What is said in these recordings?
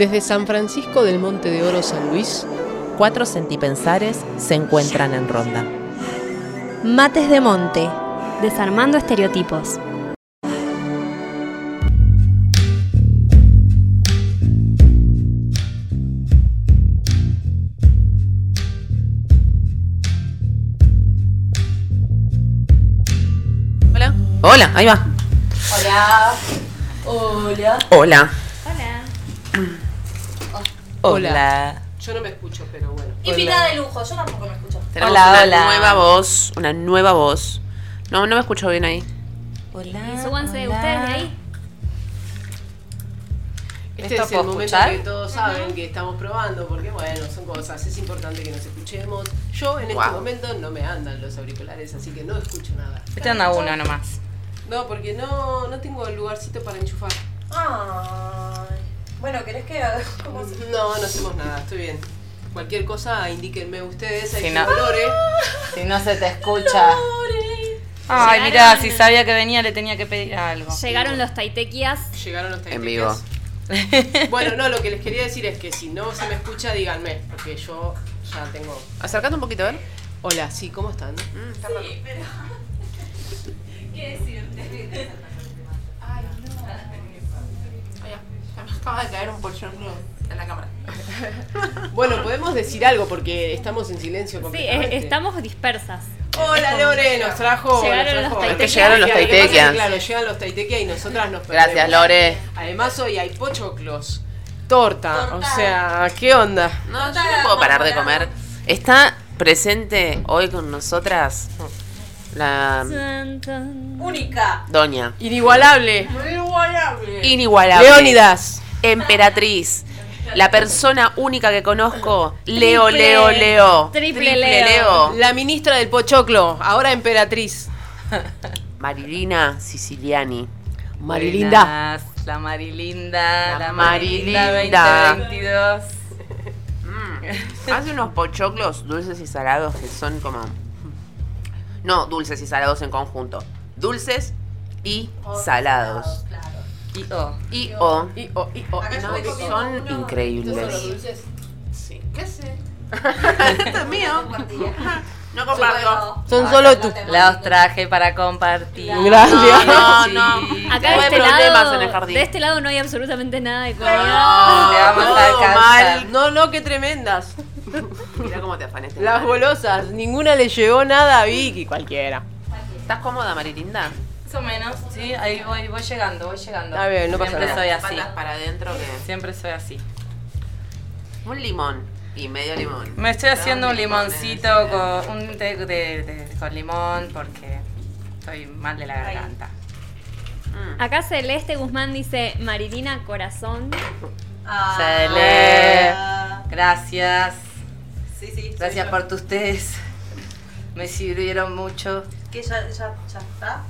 Desde San Francisco del Monte de Oro San Luis, cuatro centipensares se encuentran en ronda. Mates de Monte, desarmando estereotipos. Hola. Hola, ahí va. Hola. Hola. Hola. Hola. Hola. yo no me escucho, pero bueno. Invitada de lujo, yo tampoco me escucho. Tenemos Hola, una hola. nueva voz, una nueva voz. No, no me escucho bien ahí. Hola. Y súbanse ustedes de ahí. Este ¿Esto es el momento escuchar? que todos saben que estamos probando, porque bueno, son cosas, es importante que nos escuchemos. Yo en este momento no me andan los auriculares, así que no escucho nada. Este anda uno nomás. No, porque no, no tengo el lugarcito para enchufar. Ay. Bueno, ¿querés que haga No, no hacemos nada, estoy bien. Cualquier cosa, indíquenme ustedes, hay Si que no- Lore. Si no se te escucha. Ay, Llegaron- mira, si sabía que venía le tenía que pedir algo. Llegaron los taitequias. Llegaron los En vivo. taitequias. Bueno, no, lo que les quería decir es que si no se me escucha, díganme, porque yo ya tengo... Acércate un poquito, a ver. Hola, sí, ¿cómo están? Acaba de caer un pochoclo en la cámara. Bueno, podemos decir algo porque estamos en silencio Sí, es- estamos dispersas. Hola Lore, nos trajo. Llegaron nos los taitequias. Es que llegaron los. Claro, llegan los taitequias y nosotras nos perdemos. Gracias, Lore. Además hoy hay pochoclos, torta, Torta. o sea, ¿qué onda? No, yo no puedo parar de comer. Está presente hoy con nosotras la. Única. doña. Inigualable. Inigualable. Leónidas. Emperatriz. La persona única que conozco. Leo, Triple. Leo, Leo. Triple Leo. La ministra del pochoclo, ahora emperatriz. Marilina Siciliani. Marilinda. Buenas, La Marilinda. La La, Marilinda. Marilinda 2022. Mm. Hace unos pochoclos dulces y salados que son como. No, dulces y salados en conjunto. Dulces y salados. Claro. Y. Y o. Y, y, Acá y, yo oh, me y, comí son uno. increíbles. ¿Estos son los dulces? Sí. ¿Qué sé? Esto es mío. No comparto. Son solo te Los traje para compartir. Gracias. No, no. Sí. Acá de este, lado, en el jardín. de este lado no hay absolutamente nada de comida. Le vamos a No, alcanzar. mal. No, no, qué tremendas. Mira cómo te afanaste. Las golosas, ninguna le llegó nada a Vicky, cualquiera. ¿Estás cómoda, Marilinda? Más o menos, sí, ahí voy, voy llegando, voy llegando. Está bien, no pasa Siempre nada. soy así. Patas para adentro que. Siempre soy así. Un limón y medio limón. Me estoy haciendo un limoncito con un té de, de- con limón porque estoy mal de la garganta. Mm. Acá Celeste Guzmán dice Marilina Corazón. Ah. Se lee. Gracias. Sí, sí. Gracias por tus tés. Me sirvieron mucho. ¿Qué ya, ya, ya está?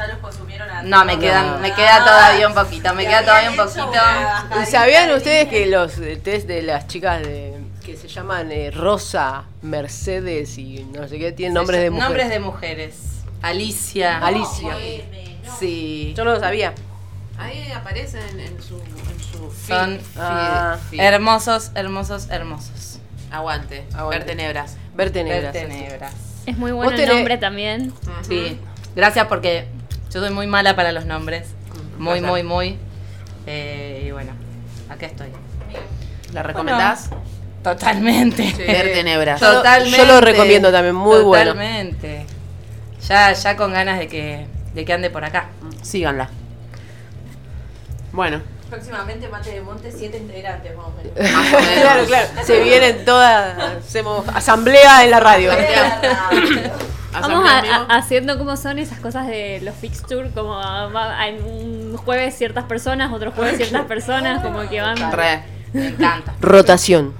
¿Ya los consumieron a No, me quedan, me queda todavía un poquito, me queda todavía un poquito. una ¿Y bajadita ¿Sabían de ustedes que los eh, test de las chicas de que se llaman eh, Rosa, Mercedes y no sé qué tienen nombres de mujeres? Nombres de mujeres. Alicia. Alicia. Sí. Yo no lo sabía. Ahí aparecen en su. En su feed. Son Feed, Ah. feed. hermosos, hermosos, hermosos. Aguante. Aguante. Ver tenebras. Ver tenebras. Ver tenebras. Es muy bueno el tenés- nombre también. Sí. Gracias porque yo soy muy mala para los nombres. Muy, placer. muy, muy. Eh, y bueno, acá estoy. ¿La recomendás? Totalmente. Ver tenebras. Yo- Totalmente. yo lo recomiendo también, muy bueno. Totalmente. Ya, ya con ganas de que, de que ande por acá. Síganla. Bueno. Próximamente Mate de Monte, siete integrantes más o menos. Más o menos. claro, claro. Se vienen todas, hacemos asamblea en la radio. Vamos a- a- haciendo como son esas cosas de los fixtures, como va- en un jueves ciertas personas, otro jueves ciertas personas, como que van... Re. Me encanta. Rotación.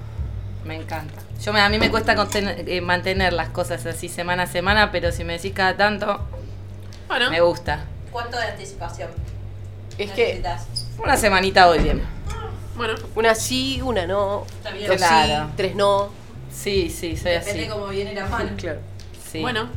Me encanta. Yo me, a mí me cuesta contener- eh, mantener las cosas así semana a semana, pero si me decís cada tanto, Bueno. me gusta. ¿Cuánto de anticipación? Es que necesitas? Una semanita voy bien. Bueno. una sí, una no. Está bien. Dos Claro. sí, tres no. Sí, sí, soy Depende así. cómo viene la mano. Claro. Sí. Bueno.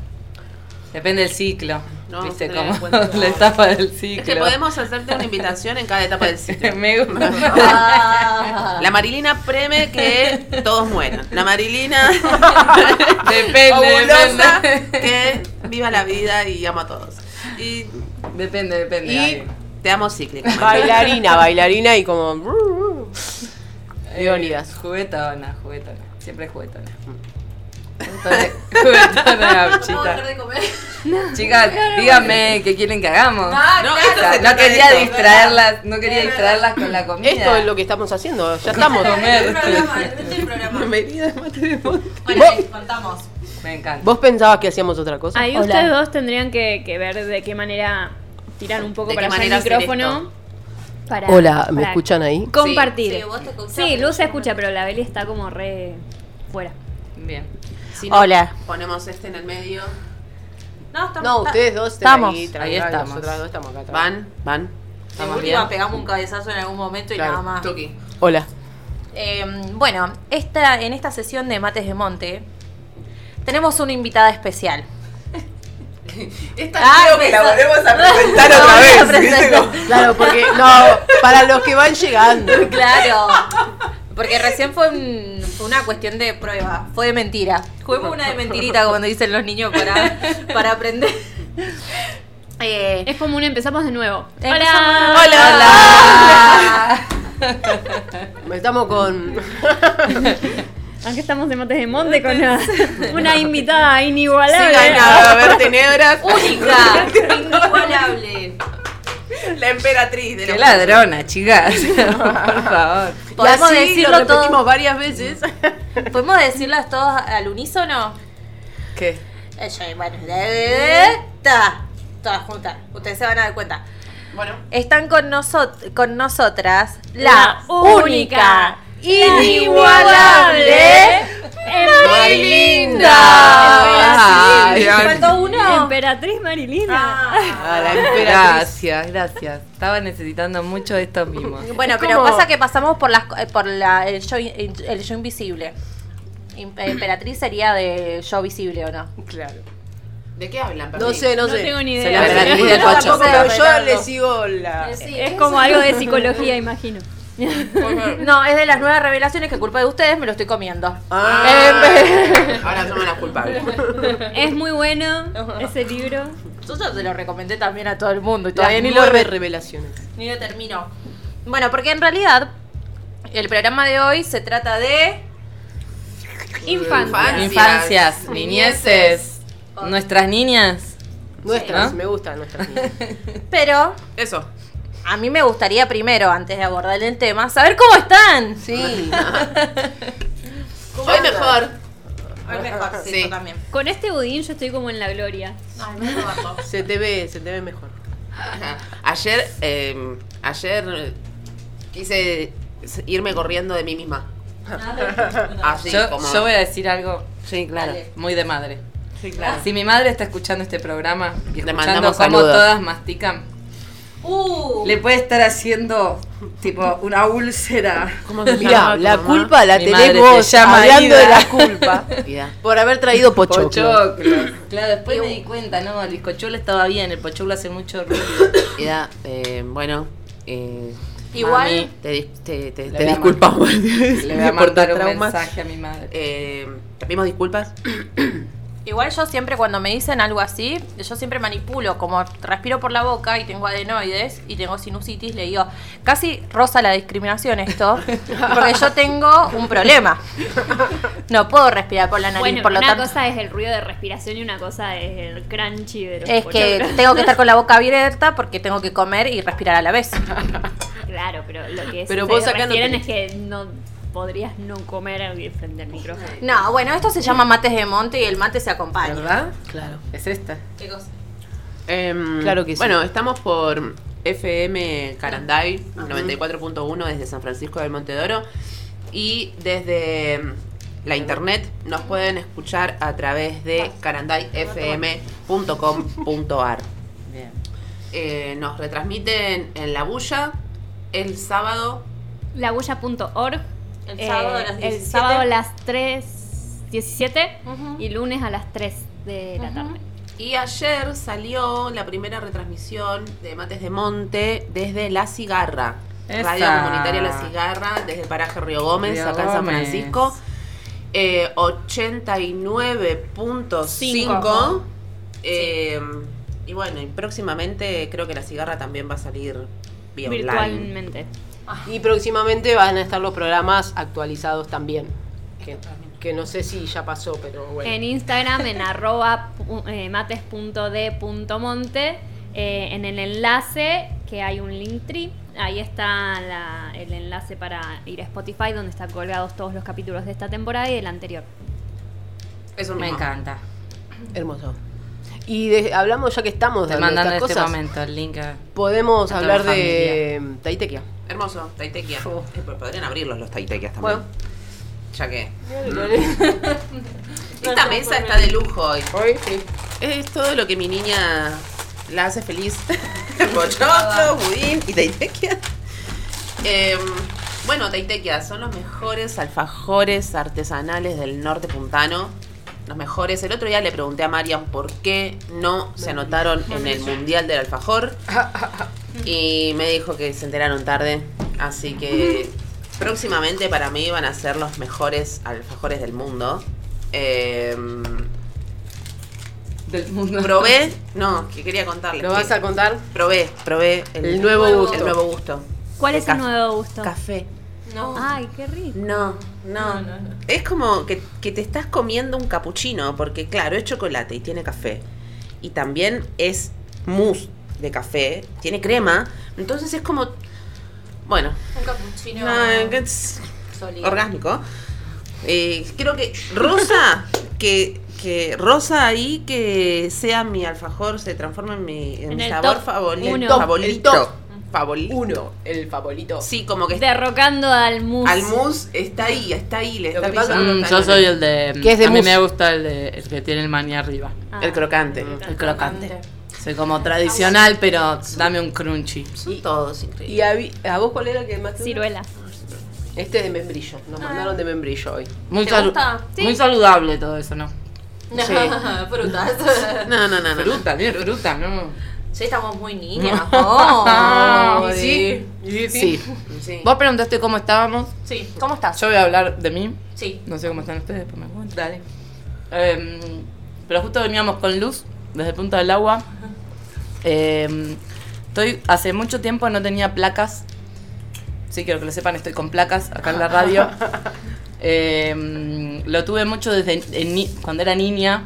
Depende del ciclo. No, Viste cuenta. la etapa del Es ciclo. que podemos hacerte una invitación en cada etapa del ciclo. Me gusta. Ah. La Marilina preme que todos mueran. La Marilina Depende, depende. que viva la vida y ama a todos. Y, Depende, depende. Y- te amo cíclica. Marilina. Bailarina, bailarina y como. Leónidas. Eh, Juguetona, juguetona. Siempre juguetona. Chicas, díganme qué quieren que hagamos. Ah, No, claro. no quería esto. distraerlas, no quería Es distraerlas con la comida. Esto es lo que estamos haciendo. Ya estamos. Comer. De monte. Bueno, ahí, contamos. Me encanta. ¿Vos pensabas que hacíamos otra cosa? Ahí Hola. ustedes dos tendrían que, que ver de qué manera tirar un poco ¿De para qué allá el micrófono. Para, Hola, ¿me para escuchan ahí? Compartir. Sí, vos te Sí, Luz se no. escucha, pero la Beli está como re fuera. Bien. Si no, Hola. Ponemos este en el medio. No, estamos. No, ustedes dos Estamos. ahí, Ahí estamos. Nosotras dos estamos acá. atrás. Van, van. Estamos última bien. pegamos un cabezazo en algún momento y Claro. nada más. Tuki. Hola. Eh, bueno, esta, en esta sesión de Mates de Monte tenemos una invitada especial. Esta Ah, creo que la volvemos a presentar La otra vez. Claro, porque no, para los que van llegando. Claro. Porque recién fue, un- fue una cuestión de prueba, fue de mentira. Juguemos una de mentirita, como dicen los niños, para, para aprender. Eh, Es común, empezamos de nuevo. Hola. nuevo. Hola. Estamos con. Aunque estamos de Mates de Monte con una, una invitada inigualable. Sigan a ver tenebras. única, inigualable. La emperatriz de Qué los ladrona, chicas. Por favor. Podemos y así decirlo lo repetimos todo. varias veces. ¿Podemos decirlas todos al unísono? ¿Qué? Eh, Bueno, esta. Todas juntas. Ustedes se van a dar cuenta. Bueno, Están con, nosot con nosotras la, La única, única, inigualable Marilinda. Ay, ¿Faltó uno? Emperatriz Marilinda. A la emperatriz. Gracias, gracias. Estaba necesitando mucho de estos mimos. Bueno, Es pero como- pasa que pasamos por las eh, por la, el, show, el show invisible. Im- Emperatriz sería de show visible o no. Claro. ¿de qué hablan? No sé, no, No sé. tengo ni Se idea. Yo tampoco, Pero yo le sigo la. Es como algo de psicología, imagino. No, es de las nuevas revelaciones que culpa de ustedes me lo estoy comiendo. Ah, Ahora somos las culpables. Es muy bueno ese libro. Yo ya se lo recomendé también a todo el mundo y las todavía ni lo, re- revelaciones. ni lo termino. Bueno, porque en realidad el programa de hoy se trata de Infancia. Infancia. Infancias, niñeces, nuestras niñas. Nuestras, ¿no? me gustan nuestras niñas. Pero Eso. A mí me gustaría primero, antes de abordar el tema, saber cómo están. Sí. Hoy mejor. Hoy mejor, sí, Sí. yo también. Con este budín yo estoy como en la gloria. Ay, me. Se te ve, se te ve mejor. Ajá. Ayer, eh, ayer quise irme corriendo de mí misma. Así yo, como. yo voy a decir algo Sí, claro. Dale. muy de madre. Sí, claro. Si mi madre está escuchando este programa y escuchando cómo saludos. todas mastican, Uh, le puede estar haciendo tipo una úlcera. ¿Cómo se Mira, la mamá? culpa la Mi tenés vos llama hablando Ida. de la culpa por haber traído pochoclo. Pochoclo. Claro, después me di cuenta, no, el bizcochuelo estaba bien, el pochoclo hace mucho ruido. Ida, eh, bueno. Eh, Igual- mami, te, dis- te, te- te disculpamos. Le voy a mandar un traumas. mensaje a mi madre. Eh, te pedimos disculpas. igual yo siempre cuando me dicen algo así, yo siempre manipulo, como respiro por la boca y tengo adenoides y tengo sinusitis, le digo, casi rosa la discriminación esto, porque yo tengo un problema. No puedo respirar por la nariz, Bueno, por lo una tanto... cosa es el ruido de respiración y una cosa es el crunchy de los Es que pochoclos. tengo que estar con la boca abierta porque tengo que comer y respirar a la vez. Claro, pero lo que Pero se vos acá no es que no podrías no comer frente al micrófono. No, bueno, esto se llama mates de monte y el mate se acompaña. ¿Verdad? Claro. Es esta. ¿Qué cosa? Em, Claro que sí. Bueno, estamos por FM Caranday 94.1 desde San Francisco del Montedoro y desde em, la internet nos pueden escuchar a través de carandayfm.com.ar. Eh, nos retransmiten en La Bulla el sábado. Labulla.org. El sábado a las El 17. sábado a las 3.17 Ujú. y lunes a las 3 de la tarde. Y ayer salió la primera retransmisión de Mates de Monte desde La Cigarra. Esa. Radio Comunitaria La Cigarra, desde el paraje Río Gómez, Río acá en San Gómez. Francisco. Eh, 89.5. Eh, Y bueno, y próximamente creo que La Cigarra también va a salir vía online. Virtualmente. Y próximamente van a estar los programas actualizados también. Que, que no sé si ya pasó, pero bueno. En Instagram, en arroba eh, mates.d.monte, eh, en el enlace que hay un link tree, ahí está la- el enlace para ir a Spotify, donde están colgados todos los capítulos de esta temporada y del anterior. Eso Me encanta. Hermoso. Y de- hablamos ya que estamos de estas este cosas. momento el link. a- Podemos hablar la de Taitequia. Hermoso, Taitequia. Oh. Eh, podrían abrirlos los Taitequias también. Bueno. Ya que. Esta mesa está de lujo hoy. Hoy sí. Es todo lo que mi niña la hace feliz. Pochoclo, budín y taitequia. Em, bueno, taitequia son los mejores alfajores artesanales del norte puntano. Los mejores. El otro día le pregunté a Marian por qué no se anotaron en el mundial del alfajor. Y me dijo que se enteraron tarde. Así que próximamente para mí van a ser los mejores alfajores del mundo. Em, Del mundo. Probé, no, que quería contarles. ¿Lo que vas a contar? Probé, probé El nuevo gusto. El nuevo gusto. ¿Cuál es el nuevo gusto? Café. No. Ay, qué rico. No, no. Es como que, que te estás comiendo un capuchino, porque claro, es chocolate y tiene café. Y también es mousse de café, tiene crema. Entonces es como. Bueno, Un capuchino. no, orgásmico. Eh, creo que Rosa, que, que Rosa ahí que sea mi alfajor, se transforme en mi, en En mi el sabor top favorito. uno. favorito. Favorito. Uno, el favorito. Sí, como que Derrocando al mus. al mousse está ahí, está ahí, le está pisando Mm, yo soy el de. ¿Qué es de a mí me gusta el, de, el que tiene el maní arriba. Ah. El crocante. El crocante. Soy como tradicional, pero dame un crunchy. Son todos increíbles. ¿Y a, vi- a vos cuál era el que más te gusta? Ciruela. Este es de membrillo. Nos mandaron de membrillo hoy. Muy, ¿Te salu- gusta? muy saludable todo eso, ¿no? Sí. Frutas. No, no, no, no. Fruta, bien, fruta, ¿no? Sí, estamos muy niñas. Oh, ¿Y sí? ¿Y Sí. Sí. Vos preguntaste cómo estábamos. Sí, ¿cómo estás? Yo voy a hablar de mí. Sí. No sé cómo están ustedes, después me cuento. Dale. Em, pero justo veníamos con luz desde Punta del Agua. Em, estoy, hace mucho tiempo no tenía placas. Sí, quiero que lo sepan, estoy con placas acá en la radio. Em, lo tuve mucho desde en cuando era niña,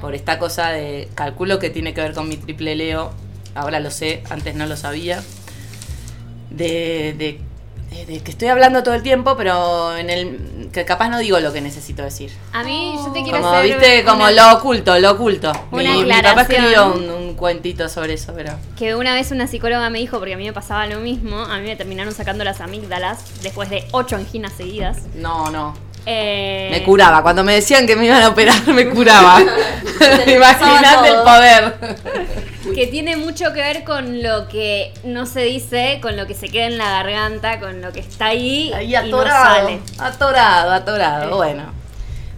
por esta cosa de, calculo que tiene que ver con mi triple Leo, ahora lo sé, antes no lo sabía, de, de- de- que estoy hablando todo el tiempo, pero en el que capaz no digo lo que necesito decir. A mí, yo te quiero Como, hacer viste, como una- lo oculto, lo oculto. una Mi, mi papá escribió un, un cuentito sobre eso, pero... Que una vez una psicóloga me dijo, porque a mí me pasaba lo mismo, a mí me terminaron sacando las amígdalas después de ocho anginas seguidas. No, no. Eh, Me curaba. Cuando me decían que me iban a operar, me curaba. Imagínate el poder. Que tiene mucho que ver con lo que no se dice, con lo que se queda en la garganta, con lo que está ahí, Ahí y no atorado. sale. Atorado, atorado. Eh. Bueno.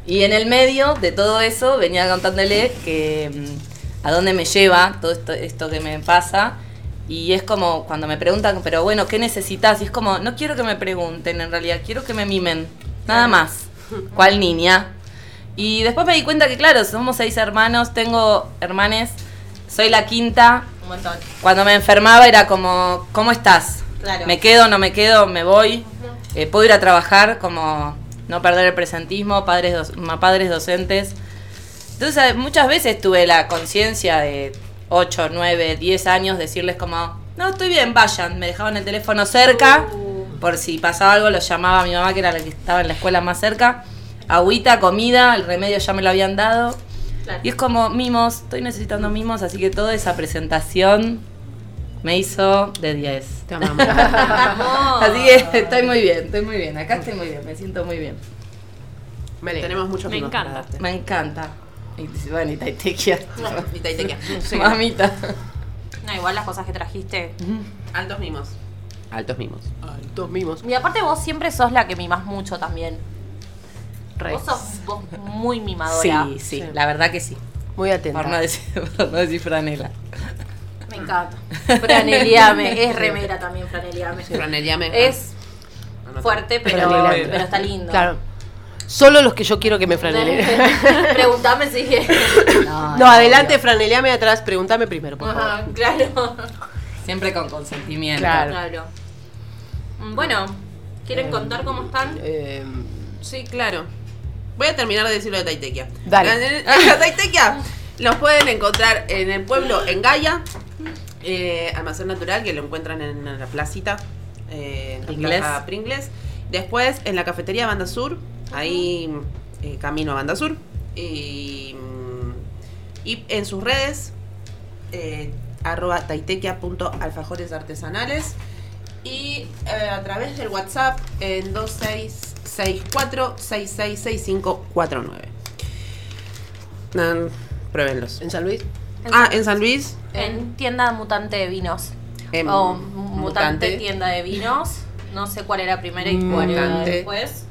Y en el medio de todo eso venía contándole que mm, a dónde me lleva todo esto, esto que me pasa. Y es como cuando me preguntan, pero bueno, ¿qué necesitas? Y es como, no quiero que me pregunten en realidad, quiero que me mimen. Nada más. ¿Cuál niña? Y después me di cuenta que, claro, somos seis hermanos, tengo hermanes, soy la quinta. Un montón. Cuando me enfermaba era como, ¿cómo estás? Claro. Me quedo, no me quedo, me voy. Eh, puedo ir a trabajar, como no perder el presentismo, padres, ma- padres docentes. Entonces eh, muchas veces tuve la conciencia de 8, 9, 10 años decirles como, no, estoy bien, vayan. Me dejaban el teléfono cerca, por si pasaba algo los llamaba a mi mamá, que era la que estaba en la escuela más cerca. Agüita, comida, el remedio ya me lo habían dado. Claro. Y es como mimos, estoy necesitando mimos, así que toda esa presentación me hizo de 10. Te amamos. Así que estoy muy bien, estoy muy bien. Acá estoy muy bien, me siento muy bien. Alegro. Tenemos muchos Me encanta. darte. Me encanta. Y bueno, y Taitequia. Y taitequia. Mamita. No, igual las cosas que trajiste. Altos mimos. Altos mimos. Altos mimos. Y aparte vos siempre sos la que mimas mucho también. Re. Vos sos vos muy mimadora. Sí, sí, la verdad que sí. Muy atenta. Por no decir, por no decir franela. Me encanta. Franeliame. Es remera también, Franeliame. Franeliame. Es Anota. fuerte, pero, Franeliame. pero está lindo. Claro. Solo los que yo quiero que me franelen. Pregúntame si. No, adelante, franeleame atrás, pregúntame primero, por favor. Ajá, claro. Siempre con consentimiento. Claro. Claro. Mm, Bueno, ¿quieren contar cómo están? Eh, Sí, claro. Voy a terminar de decir lo de Taitequia. Dale. La, Taitequia los pueden encontrar en el pueblo, en Gaia, eh, almacén natural, que lo encuentran en la placita, eh, en Pringles. Plaza Pringles. Después en la cafetería Banda Sur, ahí eh, camino a Banda Sur. Y, mm, y en sus redes, eh, arroba taitequia.alfajores artesanales. Y eh, a través del WhatsApp en 2664-666549. Mm, pruébenlos. ¿En San Luis? Ah, en San Luis. En tienda mutante de vinos. En o mutante, Mutante. tienda de vinos. No sé cuál era primero y cuál era Mutante. después.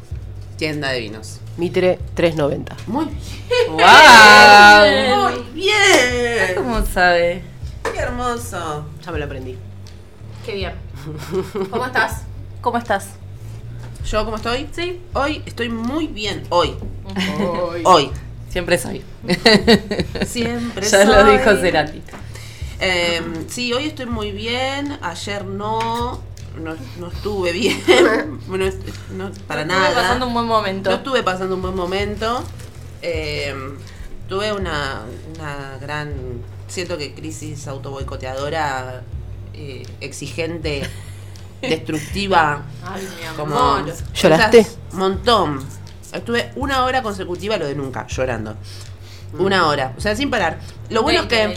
Tienda de vinos. Mitre 390. Muy bien. ¡Wow! Muy bien. ¿Cómo sabe? Qué hermoso. Ya me lo aprendí. Qué bien. ¿Cómo estás? ¿Cómo estás? ¿Yo cómo estoy? Sí. Hoy estoy muy bien. Hoy. Hoy. Siempre soy. Siempre ya lo soy. dijo Cerati. Eh, sí, hoy estoy muy bien. Ayer no. No, no estuve bien. Bueno, no, para Estuve nada. pasando un buen momento. No estuve pasando un buen momento. Eh, tuve una, una gran. Siento que crisis autoboicoteadora, eh, exigente, destructiva. Ay, mi Como. ¿Lloraste? Montón. Estuve una hora consecutiva, lo de nunca, llorando. Una hora, o sea, sin parar. Lo bueno es que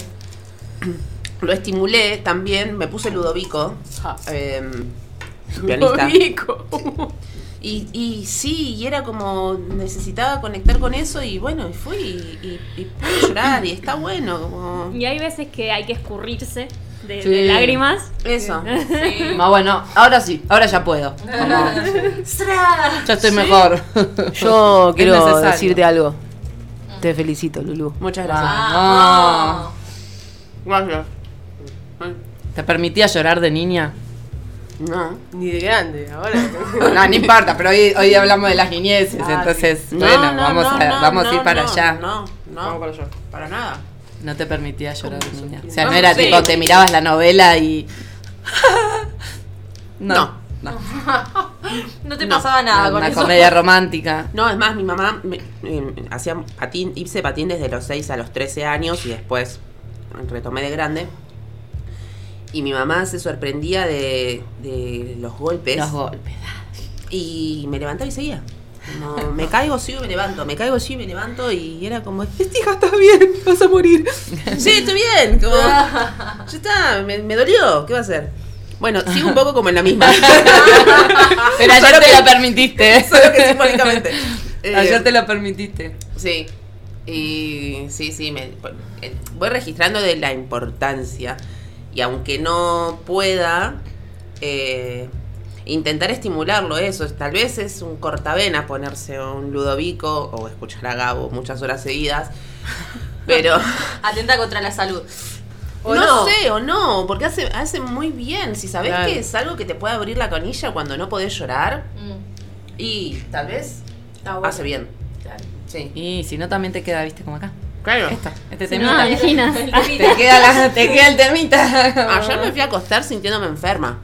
lo estimulé también, me puse Ludovico, eh, pianista. Ludovico. Y, y sí, y era como necesitaba conectar con eso y bueno, y fui y, y, y pude llorar y está bueno, como Y hay veces que hay que escurrirse de, Sí. de lágrimas. eso. Ah, bueno, ahora sí, ahora ya puedo. Como, ya estoy mejor. Yo quiero decirte algo. Te felicito, Lulu. Muchas gracias. Ah, Gracias. ¿Te permitía llorar de niña? No. Ni de grande, ahora. No, no importa, pero hoy, hoy hablamos de las niñeces, Ah, entonces, No, bueno, no, vamos, no, a, no, vamos a ir no, para no, allá. No, no, Vamos para allá. para nada. No te permitía llorar de niña. O sea, No, no era sí. tipo, te mirabas la novela y... No. no. No te No, pasaba nada con Una eso. comedia romántica. No, es más, mi mamá me- hacía patín, hice patín desde los 6 a los 13 años y después retomé de grande. Y mi mamá se sorprendía de, de los golpes. Los golpes. Y me levantaba y seguía. Como, me caigo, sigo y me levanto. Me caigo, sigo y me levanto. Y era como, esta hija está bien, vas a morir. sí, estoy bien. Como, ya está, me, me dolió. ¿Qué va a hacer? Bueno, sigo un poco como en la misma. Pero ayer Solo te que- lo permitiste. Solo que simbólicamente. Eh, Ayer te lo permitiste. Sí. Y sí, sí, me, eh, voy registrando de la importancia. Y aunque no pueda, eh, intentar estimularlo, eso. Tal vez es un cortavena ponerse un Ludovico o escuchar a Gabo muchas horas seguidas. Pero Atenta contra la salud. ¿O no, no? sé, o no, porque hace, hace muy bien. Si sabes Claro. que es algo que te puede abrir la canilla cuando no podés llorar, Mm, y tal vez está bueno. hace bien. Claro. Sí. Y si no, también te queda, viste, como acá. Claro. Esta, este Si no, temita. te, queda la, te queda el temita. Ayer me fui a acostar sintiéndome enferma.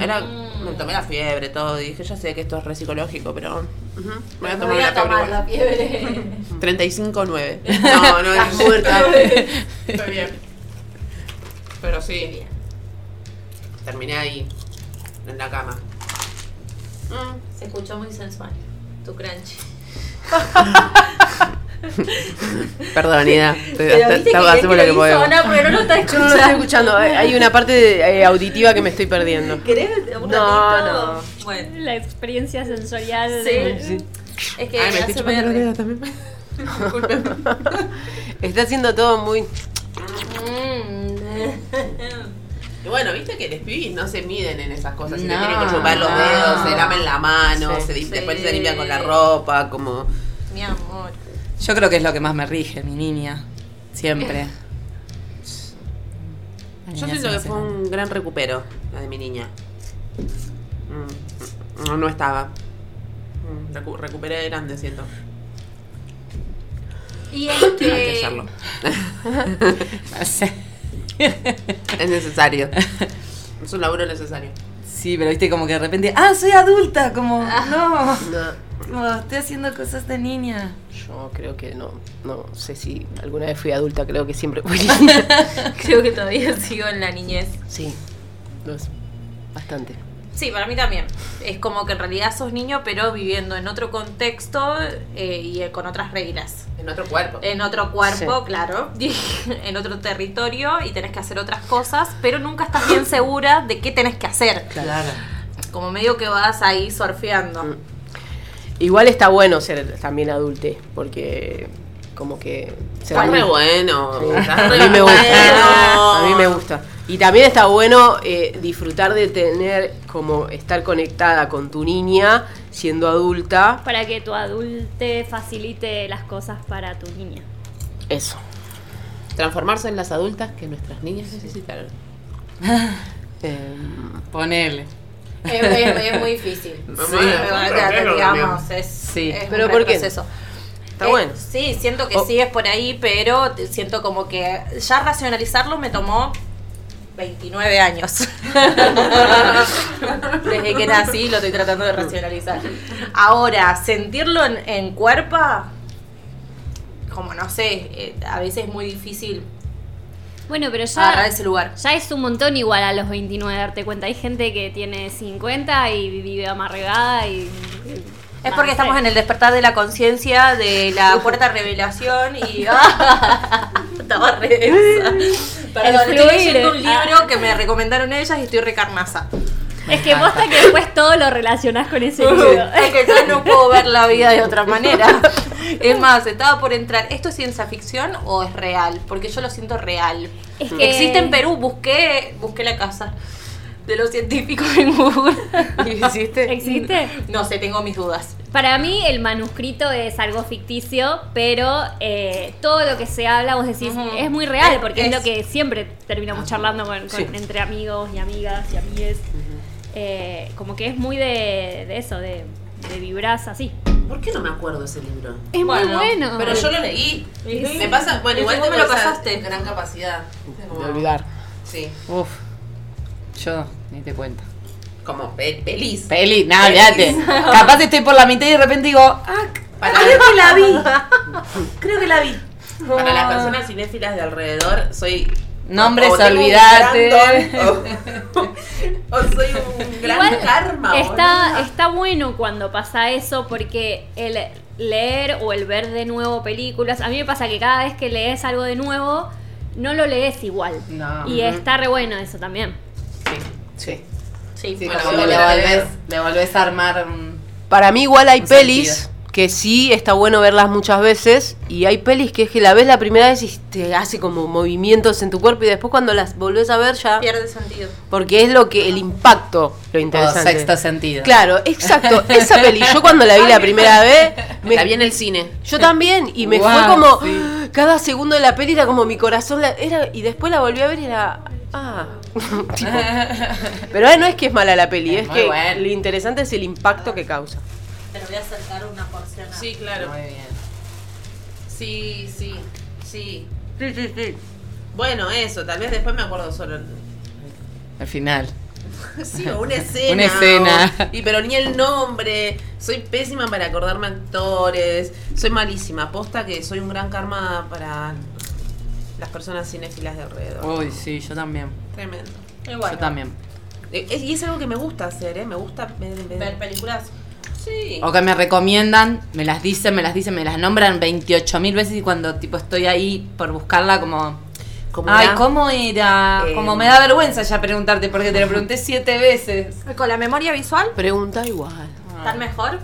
Era, me tomé la fiebre, todo, y dije, ya sé que esto es re psicológico, pero me voy a Me tomar voy a tomar fiebre la fiebre. igual. 35.9. No, no, es muerta. Estoy bien. Pero sí. Terminé ahí, en la cama. Mm, Se escuchó muy sensual. Tu crunchy. Perdón, Ida. Pero viste que hacemos lo que podemos. Ana, pero no lo está Yo no lo estoy escuchando. Hay una parte eh, auditiva que me estoy perdiendo. ¿Querés un No, ratito? no. Bueno, La experiencia sensorial. Sí. de- es que Ay, me estoy chupando dedos también. Está haciendo todo muy. Mm. Y bueno, viste que los pibis no se miden en esas cosas. Se No. le tienen que chupar los dedos, se lamen la mano, Sí. se Sí. después se limpian con la ropa, como. Mi amor. Yo creo que es lo que más me rige, mi niña. Siempre. La Yo niña siento que fue un gran recupero, la de mi niña. Mm, No, no estaba. Mm, recu- recuperé de grande, siento. Y Hay que este. hacerlo. No sé. Es necesario. Es un laburo necesario. Sí, pero viste como que de repente, ah, soy adulta, como, no, No, como, estoy haciendo cosas de niña. yo creo que no. No sé si alguna vez fui adulta, creo que siempre fui niña. Creo que todavía sigo en la niñez. Sí, dos. Bastante. Sí, para mí también. Es como que en realidad sos niño, pero viviendo en otro contexto eh, y con otras reglas. En otro cuerpo. En otro cuerpo, Sí. claro, en otro territorio y tenés que hacer otras cosas, pero nunca estás bien segura de qué tenés que hacer. Claro. Como medio que vas ahí surfeando. Mm. Igual está bueno ser también adulte, porque como que... Está bueno. Sí. está A mí me gusta. bueno. A mí me gusta. Y también está bueno eh, disfrutar de tener como estar conectada con tu niña siendo adulta. Para que tu adulte facilite las cosas para tu niña. Eso. Transformarse en las adultas que nuestras niñas necesitaron. Em, Ponele. Es, es- es muy difícil. Sí, digamos, es, Sí. es ¿Pero gran por qué? proceso. Está Eh, bueno. Sí, siento que O- sí es por ahí, pero siento como que ya racionalizarlo me tomó 29 años. Desde que nací lo estoy tratando de racionalizar. Ahora, sentirlo en, en cuerpo, como no sé, eh, a veces es muy difícil Bueno, pero agarrar ya, ese lugar. ya es un montón igual a los 29 darte cuenta. Hay gente que tiene 50 y vive amarregada y... Es porque estamos en el despertar de la conciencia de la cuarta revelación y. Estaba. Perdón, estoy leyendo un libro que me recomendaron ellas y estoy recarnaza. Es que posta que después todo lo relacionás con ese libro. Es que yo no puedo ver la vida de otra manera. Es más, estaba por entrar. ¿Esto es ciencia ficción o es real? Porque yo lo siento real. Es que- Existe en Perú, busqué, busqué la casa de los científicos en Google. ¿Y hiciste? ¿Existe? No sé, tengo mis dudas. Para mí el manuscrito es algo ficticio, pero eh, todo lo que se habla, vos decís, Ujú. es muy real, porque es, Es- lo que siempre terminamos charlando con, con- Sí. entre amigos y amigas y amigues. Eh, como que es muy de, de eso, de, de vibrás así. ¿Por qué no me acuerdo ese libro? Es Bueno, muy bueno. Pero yo lo leí. Sí. Me pasa, bueno, igual tengo me lo pasaste. gran capacidad. De olvidar. Sí. Uf. Yo ni te cuento. Como pe- pelis. Peli, nada, olvídate. Capaz estoy por la mitad y de repente digo, ah, Para, creo que la vi. Creo que la vi. para las personas cinéfilas de alrededor, soy. Nombres, o don, O, o soy un gran Igual karma. está, está bueno cuando pasa eso porque el leer o el ver de nuevo películas, a mí me pasa que cada vez que lees algo de nuevo, no lo lees igual. No. Y está re bueno eso también. Sí. Sí, Sí, Bueno, como le volvés, leer. le volvés a armar un... Para mí igual hay pelis sentido. que sí está bueno verlas muchas veces y hay pelis que es que la ves la primera vez y te hace como movimientos en tu cuerpo y después cuando las volvés a ver ya pierde sentido. porque es lo que el impacto lo interesante. sexto sentido. Claro, exacto. Esa peli yo cuando la vi la primera vez me- La vi en el cine. yo también y me fue como sí. cada segundo de la peli era como mi corazón la- era y después la volví a ver y era ah tipo, pero eh, no es que es mala la peli, Es que lo interesante es el impacto que causa. Te voy a acercar una porción. a- Sí, claro. Muy bien. Sí, sí, sí. Sí, sí, sí. Bueno, eso, tal vez después me acuerdo solo. Al final. Sí, o una escena. Una escena. o- y pero ni el nombre. Soy pésima para acordarme actores. Soy malísima. Aposta que soy un gran karma para las personas cinéfilas de alrededor. Uy, sí, yo también. Tremendo. Y bueno, Yo también. Eh, es- y es algo que me gusta hacer, ¿eh? Me gusta ver. ver- Ver películas. Sí. O que me recomiendan, me las dicen, me las dicen, me las nombran 28 mil veces y cuando tipo estoy ahí por buscarla como... Como Ay, era- ¿cómo era? Eh, como me da vergüenza ya preguntarte porque te lo pregunté siete veces. Con la memoria visual, Pregunta igual. ¿tan mejor?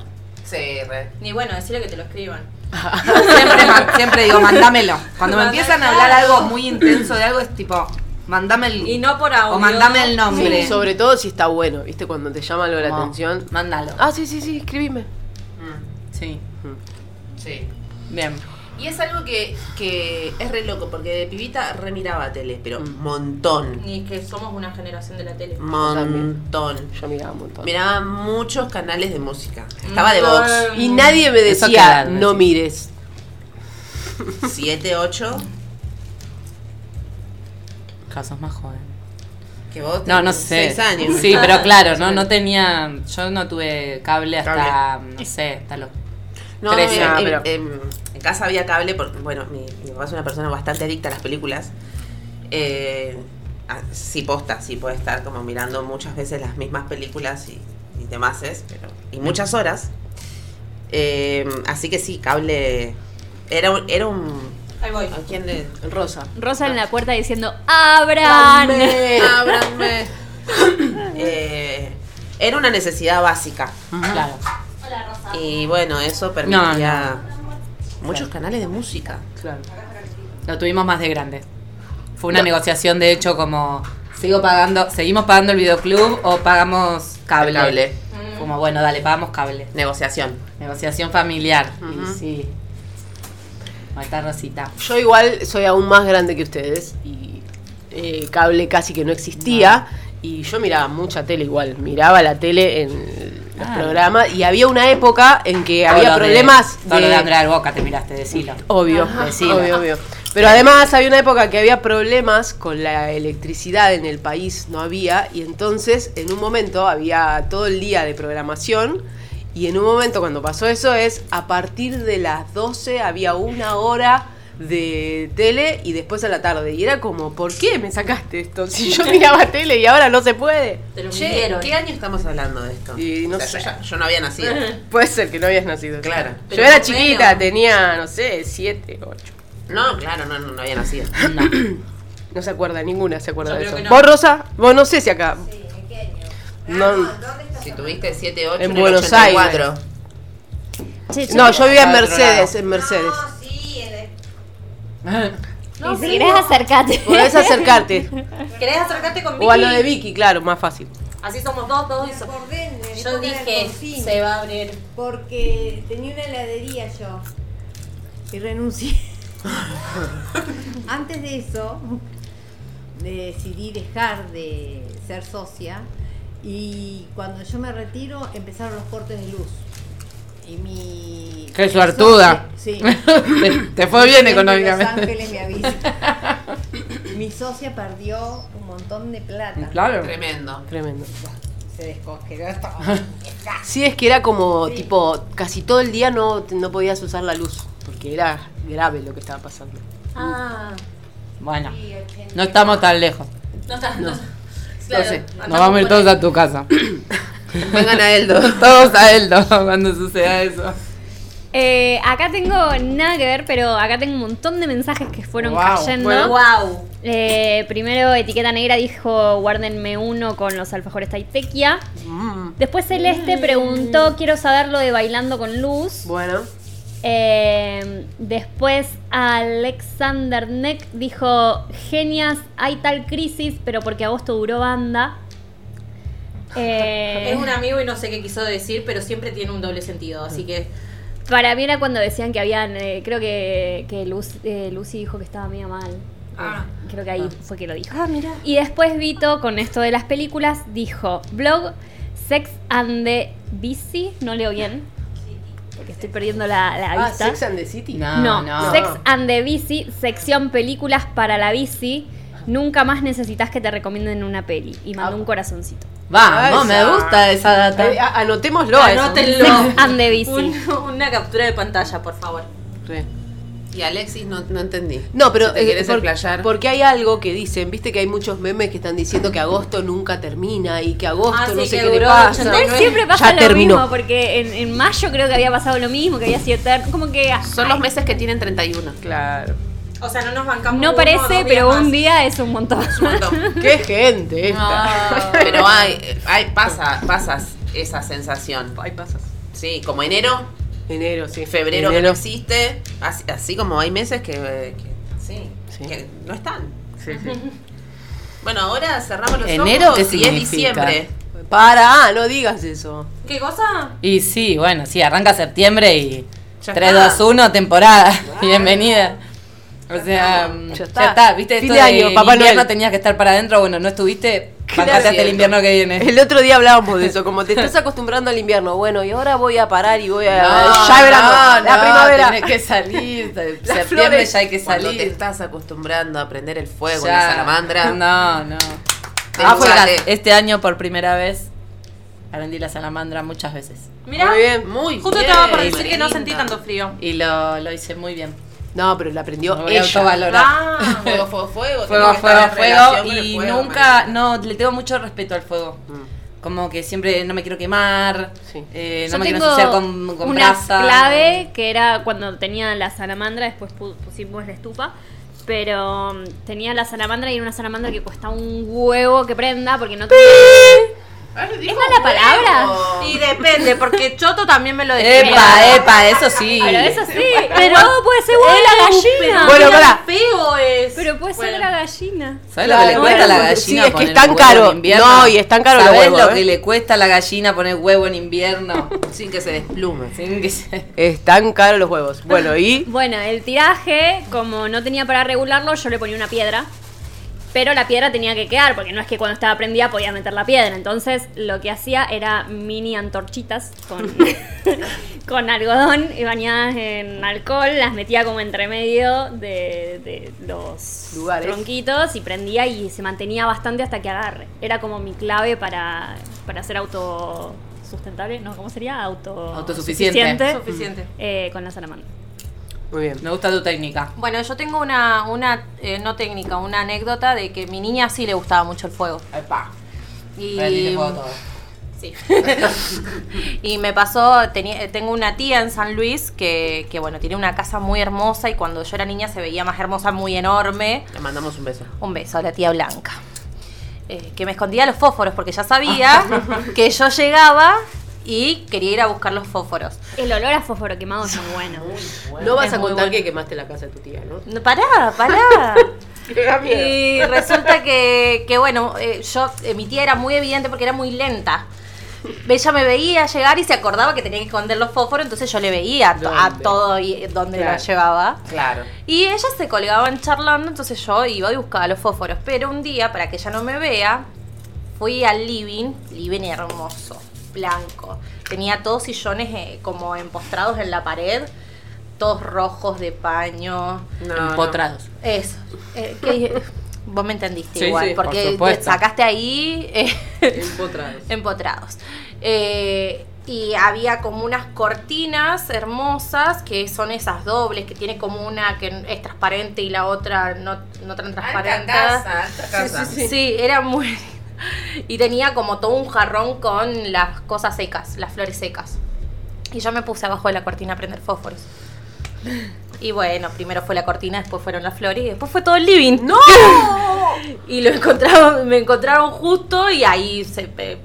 Sí, re. Ni bueno, decirle que te lo escriban. Siempre, siempre digo, mándamelo. Cuando me empiezan a hablar algo muy intenso de algo es tipo, mándame el... Y no por audio. O mandame el nombre. Sí, sobre todo si está bueno, ¿viste? Cuando te llama algo la atención. Mándalo. Ah, sí, sí, sí, escribime. Mm, Sí, sí. bien. Y es algo que, que es re loco, porque de pibita remiraba tele, pero montón. Ni que somos una generación de la tele. Montón. Yo miraba un montón. Miraba muchos canales de música. Estaba de Vox. Y nadie me decía, no mires. 7, 8. Casos más joven. Que vos No, no tenés sé. seis años. Sí, pero claro, no, no tenía. Yo no tuve cable hasta, Cable. no sé, hasta los. No, Trece. en, Ah, en- pero- en- en casa había cable porque, bueno, mi, mi papá es una persona bastante adicta a las películas. Eh, ah, sí, posta, sí puede estar como mirando muchas veces las mismas películas y, y demás, es, pero, y muchas horas. Eh, así que sí, cable. Era un. Era un Ahí voy. ¿A quién le.? Rosa. Rosa en la puerta diciendo ¡Abran! Ábranme. Eh, era una necesidad básica. Claro. Y bueno, eso permitía muchos canales de música. Claro. Lo tuvimos más de grande. Fue una negociación, de hecho, como. Sigo pagando, seguimos pagando el videoclub o pagamos cable. El cable. Como bueno, dale, pagamos cable. Negociación. Negociación familiar. Y sí. Está Rosita. Yo igual soy aún más grande que ustedes y eh, cable casi que no existía y yo miraba mucha tele igual, miraba la tele en los Ah. programas y había una época en que Todo había lo de- problemas todo lo de, de Andrea del Boca te miraste, decilo. obvio, Decilo. obvio, obvio. Pero además había una época que había problemas con la electricidad en el país, no había, y entonces en un momento había todo el día de programación, y en un momento cuando pasó eso es a partir de las 12 había una hora de tele y después a la tarde. Y era como, ¿por qué me sacaste esto? Si yo miraba tele y ahora no se puede. Te lo Che, midieron. ¿qué año estamos hablando de esto? Y no O sea, sé. Yo, ya- yo no había nacido. Puede ser que no habías nacido. Claro. Yo era chiquita, menos. tenía, no sé, 7, 8. No, claro, no, no, no había nacido. No. No se acuerda, ninguna se acuerda Yo de eso. no. ¿Vos, Rosa? Vos no sé si acá. No, Si tuviste 7, 8 En Buenos Aires. No, yo vivía en de otro Mercedes, lado. en Mercedes. y si querés acercate. Podés acercarte. ¿Querés acercarte con O a lo de Vicky? Vicky, claro, más fácil. Así somos dos, dos y so- en Yo dije, se va a abrir. Porque tenía una heladería yo. Y renuncié. Antes de eso, decidí dejar de ser socia. Y cuando yo me retiro, empezaron los cortes de luz. Y mi. Qué suertuda. Sí. te, te fue bien de Los económicamente. Ángeles me avisa. Mi socia perdió un montón de plata. Claro. Tremendo. Tremendo. Se descongeló. Sí, es que era como, tipo, casi todo el día no, no podías usar la luz. Porque era grave lo que estaba pasando. Ah, Bueno, no estamos tan lejos. no está. No. No sé. Nos vamos a ir todos a tu casa. Vengan a Eldo. todos a Eldo cuando suceda eso. Eh, acá tengo nada que ver, pero acá tengo un montón de mensajes que fueron Wow, cayendo. bueno. Wow. Eh, primero, etiqueta negra dijo: guárdenme uno con los alfajores Taitequia. Mm, Después, Celeste preguntó: quiero saber lo de bailando con luz. bueno. Eh, después Alexander Neck dijo, genias, hay tal crisis, pero porque agosto duró banda. Eh, Es un amigo y no sé qué quiso decir, pero siempre tiene un doble sentido, así que para mí era cuando decían que habían, eh, creo que, que Luz- eh, Lucy dijo que estaba medio mal. Ah. Creo que ahí fue que lo dijo. Ah, mira. Y después Vito, con esto de las películas, dijo, blog Sex and the Busy, no leo bien, porque estoy perdiendo la, la Ah, vista. Sex and the City. No, No, no. Sex and the Bici, sección películas para la bici. Nunca más necesitas que te recomienden una peli. Y mandó Ah. un corazoncito. Vamos, me Esa. gusta esa data. A- anotémoslo. Anótenlo. Sex and the Bici. Un- una captura de pantalla, por favor. Re. Y Alexis no, no entendí. No, pero Si te eh, quieres por- explayar. porque hay algo que dicen, viste que hay muchos memes que están diciendo que agosto nunca termina y que agosto Ah, no sí, sé que qué le duró pasa. 89. Igual siempre pasa Ya lo terminó. mismo, porque en, en mayo creo que había pasado lo mismo, que había sido eterno. Como que. Son los meses que tienen 31. Claro. O sea, no nos bancamos. No parece, dos días pero un día es un montón. Es un montón. Qué gente esta. Pero hay, hay, pasa, pasas esa sensación. Ay, pasas. Sí, como enero, Enero, sí. febrero que no Enero. existe, así, así como hay meses que, que- sí, Sí. que no están. Sí, sí. Bueno, ahora cerramos los ¿Enero ojos qué y es significa? diciembre. Para, no digas eso. ¿Qué cosa? Y sí, bueno, sí, arranca septiembre y Ya 3, está. 2, 1, temporada. Bienvenida. O sea, mm, Ya ya está. está. ¿Viste? Fin Esto de de año, Papá invierno Noel. tenías que estar para adentro. Bueno, no estuviste. Bancate hasta el invierno que viene. El otro día hablábamos de eso, como te estás acostumbrando al invierno. Bueno, y ahora voy a parar y voy a. No, ya verano, no, la no, primavera. Tenés que salir. Septiembre flores. ya hay que Cuando te salir. estás acostumbrando a prender el fuego Ya. en la salamandra. No, no. Ah, este año por primera vez aprendí la salamandra muchas veces. Mirá, Muy bien. Muy justo bien, estaba por decir que no sentí tanto frío. Y lo, lo hice muy bien. No, pero la aprendió Me voy a ella. autovalorar. Ah, Fuego, fuego, fuego. Fuego, fuego, fuego. Y fuego, nunca, no, le tengo mucho respeto al fuego. Mm. Como que siempre no me quiero quemar, Sí. eh, no Yo me quiero tengo ensuciar con, con una brasa. clave que era cuando tenía la salamandra, después pu- pusimos la estufa, pero mm, tenía la salamandra y era una salamandra que cuesta un huevo que prenda porque no tenía... Ay, ¿Es mala palabra? y depende, porque Choto también me lo decía. Epa, epa, eso sí. Pero eso sí, pero puede ser huevo la gallina. Bueno, feo es. Pero puede ser Bueno. la gallina. ¿Sabes lo que le cuesta a la gallina? sí, es que es tan caro. No, y es tan caro los ¿Sabés huevos, lo eh? que le cuesta a la gallina poner huevo en invierno? Sin que se desplume. Sin que se- Están caros los huevos. Bueno, y. Bueno, el tiraje, como no tenía para regularlo, yo le ponía una piedra. Pero la piedra tenía que quedar, porque no es que cuando estaba prendida podía meter la piedra. Entonces lo que hacía era mini antorchitas con, con algodón y bañadas en alcohol. Las metía como entre medio de, de los Lugares. tronquitos y prendía y se mantenía bastante hasta que agarre. Era como mi clave para, para ser autosustentable. No, ¿cómo sería? Auto, Autosuficiente. suficiente, Suficiente. eh, con la salamandra. Muy bien. Me gusta tu técnica. Bueno, yo tengo una, una eh, no técnica, una anécdota de que mi niña sí le gustaba mucho el fuego. Epa. Y, fuego todo. Sí. y me pasó, tenía, tengo una tía en San Luis que, que, bueno, tiene una casa muy hermosa y cuando yo era niña se veía más hermosa, muy enorme. Le mandamos un beso. Un beso a la tía Blanca. Eh, que me escondía los fósforos porque ya sabía que yo llegaba y quería ir a buscar los fósforos. El olor a fósforo quemado es muy bueno. No vas Es a muy contar bueno. que quemaste la casa de tu tía, ¿no? No, Pará, pará. Y resulta que, que bueno, eh, yo, eh, mi tía era muy evidente porque era muy lenta. Ella me veía llegar y se acordaba que tenía que esconder los fósforos, entonces yo le veía to- a todo y donde Claro. lo llevaba. Claro. Y ellas se colgaban charlando, entonces yo iba y buscaba los fósforos. Pero un día, para que ella no me vea, fui al living, living hermoso, blanco. Tenía todos sillones eh, como empostrados en la pared, todos rojos de paño. No, Empotrados. Eso. Eh, que- vos me entendiste Sí, igual, sí, por porque supuesto. sacaste ahí eh, Empotrados. empotrados. Eh, y había como unas cortinas hermosas que son esas dobles, que tiene como una que es transparente y la otra no, no tan transparente. alta casa. Sí, era muy... Y tenía como todo un jarrón con las cosas secas, las flores secas. Y yo me puse abajo de la cortina a prender fósforos. Y bueno, primero fue la cortina, después fueron las flores y después fue todo el living. ¡No! y lo encontraron, me encontraron justo y ahí se eh,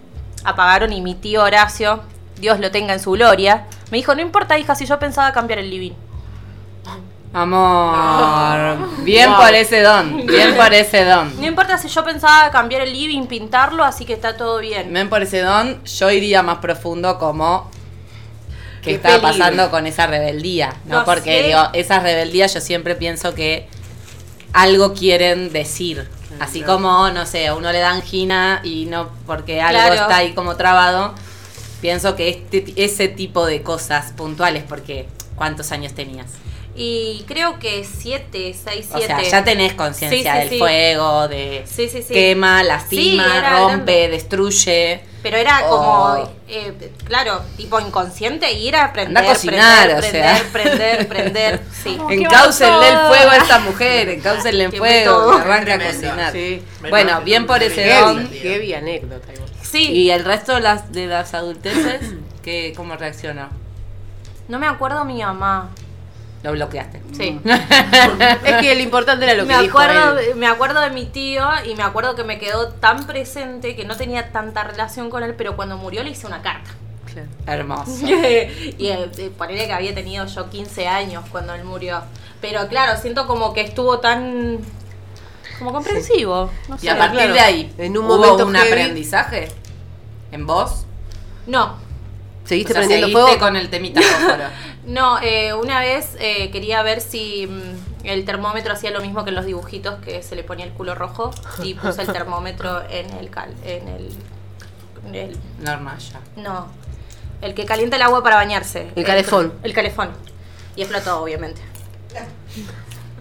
apagaron y mi tío Horacio, Dios lo tenga en su gloria, me dijo, no importa hija, si yo pensaba cambiar el living. Amor. Bien por ese don. Bien por ese don. No importa si yo pensaba cambiar el living, pintarlo, así que está todo bien. Bien por ese don, yo iría más profundo como Qué estaba peligro. pasando con esa rebeldía, ¿no? No Porque sé. digo, esas rebeldías yo siempre pienso que algo quieren decir. Así como, no sé, a uno le da angina y no porque algo Claro. está ahí como trabado. Pienso que este, ese tipo de cosas puntuales, porque ¿cuántos años tenías? Y creo que 7, 6, O 7. sea, ya tenés conciencia Sí, sí, del sí. fuego, de Sí, sí, sí. quema, lastima, Sí, era rompe, grande. destruye. Pero era Oh. como, eh, claro, tipo inconsciente y ir a prender, Anda a cocinar, prender, o prender, sea. prender, prender, sí. Como que Encáucenle el fuego a esta mujer, encáucenle el Qué fuego, que arranca a cocinar. Sí. Bueno, bien por ese don. heavy anécdota. Sí, ¿Y el resto de las, de las adulteces, ¿qué, ¿cómo reaccionó? no me acuerdo mi mamá. Lo bloqueaste. Sí. Es que lo importante era lo que me dijo acuerdo, él. me acuerdo de mi tío y me acuerdo que me quedó tan presente que no tenía tanta relación con él, pero cuando murió le hice una carta. Claro. Hermoso. y eh, eh, ponerle que había tenido yo 15 años cuando él murió. Pero claro, siento como que estuvo tan como comprensivo. No Y sé. a partir claro. de ahí, En un ¿hubo momento un heavy. aprendizaje? ¿En vos? No, ¿Seguiste O sea, prendiendo seguiste fuego? con el temita. No, eh, una vez eh, quería ver si mm, el termómetro hacía lo mismo que en los dibujitos, que se le ponía el culo rojo, y puse el termómetro en el cal, en el, en el- hornalla. no, el que calienta el agua para bañarse. El calefón. El, calefón. Y explotó, obviamente.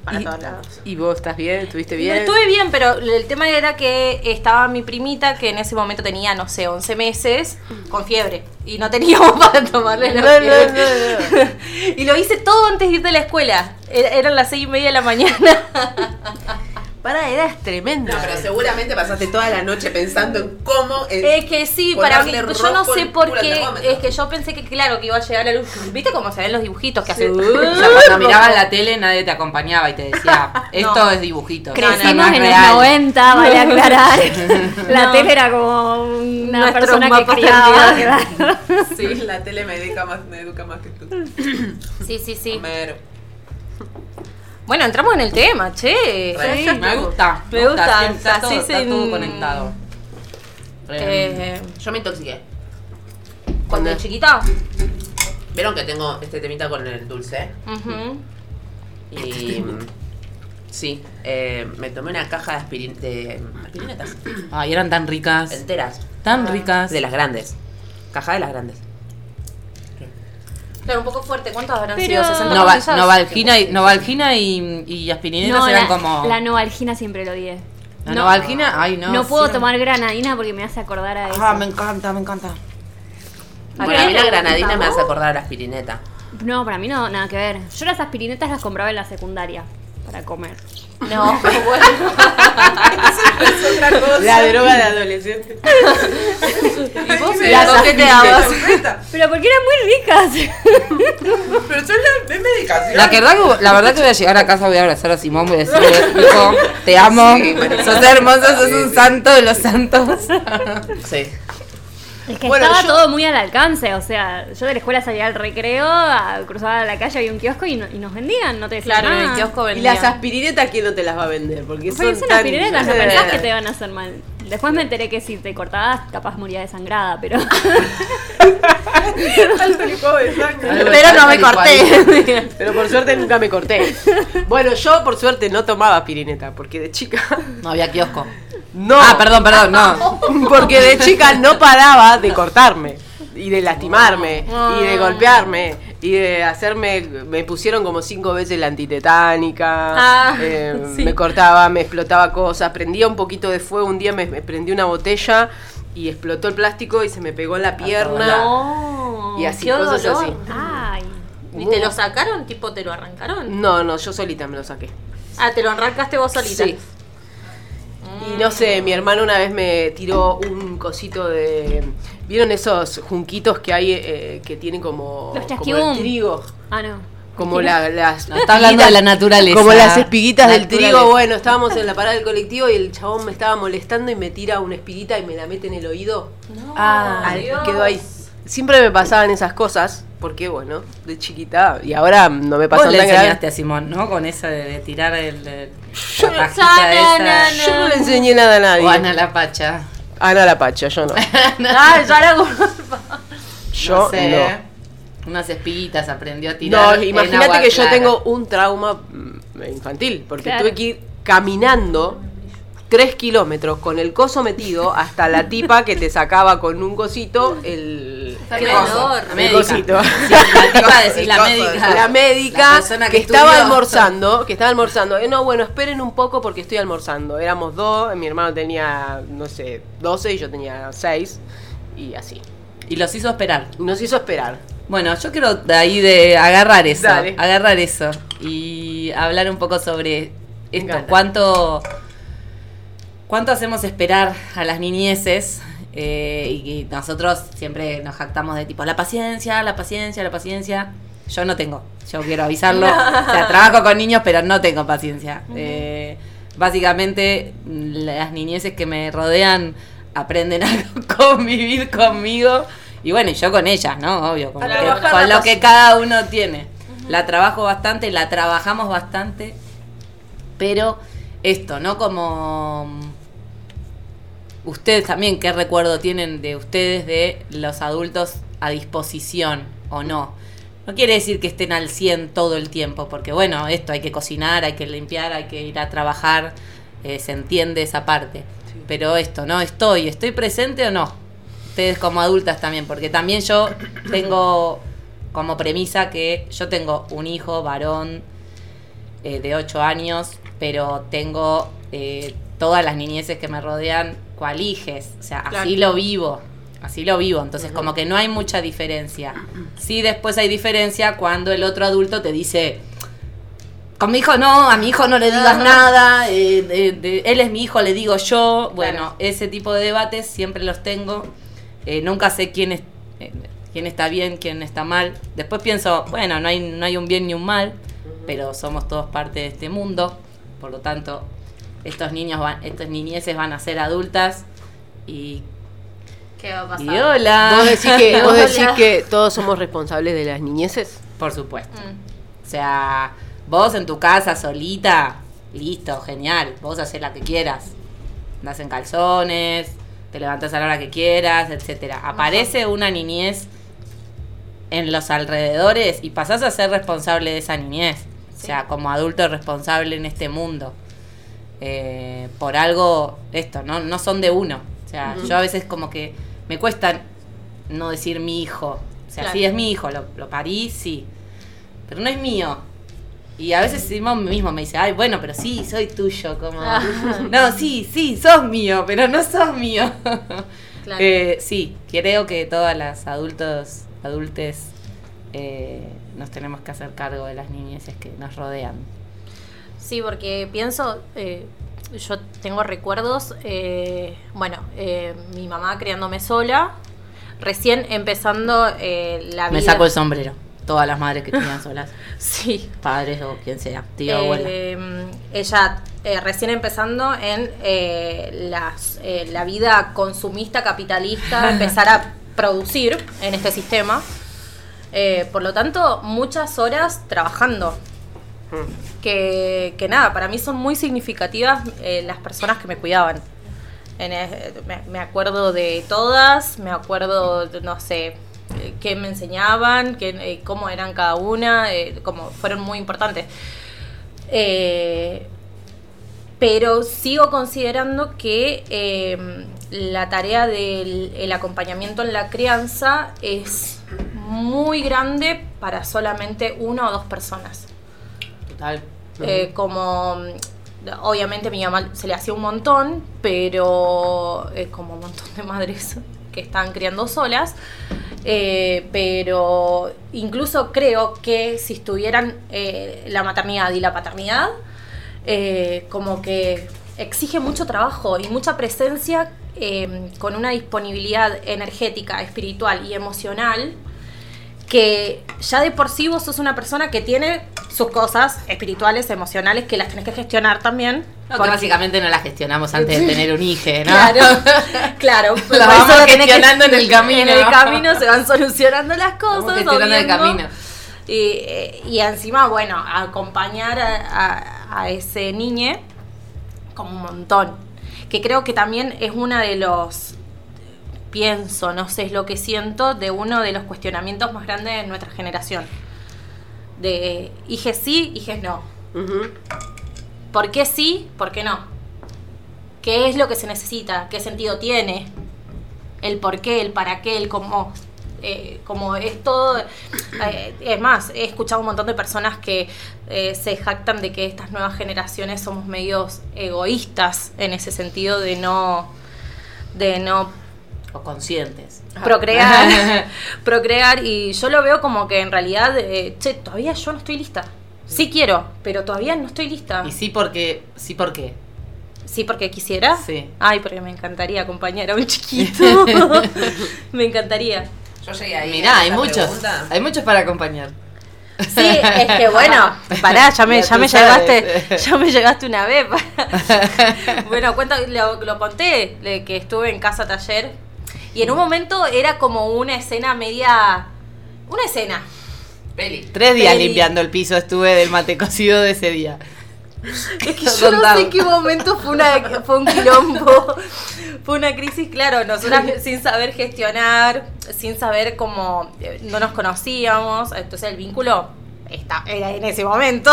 Para Y- todos lados. ¿Y vos estás bien? ¿Estuviste No, bien? Estuve bien, pero el tema era que estaba mi primita, que en ese momento tenía, no sé, 11 meses, con fiebre. Y no teníamos para tomarle la No, no, fiebre. y lo hice todo antes de ir de la escuela. Era- Eran las seis y media de la mañana. Para, eras tremenda. No, pero seguramente pasaste toda la noche pensando en cómo. Es que sí, para mí, yo no sé por qué. Es que yo pensé que, claro, que iba a llegar la luz. ¿Viste cómo se ven los dibujitos que hace? O sea, cuando mirabas la tele nadie te acompañaba y te decía, esto No. es dibujito. Crecimos no es en real". los 90, vale aclarar. La No. tele era como una Nuestros persona que criaba. claro. Sí, la tele me educa más, me educa más que tú. Sí, sí, sí. Homero. Bueno, entramos en el tema, che. Me gusta. Me gusta, Está, así todo, está sin- todo conectado. Eh, Yo me intoxiqué. cuando era chiquita. Vieron que tengo este temita con el dulce. Ujú. Y. sí, eh, me tomé una caja de, aspirin de aspirinetas Ay, eran tan ricas. enteras. Tan ricas. De las grandes. Caja de las grandes. Claro, un poco fuerte. ¿Cuántos habrán Pero- sido? ¿60 Nova- pastillas? Novalgina, y, Novalgina y, y aspirinetas No, eran la, como... la novalgina siempre lo odié. La no. Novalgina, ay no. No, puedo sí. tomar granadina porque me hace acordar a eso. Ah, me encanta, me encanta. ¿A Bueno, mí la granadina me hace acordar a la aspirineta. No, para mí no, nada que ver. Yo las aspirinetas las compraba en la secundaria para comer. No, bueno. La droga de adolescente. ¿Y vos Las ¿con qué te dabas? Pero porque eran muy ricas. Pero son la, es medicación. La verdad, que, la verdad que voy a llegar a casa, voy a abrazar a Simón, voy a decirle, hijo, te amo, sos hermoso, sos un santo de los santos. Sí. Es que Bueno, estaba yo- todo muy al alcance, o sea, yo de la escuela salía al recreo, a- cruzaba la calle, había un kiosco y, no- y nos vendían, no te decían Claro, en nada. el kiosco Y vendían. las aspirinetas, ¿quién no te las va a vender? Porque son son tan- aspirinetas, no pensás que te van a hacer mal. Después me enteré que si te cortabas, capaz moría desangrada, pero... De sangre. Pero no me corté. Pero por suerte nunca me corté. Bueno, yo por suerte no tomaba aspirineta, porque de chica. No había kiosco. No. Ah, perdón, perdón, no. Porque de chica no paraba de cortarme. Y de lastimarme. Y de golpearme. Y de hacerme. Me pusieron como cinco veces la antitetánica. Ah, eh, sí. Me cortaba, me explotaba cosas. Prendía un poquito de fuego. Un día me, me prendí una botella. Y explotó el plástico y se me pegó en la pierna. No. Y así, qué cosas dolor. así. Ay. ¿Y te lo sacaron? ¿Tipo te lo arrancaron? No, no, yo solita me lo saqué. Ah, te lo arrancaste vos solita. Sí. Y no sé, mi hermano una vez me tiró un cosito de. ¿Vieron esos junquitos que hay eh, que tienen como. Los como chasquibum. el trigo? Ah, no. Como la- las. No, está hablando de la naturaleza. Como las espiguitas del trigo. Bueno, estábamos en la parada del colectivo y el chabón me estaba molestando y me tira una espiguita y me la mete en el oído. Ah, Al- quedó ahí. Siempre me pasaban esas cosas, porque bueno, de chiquita, y ahora no me Vos pasan le tan grave. enseñaste a Simón, ¿no? Con eso de, de tirar el, Yo- la pajita esa. Yo no le enseñé nada a nadie. O Ana la Pacha. Ana la Pacha, yo no. Ah, yo ahora Yo no sé. no. Unas espiguitas aprendió a tirar. No, imagínate que yo tengo un trauma mm, infantil, porque Claro. tuve que ir caminando tres kilómetros con el coso metido hasta la tipa que te sacaba con un cosito el, Cosito. Sí, la tipa decir la El coso, médica. La médica La que, que estaba almorzando, que estaba almorzando. Eh, no, bueno, esperen un poco porque estoy almorzando. Éramos dos, mi hermano tenía, no sé, 12 y yo tenía 6 y así. Y los hizo esperar. Nos hizo esperar. Bueno, yo quiero de ahí de agarrar eso, Dale. agarrar eso y hablar un poco sobre esto, cuánto cuánto hacemos esperar a las niñeces eh, y, y nosotros siempre nos jactamos de tipo la paciencia, la paciencia, la paciencia. Yo no tengo, yo quiero avisarlo. o sea, trabajo con niños, pero no tengo paciencia. Eh, básicamente, las niñeces que me rodean aprenden a convivir conmigo. Y bueno, y yo con ellas, ¿no? Obvio, con, lo que, trabajar con la lo que cada uno tiene. La trabajo bastante, la trabajamos bastante, pero esto, ¿no? Como ustedes también, ¿qué recuerdo tienen de ustedes de los adultos a disposición o no. No quiere decir que estén al 100 todo el tiempo, porque bueno, esto hay que cocinar, hay que limpiar, hay que ir a trabajar, eh, se entiende esa parte. Pero esto, ¿no? Estoy, ¿estoy presente o no? Ustedes como adultas también, porque también yo tengo como premisa que yo tengo un hijo varón eh, de 8 años, pero tengo eh, todas las niñeces que me rodean cualiges, o sea, así lo vivo, así lo vivo, entonces como que no hay mucha diferencia. Sí después hay diferencia cuando el otro adulto te dice, con mi hijo no, a mi hijo no le digas nada, eh, de- de- él es mi hijo, le digo yo, bueno, Claro. ese tipo de debates siempre los tengo, Eh, nunca sé quién es... eh, quién está bien, quién está mal. Después pienso, bueno, no hay, no hay un bien ni un mal, pero somos todos parte de este mundo. Por lo tanto, estos niños van, estas niñeces van a ser adultas y, ¿Qué va a pasar? y hola. ¿Vos decís, que, vos Hola. decís que todos somos responsables de las niñeces? Por supuesto. Mm. O sea, vos en tu casa solita, listo, genial. Vos haces la que quieras. Andás en calzones, te levantás a la hora que quieras, etcétera. Aparece una niñez en los alrededores y pasás a ser responsable de esa niñez. O sea, como adulto responsable en este mundo. Eh, por algo, esto, ¿no? No son de uno. O sea, yo a veces como que me cuesta no decir mi hijo. O sea, Claro. sí es mi hijo, lo, lo parí, sí. Pero no es mío. Y a veces Simón mismo me dice, ay, bueno, pero sí, soy tuyo. Como, no, sí, sí, sos mío, pero no sos mío. Claro. Eh, sí, creo que todas las adultos, adultes, eh, nos tenemos que hacer cargo de las niñeces que nos rodean. Sí, porque pienso, eh, yo tengo recuerdos, eh, bueno, eh, mi mamá criándome sola, recién empezando eh, la vida. Me saco el sombrero. Todas las madres que tenían solas, Sí. padres o quien sea, tío, abuela. Eh, ella eh, recién empezando en las, eh, la vida consumista capitalista, empezar a producir en este sistema. Eh, por lo tanto, muchas horas trabajando. Que, nada, para mí son muy significativas eh, las personas que me cuidaban. Me, acuerdo de todas, me acuerdo, no sé, eh, qué me enseñaban, qué, eh, cómo eran cada una, como fueron muy importantes. Pero sigo considerando que eh, la tarea del el acompañamiento en la crianza es muy grande para solamente una o dos personas. Eh, como mm, obviamente mi mamá se le hacía un montón, pero es como un montón de madres que están criando solas. Eh, pero incluso creo que si estuvieran eh, la maternidad y la paternidad, eh, como que exige mucho trabajo y mucha presencia eh, con una disponibilidad energética, espiritual y emocional que ya de por sí vos sos una persona que tiene sus cosas espirituales, emocionales, que las tenés que gestionar también. No, que Porque- básicamente no la gestionamos antes de tener un hijo, ¿no? Claro, claro. eso vamos que- gestionando en el camino. En el camino se van solucionando las cosas. Vamos gestionando o el camino. Y, eh, y encima, bueno, acompañar a, a- a ese niño como un montón. Que creo que también es una de los, pienso, no sé, es lo que siento, de uno de los cuestionamientos más grandes de nuestra generación. De hijes sí, hijes no. ¿Por qué sí? ¿Por qué no? ¿Qué es lo que se necesita? ¿Qué sentido tiene? El por qué, el para qué, el cómo. Eh, como es todo. eh, es más, he escuchado un montón de personas que eh, se jactan de que estas nuevas generaciones somos medios egoístas en ese sentido de no. de no O conscientes. procrear. procrear. Y yo lo veo como que en realidad, eh, che, todavía yo no estoy lista. Sí quiero, pero todavía no estoy lista. Y sí porque, sí porque. Sí, porque quisiera. Sí. Ay, porque me encantaría acompañar a un chiquito. me encantaría. Yo llegué ahí. Mirá, hay muchos, pregunta. hay muchos para acompañar. Sí, es que bueno, pará, ya me, Ya me llegaste, ya me llegaste una vez. bueno, cuenta, lo, lo conté, de que estuve en casa taller. Y en un momento era como una escena media. Una escena. Peli. Tres días Peli. limpiando el piso estuve del mate cocido de ese día. Es que yo no sé en qué momento fue, una, fue un quilombo, fue una crisis, claro, nosotras sin saber gestionar, sin saber cómo, eh, no nos conocíamos, entonces el vínculo está, era en ese momento.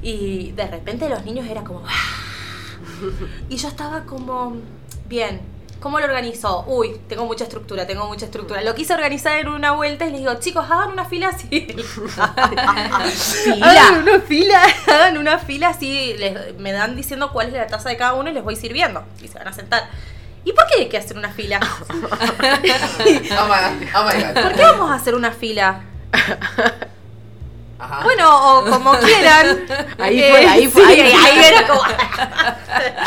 Y de repente los niños era como... "Ah". Y yo estaba como, bien, ¿cómo lo organizó? Uy, tengo mucha estructura, tengo mucha estructura. Lo quise organizar en una vuelta y les digo, chicos, hagan una fila así. Hagan una fila, hagan una fila así, les- me dan diciendo cuál es la taza de cada uno y les voy sirviendo. Y se van a sentar. ¿Y por qué hay que hacer una fila? Oh my God, oh my God. ¿Por qué vamos a hacer una fila? Ajá. Bueno, o como quieran. Ahí fue, ahí fue, sí, ahí ahí, fue. era como-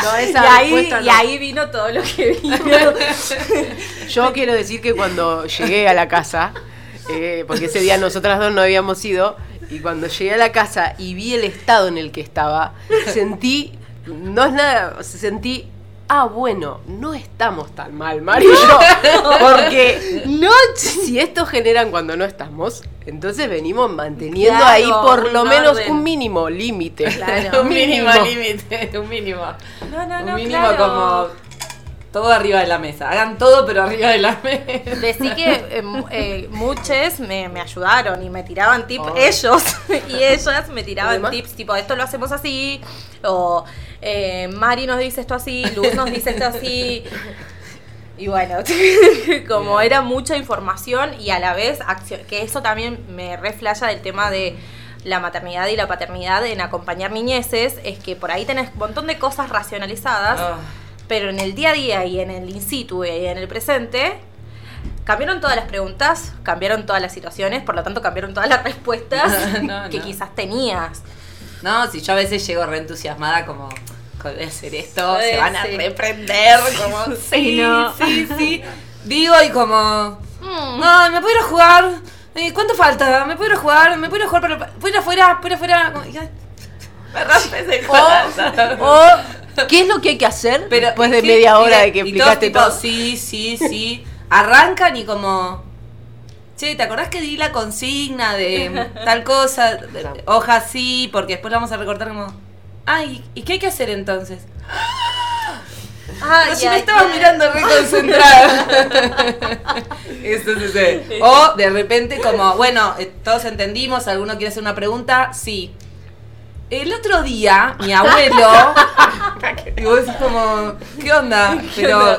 No, y, ahí, y ahí vino todo lo que vino. Yo quiero decir que cuando llegué a la casa, eh, porque ese día nosotras dos no habíamos ido, y cuando llegué a la casa y vi el estado en el que estaba, sentí, no es nada, sentí, ah, bueno, no estamos tan mal, Mari y yo, porque no, si esto generan cuando no estamos, entonces venimos manteniendo Claro, ahí por lo menos orden. un mínimo límite. Claro. un mínimo límite, un mínimo. No, no, no, un mínimo claro. como todo arriba de la mesa. Hagan todo, pero arriba de la mesa. Decí que eh, mu- eh, muchos me, me ayudaron y me tiraban tips, Oh. ellos y ellas me tiraban tips, tipo, esto lo hacemos así, o eh, Mari nos dice esto así, Luz nos dice esto así. Y bueno, como era mucha información y a la vez acción, que eso también me reflaya del tema de la maternidad y la paternidad en acompañar niñeces, es que por ahí tenés un montón de cosas racionalizadas, Ah. pero en el día a día y en el in situ y en el presente cambiaron todas las preguntas, cambiaron todas las situaciones, por lo tanto cambiaron todas las respuestas No, que no. quizás tenías. No, si yo a veces llego re entusiasmada como voy a hacer esto, se van a sí. reprender, como sí, no. sí, sí. Digo y como Mm. no, me puedo ir a jugar. Eh, ¿Cuánto falta? ¿Me puedo ir a jugar? ¿Me puedo ir a jugar? Pero, ¿Puedo ir afuera? ¿Puedo ir afuera? Como. Me rompes el. O, ¿qué es lo que hay que hacer Pero después de media hora de que explicaste todo? tipo, Sí, sí, sí. Arrancan y como. Che, ¿te acordás que di la consigna de tal cosa? Hoja sí, porque después la vamos a recortar como. Ay, ¿y qué hay que hacer entonces? Si ay, me estabas mirando reconcentrada. Eso sucede. O de repente como, bueno, eh, todos entendimos, ¿alguno quiere hacer una pregunta? Sí. El otro día, mi abuelo, y vos decís como, ¿qué onda? Pero,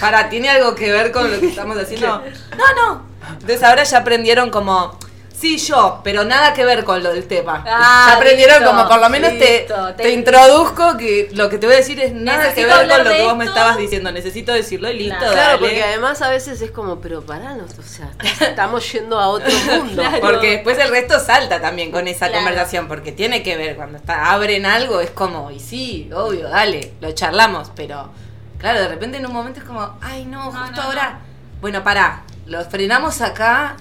para, ¿tiene algo que ver con lo que estamos haciendo? No, no. Entonces ahora ya aprendieron como, sí, yo, pero nada que ver con lo del tema. Ah, ya aprendieron listo, como, por lo menos te, listo, te, te- introduzco que lo que te voy a decir es nada que ver con lo que vos me estabas diciendo. Necesito decirlo y listo, Claro, dale. porque además a veces es como, pero paranos, o sea, estamos yendo a otro mundo. Porque después el resto salta también con esa Claro. conversación, porque tiene que ver, cuando está, abren algo es como, y sí, obvio, dale, lo charlamos, pero claro, de repente en un momento es como, ay no, justo no, ahora, bueno, pará, lo frenamos acá,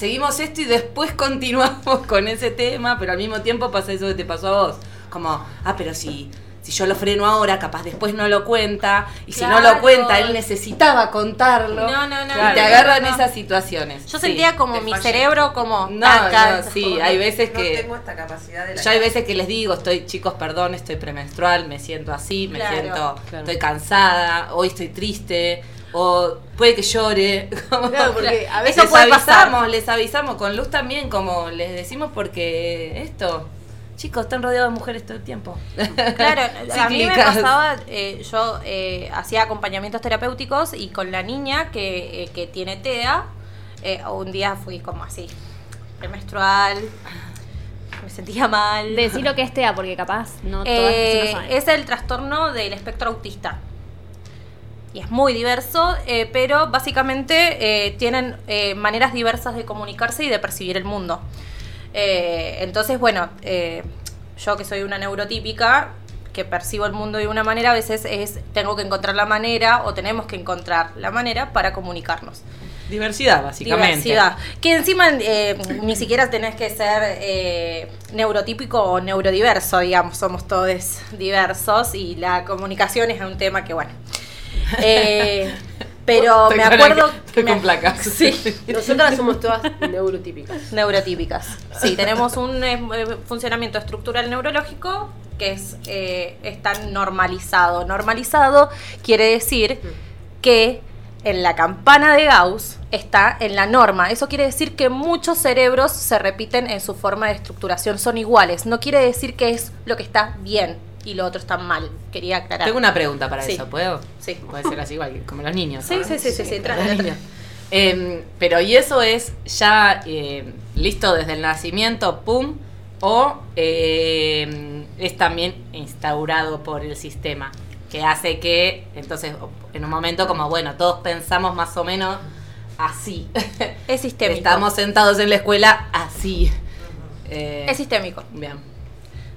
seguimos esto y después continuamos con ese tema, pero al mismo tiempo pasa eso que te pasó a vos, como, ah, pero si... Si yo lo freno ahora, capaz después no lo cuenta. Y si no lo cuenta, él necesitaba contarlo. No, no, no, Y no, te no, agarran no. esas situaciones. Yo Sí. sentía como mi fallé. cerebro como No, taca, no, sí, hay veces No que tengo esta capacidad de la yo hay veces que les digo, estoy, chicos, perdón, estoy premenstrual, me siento así, me Claro. siento, Claro. estoy cansada, hoy estoy triste, o puede que llore. Como- Claro, porque a veces les puede pasar. avisamos, les avisamos, con Luz también, como les decimos porque esto, chicos, están rodeados de mujeres todo el tiempo. Claro, a mí me pasaba, eh, yo eh, hacía acompañamientos terapéuticos y con la niña que, eh, que tiene TEA, eh, un día fui como así, premenstrual, me sentía mal. Decí lo que es TEA, porque capaz no todas las Eh, personas saben. es el trastorno del espectro autista. Y es muy diverso, eh, pero básicamente eh, tienen eh, maneras diversas de comunicarse y de percibir el mundo. Entonces, bueno, eh, yo que soy una neurotípica, que percibo el mundo de una manera, a veces es tengo que encontrar la manera o tenemos que encontrar la manera para comunicarnos. Diversidad, básicamente. Diversidad. Que encima eh, ni siquiera tenés que ser eh, neurotípico o neurodiverso, digamos, somos todos diversos y la comunicación es un tema que, bueno. Eh, Pero me acuerdo. estoy con placas. Sí. Nosotras somos todas neurotípicas. Neurotípicas. Sí, tenemos un eh, eh, funcionamiento estructural neurológico que es eh, está normalizado. Normalizado quiere decir que en la campana de Gauss está en la norma. Eso quiere decir que muchos cerebros se repiten en su forma de estructuración, son iguales. No quiere decir que es lo que está bien y lo otro está mal. Quería aclarar. Tengo una pregunta para Sí. eso, ¿puedo? Sí. Puede ser así igual, como los niños. Sí, sí, sí, sí, sí, tra- los tra- niños. Em, pero, ¿y eso es ya eh, listo desde el nacimiento, pum? ¿O em, es también instaurado por el sistema? Que hace que, entonces, en un momento como, bueno, todos pensamos más o menos así. Es sistémico. Estamos sentados en la escuela así. Es sistémico. Bien.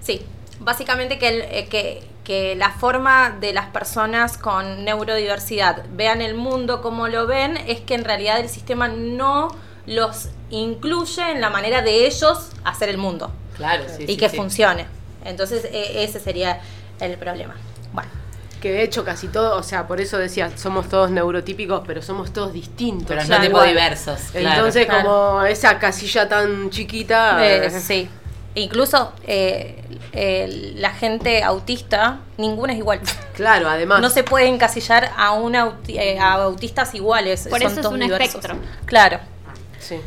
Sí, básicamente que, el- eh, que, que la forma de las personas con neurodiversidad vean el mundo como lo ven es que en realidad el sistema no los incluye en la manera de ellos hacer el mundo Claro, sí. y sí, que sí. funcione. Entonces e- ese sería el problema. Bueno, Que de hecho casi todo, o sea, por eso decía, somos todos neurotípicos, pero somos todos distintos. Pero no Claro. tipo Igual. diversos. claro. Entonces, Claro. como esa casilla tan chiquita. eh, eh, sí. Incluso eh, la gente autista, ninguna es igual. Claro, además. No se puede encasillar a, un auti- eh, a autistas iguales. Por son eso es todos un diversos. espectro. Claro, Sí.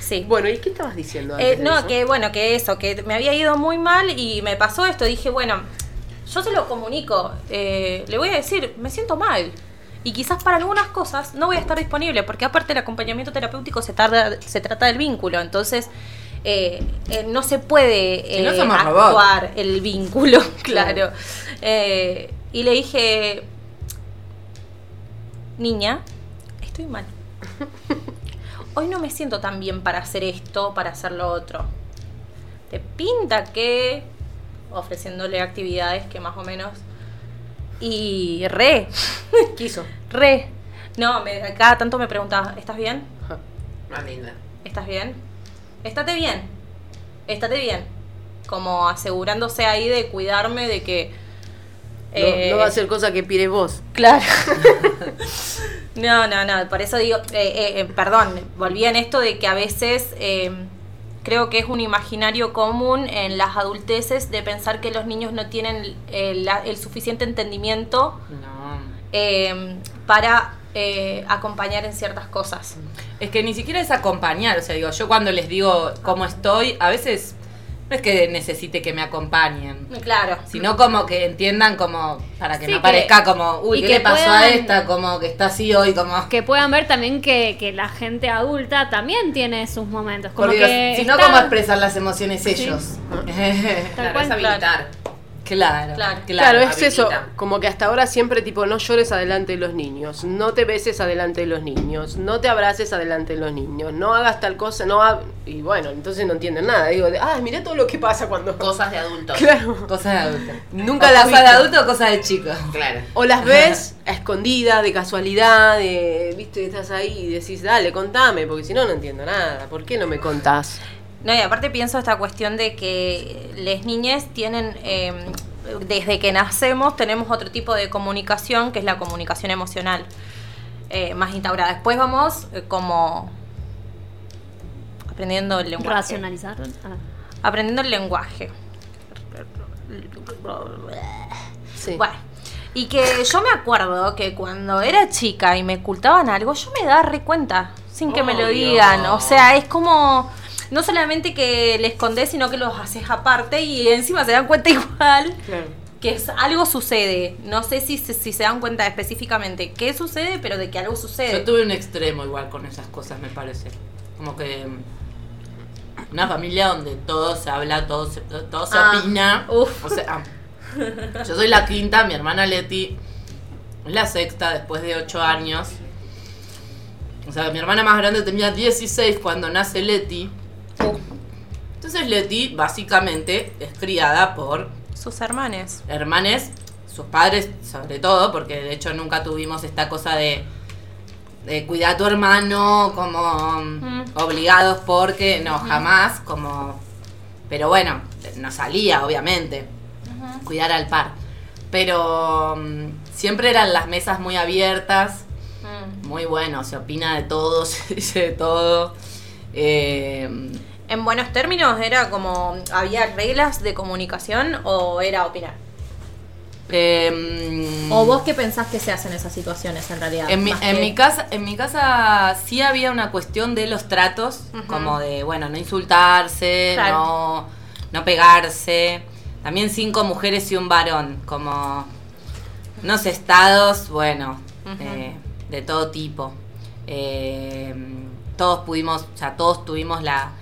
sí. Bueno, ¿y qué estabas diciendo Eh, de no, eso? que bueno, que eso, que me había ido muy mal y me pasó esto. Dije, bueno, yo se lo comunico. eh, le voy a decir, me siento mal. Y quizás para algunas cosas no voy a estar disponible, porque aparte el acompañamiento terapéutico se, tarda, se trata del vínculo. Entonces, eh, eh, no se puede Si no eh, robots. actuar el vínculo, claro. Y le dije, niña, estoy mal. Hoy no me siento tan bien para hacer esto, para hacer lo otro. ¿Te pinta que ofreciéndole actividades que más o menos y re, Quiso. re. No, me, cada tanto me preguntaba, ¿estás bien? Más linda. ¿Estás bien? Estate bien. Estate bien. Como asegurándose ahí de cuidarme de que No, eh, no va a ser cosa que pires vos. Claro. no, no, no. Por eso digo, eh, eh, eh, perdón, volví en esto de que a veces eh, creo que es un imaginario común en las adulteces de pensar que los niños no tienen el, la- el suficiente entendimiento No. eh, para eh, acompañar en ciertas cosas. Es que ni siquiera es acompañar, o sea, digo, yo cuando les digo cómo estoy, a veces no es que necesite que me acompañen, Claro. sino como que entiendan como, para que Sí, no que- parezca como, uy, y ¿qué que le pasó a esta? Como que está así hoy, como... Que puedan ver también que, que la gente adulta también tiene sus momentos. Como Por Dios, que si no, está- ¿cómo expresan las emociones ellos? Tal Claro, cual, es habilitar. Claro, Claro. Claro, es habilita. eso. Como que hasta ahora siempre, tipo, no llores adelante de los niños, no te beses adelante de los niños, no te abraces adelante de los niños, no hagas tal cosa, no ha- Y bueno, entonces no entienden nada. Digo, ah, mirá todo lo que pasa cuando. Cosas de adultos. Claro. Cosas de adulto. Nunca O las cosas de viste. adulto o cosas de chico. Claro. O las ves a escondida, de casualidad, de, viste, estás ahí y decís, dale, contame, porque si no, no entiendo nada. ¿Por qué no me contás? No, y aparte pienso esta cuestión de que las niñas tienen, eh, desde que nacemos, tenemos otro tipo de comunicación, que es la comunicación emocional, eh, más instaurada. Después vamos eh, como aprendiendo el lenguaje. Racionalizar. Ah. Aprendiendo el lenguaje. Sí. Bueno, y que yo me acuerdo que cuando era chica y me ocultaban algo, yo me daba re cuenta, sin que me lo digan. O sea, es como, no solamente que le escondés, sino que los haces aparte y encima se dan cuenta igual Claro. que es, algo sucede. No sé si, se- si se dan cuenta específicamente qué sucede, pero de que algo sucede. Yo tuve un extremo igual con esas cosas, me parece. Como que mm, una familia donde todo se habla, todo se, todo se Ah, opina. uf. O sea, yo soy la quinta, mi hermana Leti es la sexta después de ocho años. O sea, mi hermana más grande tenía 16 cuando nace Leti. Entonces Leti básicamente es criada por sus hermanes. hermanes, sus padres sobre todo, porque de hecho nunca tuvimos esta cosa de, de cuidar a tu hermano como Mm. obligados porque no, jamás, como... Pero bueno, no salía, obviamente, cuidar al par. Pero mm, siempre eran las mesas muy abiertas, Mm. muy bueno, se opina de todo, se dice de todo. Eh, En buenos términos, ¿era como. ¿Había reglas de comunicación o era opinar? eh, ¿O vos qué pensás que se hace en esas situaciones en realidad? En mi, en que- mi casa, en mi casa sí había una cuestión de los tratos, como de, bueno, no insultarse, Claro. no, no pegarse. También cinco mujeres y un varón, como unos estados, bueno, eh, de todo tipo. Eh, todos pudimos, o sea, todos tuvimos la,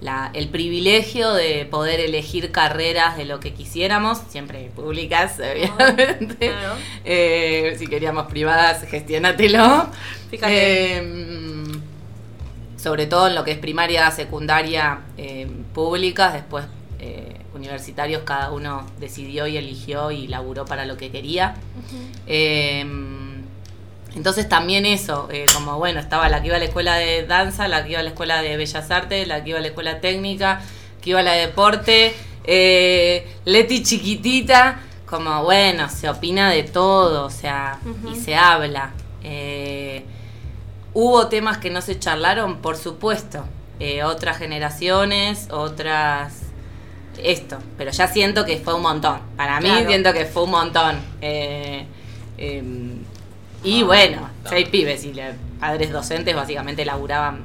la- el privilegio de poder elegir carreras de lo que quisiéramos, siempre públicas, obviamente. claro. Eh, si queríamos privadas, gestionatelo. Fíjate. Eh, sobre todo en lo que es primaria, secundaria, eh, públicas, después universitarios, cada uno decidió y eligió y laburó para lo que quería. Eh, entonces también eso, eh, como bueno, estaba la que iba a la escuela de danza, la que iba a la escuela de bellas artes, la que iba a la escuela técnica, que iba a la de deporte, eh, Leti chiquitita, como bueno, se opina de todo, o sea, y se habla. Eh, Hubo temas que no se charlaron, por supuesto. Eh, otras generaciones, otras. Esto. Pero ya siento que fue un montón. Para mí, Claro. siento que fue un montón. Eh, eh, y bueno, seis pibes y le- padres docentes básicamente laburaban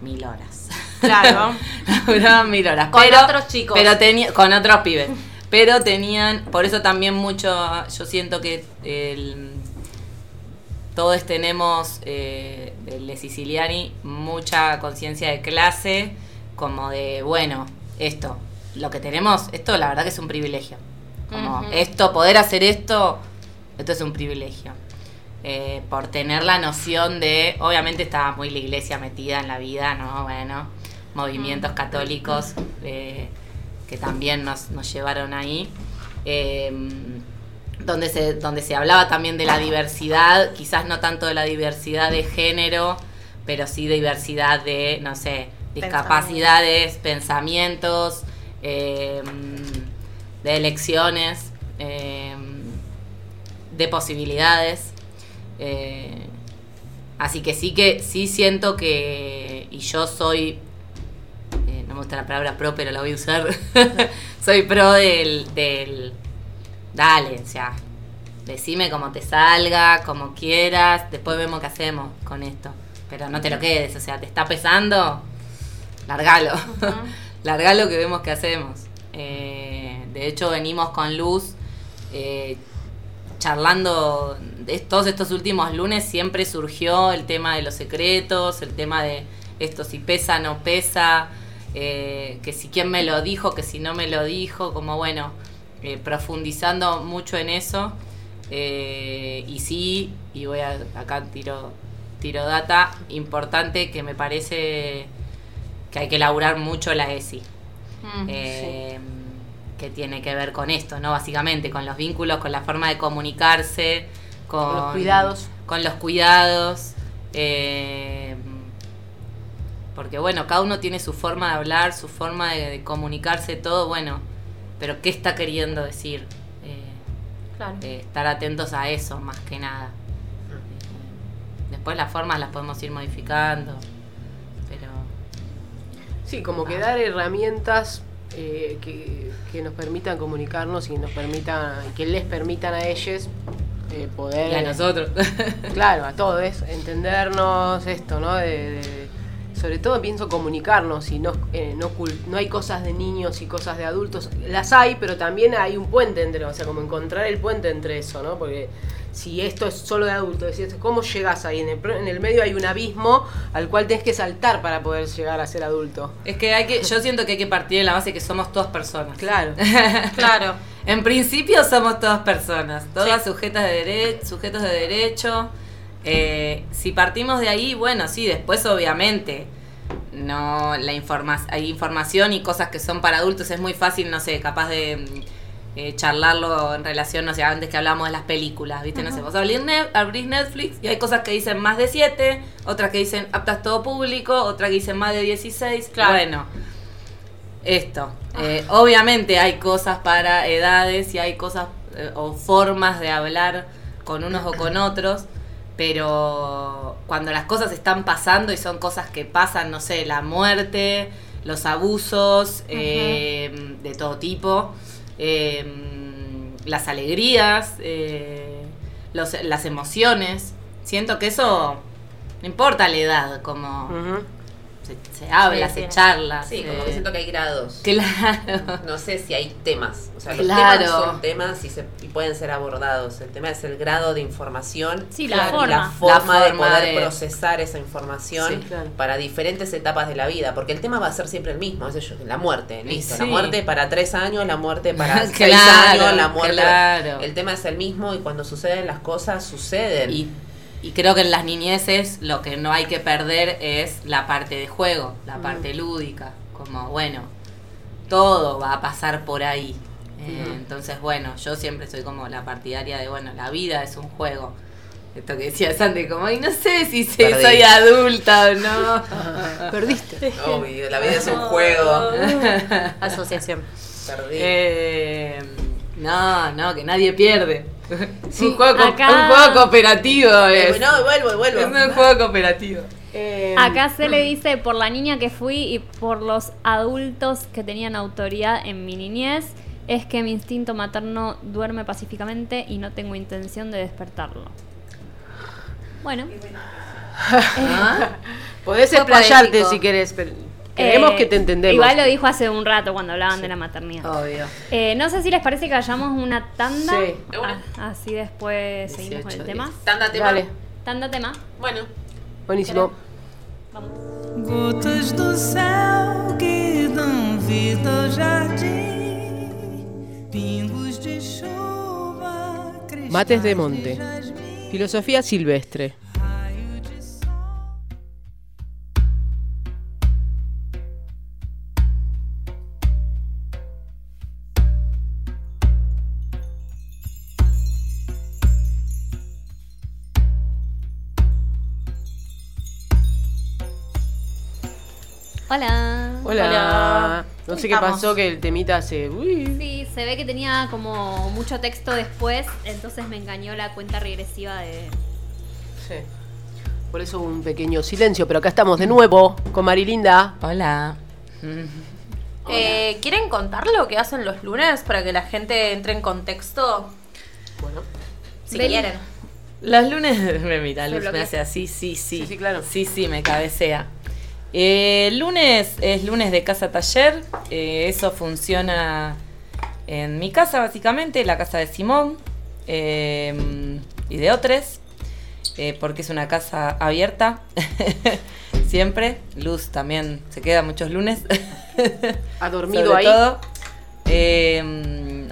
mil horas. Claro. laburaban mil horas. Con pero, otros chicos. Pero tenía, con otros pibes. Pero tenían, por eso también mucho, yo siento que el, todos tenemos, eh, de Siciliani, mucha conciencia de clase, como de, bueno, esto, lo que tenemos, esto la verdad que es un privilegio. Como esto, poder hacer esto, esto es un privilegio. Eh, por tener la noción de, obviamente estaba muy la iglesia metida en la vida, ¿no? Bueno, movimientos católicos eh, que también nos, nos llevaron ahí. Eh, donde se, donde se hablaba también de la diversidad, quizás no tanto de la diversidad de género, pero sí diversidad de, no sé, discapacidades, pensamientos, de elecciones, de posibilidades. Eh, así que sí que sí siento que, y yo soy, eh, no me gusta la palabra pro, pero la voy a usar, soy pro del, del, dale, o sea, decime cómo te salga, como quieras, después vemos qué hacemos con esto. Pero no te lo quedes, o sea, te está pesando, largalo. largalo que vemos qué hacemos. Eh, de hecho, venimos con Luz eh, charlando de todos estos últimos lunes, siempre surgió el tema de los secretos, el tema de esto si pesa, no pesa, eh, que si quién me lo dijo, que si no me lo dijo, como bueno, eh, profundizando mucho en eso. Eh, y sí, y voy a, acá tiro, tiro data, importante que me parece que hay que elaborar mucho la ESI. Eh, que tiene que ver con esto, ¿no? Básicamente, con los vínculos, con la forma de comunicarse, con, los cuidados. Con los cuidados. eh, porque bueno, cada uno tiene su forma de hablar, su forma de, de comunicarse, todo, bueno, pero ¿qué está queriendo decir? Eh, Claro. eh, estar atentos a eso más que nada. Eh, después las formas las podemos ir modificando, pero Sí, como que dar herramientas eh, que, que nos permitan comunicarnos y nos permitan, que les permitan a ellos eh, poder. y a nosotros. Claro, a todos, entendernos esto, ¿no? De, de- sobre todo pienso comunicarnos y no, eh, no, no hay cosas de niños y cosas de adultos. Las hay, pero también hay un puente entre, o sea, como encontrar el puente entre eso, ¿no? Porque si esto es solo de adultos, decís, ¿cómo llegas ahí? En el, pro- en el medio hay un abismo al cual tenés que saltar para poder llegar a ser adulto. es que hay que, yo siento que hay que partir de la base que somos todas personas. Claro. Claro. En principio somos todas personas, todas sujetas de dere- sujetos de derecho. Eh, si partimos de ahí, bueno, sí, después obviamente no la informa hay información y cosas que son para adultos, es muy fácil, no sé, capaz de eh, charlarlo en relación, no sé, antes que hablábamos de las películas, ¿viste? No sé, vos abrís Netflix y hay cosas que dicen más de 7, otras que dicen aptas todo público, otras que dicen más de 16, Claro. bueno. Esto. Eh, obviamente hay cosas para edades y hay cosas eh, o formas de hablar con unos o con otros, pero cuando las cosas están pasando y son cosas que pasan, no sé, la muerte, los abusos eh, de todo tipo, eh, las alegrías, eh, los- las emociones, siento que eso no importa la edad, como. Se, se habla, Sí, se sí. charla. Sí, se- como que siento que hay grados. Claro. No sé si hay temas. O sea, los Claro. temas son temas y, se, y pueden ser abordados. El tema es el grado de información Sí, la y la forma. forma La de forma poder de- procesar esa información Sí, claro. para diferentes etapas de la vida. Porque el tema va a ser siempre el mismo. Es ello, la muerte. Listo. La muerte para tres años, la muerte para seis Claro, años, la muerte. claro. El tema es el mismo y cuando suceden las cosas, suceden. Y, y creo que en las niñeces lo que no hay que perder es la parte de juego, la parte lúdica. Como, bueno, todo va a pasar por ahí. Eh, Entonces, bueno, yo siempre soy como la partidaria de, bueno, la vida es un juego. Esto que decía Sandy, como, ay, no sé si se- Perdí. soy adulta o no. Perdiste. Obvio, la vida es un juego. Asociación. Perdí. Eh, no, no, que nadie pierde. Sí, un, juego, co- acá- un juego cooperativo Eh, es. no, vuelvo, vuelvo. Es un juego cooperativo. Eh, Acá se le dice por la niña que fui y por los adultos que tenían autoridad en mi niñez, es que mi instinto materno duerme pacíficamente y no tengo intención de despertarlo. Bueno, ¿Ah? Podés explayarte si querés, pero creemos eh, que te entendemos. Igual lo dijo hace un rato cuando hablaban de la maternidad. Obvio. Eh, no sé si les parece que hagamos una tanda. Sí. Ah, así después seguimos con el 18, tema. Tanda tema. Dale, Tanda tema. Bueno. buenísimo. Gotas do céu que dão vida ao jardim, pingos de chuva, Mates de cristais monte. Filosofía silvestre. No sé ¿Cómo qué estamos? pasó que el temita se. Uy. Sí, se ve que tenía como mucho texto después, entonces me engañó la cuenta regresiva de... Sí. Por eso hubo un pequeño silencio, pero acá estamos de nuevo con Marilinda. Hola. Eh, ¿Quieren contar lo que hacen los lunes para que la gente entre en contexto? Bueno. Si Ven. quieren. Los lunes me mira, Luz me hace así, sí, sí. Sí, sí, claro. Sí, sí, me cabecea. Eh, el lunes es lunes de casa taller. eh, eso funciona en mi casa, básicamente, la casa de Simón eh, y de otros, eh, porque es una casa abierta. Siempre. Luz también se queda muchos lunes. Ha dormido Sobre ahí. todo.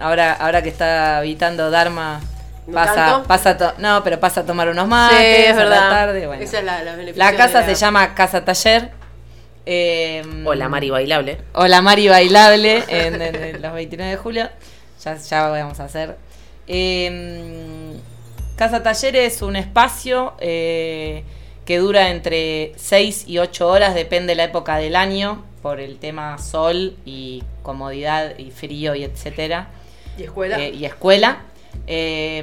Ahora, ahora que está habitando Dharma, ¿No pasa, pasa to- no, pero pasa a tomar unos Sí, mates a la tarde. bueno. Esa es la, la beneficio La casa de se la- llama Casa Taller. Eh, Hola, Mari Bailable. Hola Mari Bailable en, en- en los 29 de julio. Ya, ya vamos a hacer. Eh, Casa Taller es un espacio eh, que dura entre 6 y 8 horas, depende de la época del año, por el tema sol y comodidad y frío y etcétera. ¿Y escuela? Eh, y escuela. Eh,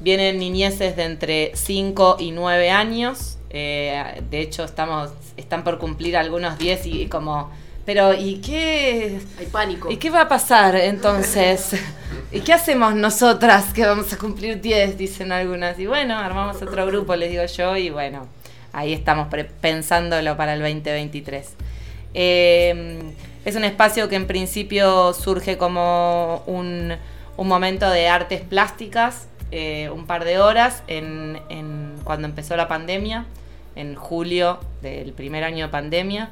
vienen niñeces de entre 5 y 9 años. Eh, de hecho, estamos, están por cumplir algunos 10 y como... Pero, ¿y qué, Hay pánico. ¿y qué va a pasar entonces? ¿Y qué hacemos nosotras que vamos a cumplir 10? Dicen algunas. Y bueno, armamos otro grupo, les digo yo, y bueno, ahí estamos pensándolo para el 2023. Eh, es un espacio que en principio surge como un, un momento de artes plásticas, eh, un par de horas en, en- cuando empezó la pandemia, en julio del primer año de pandemia,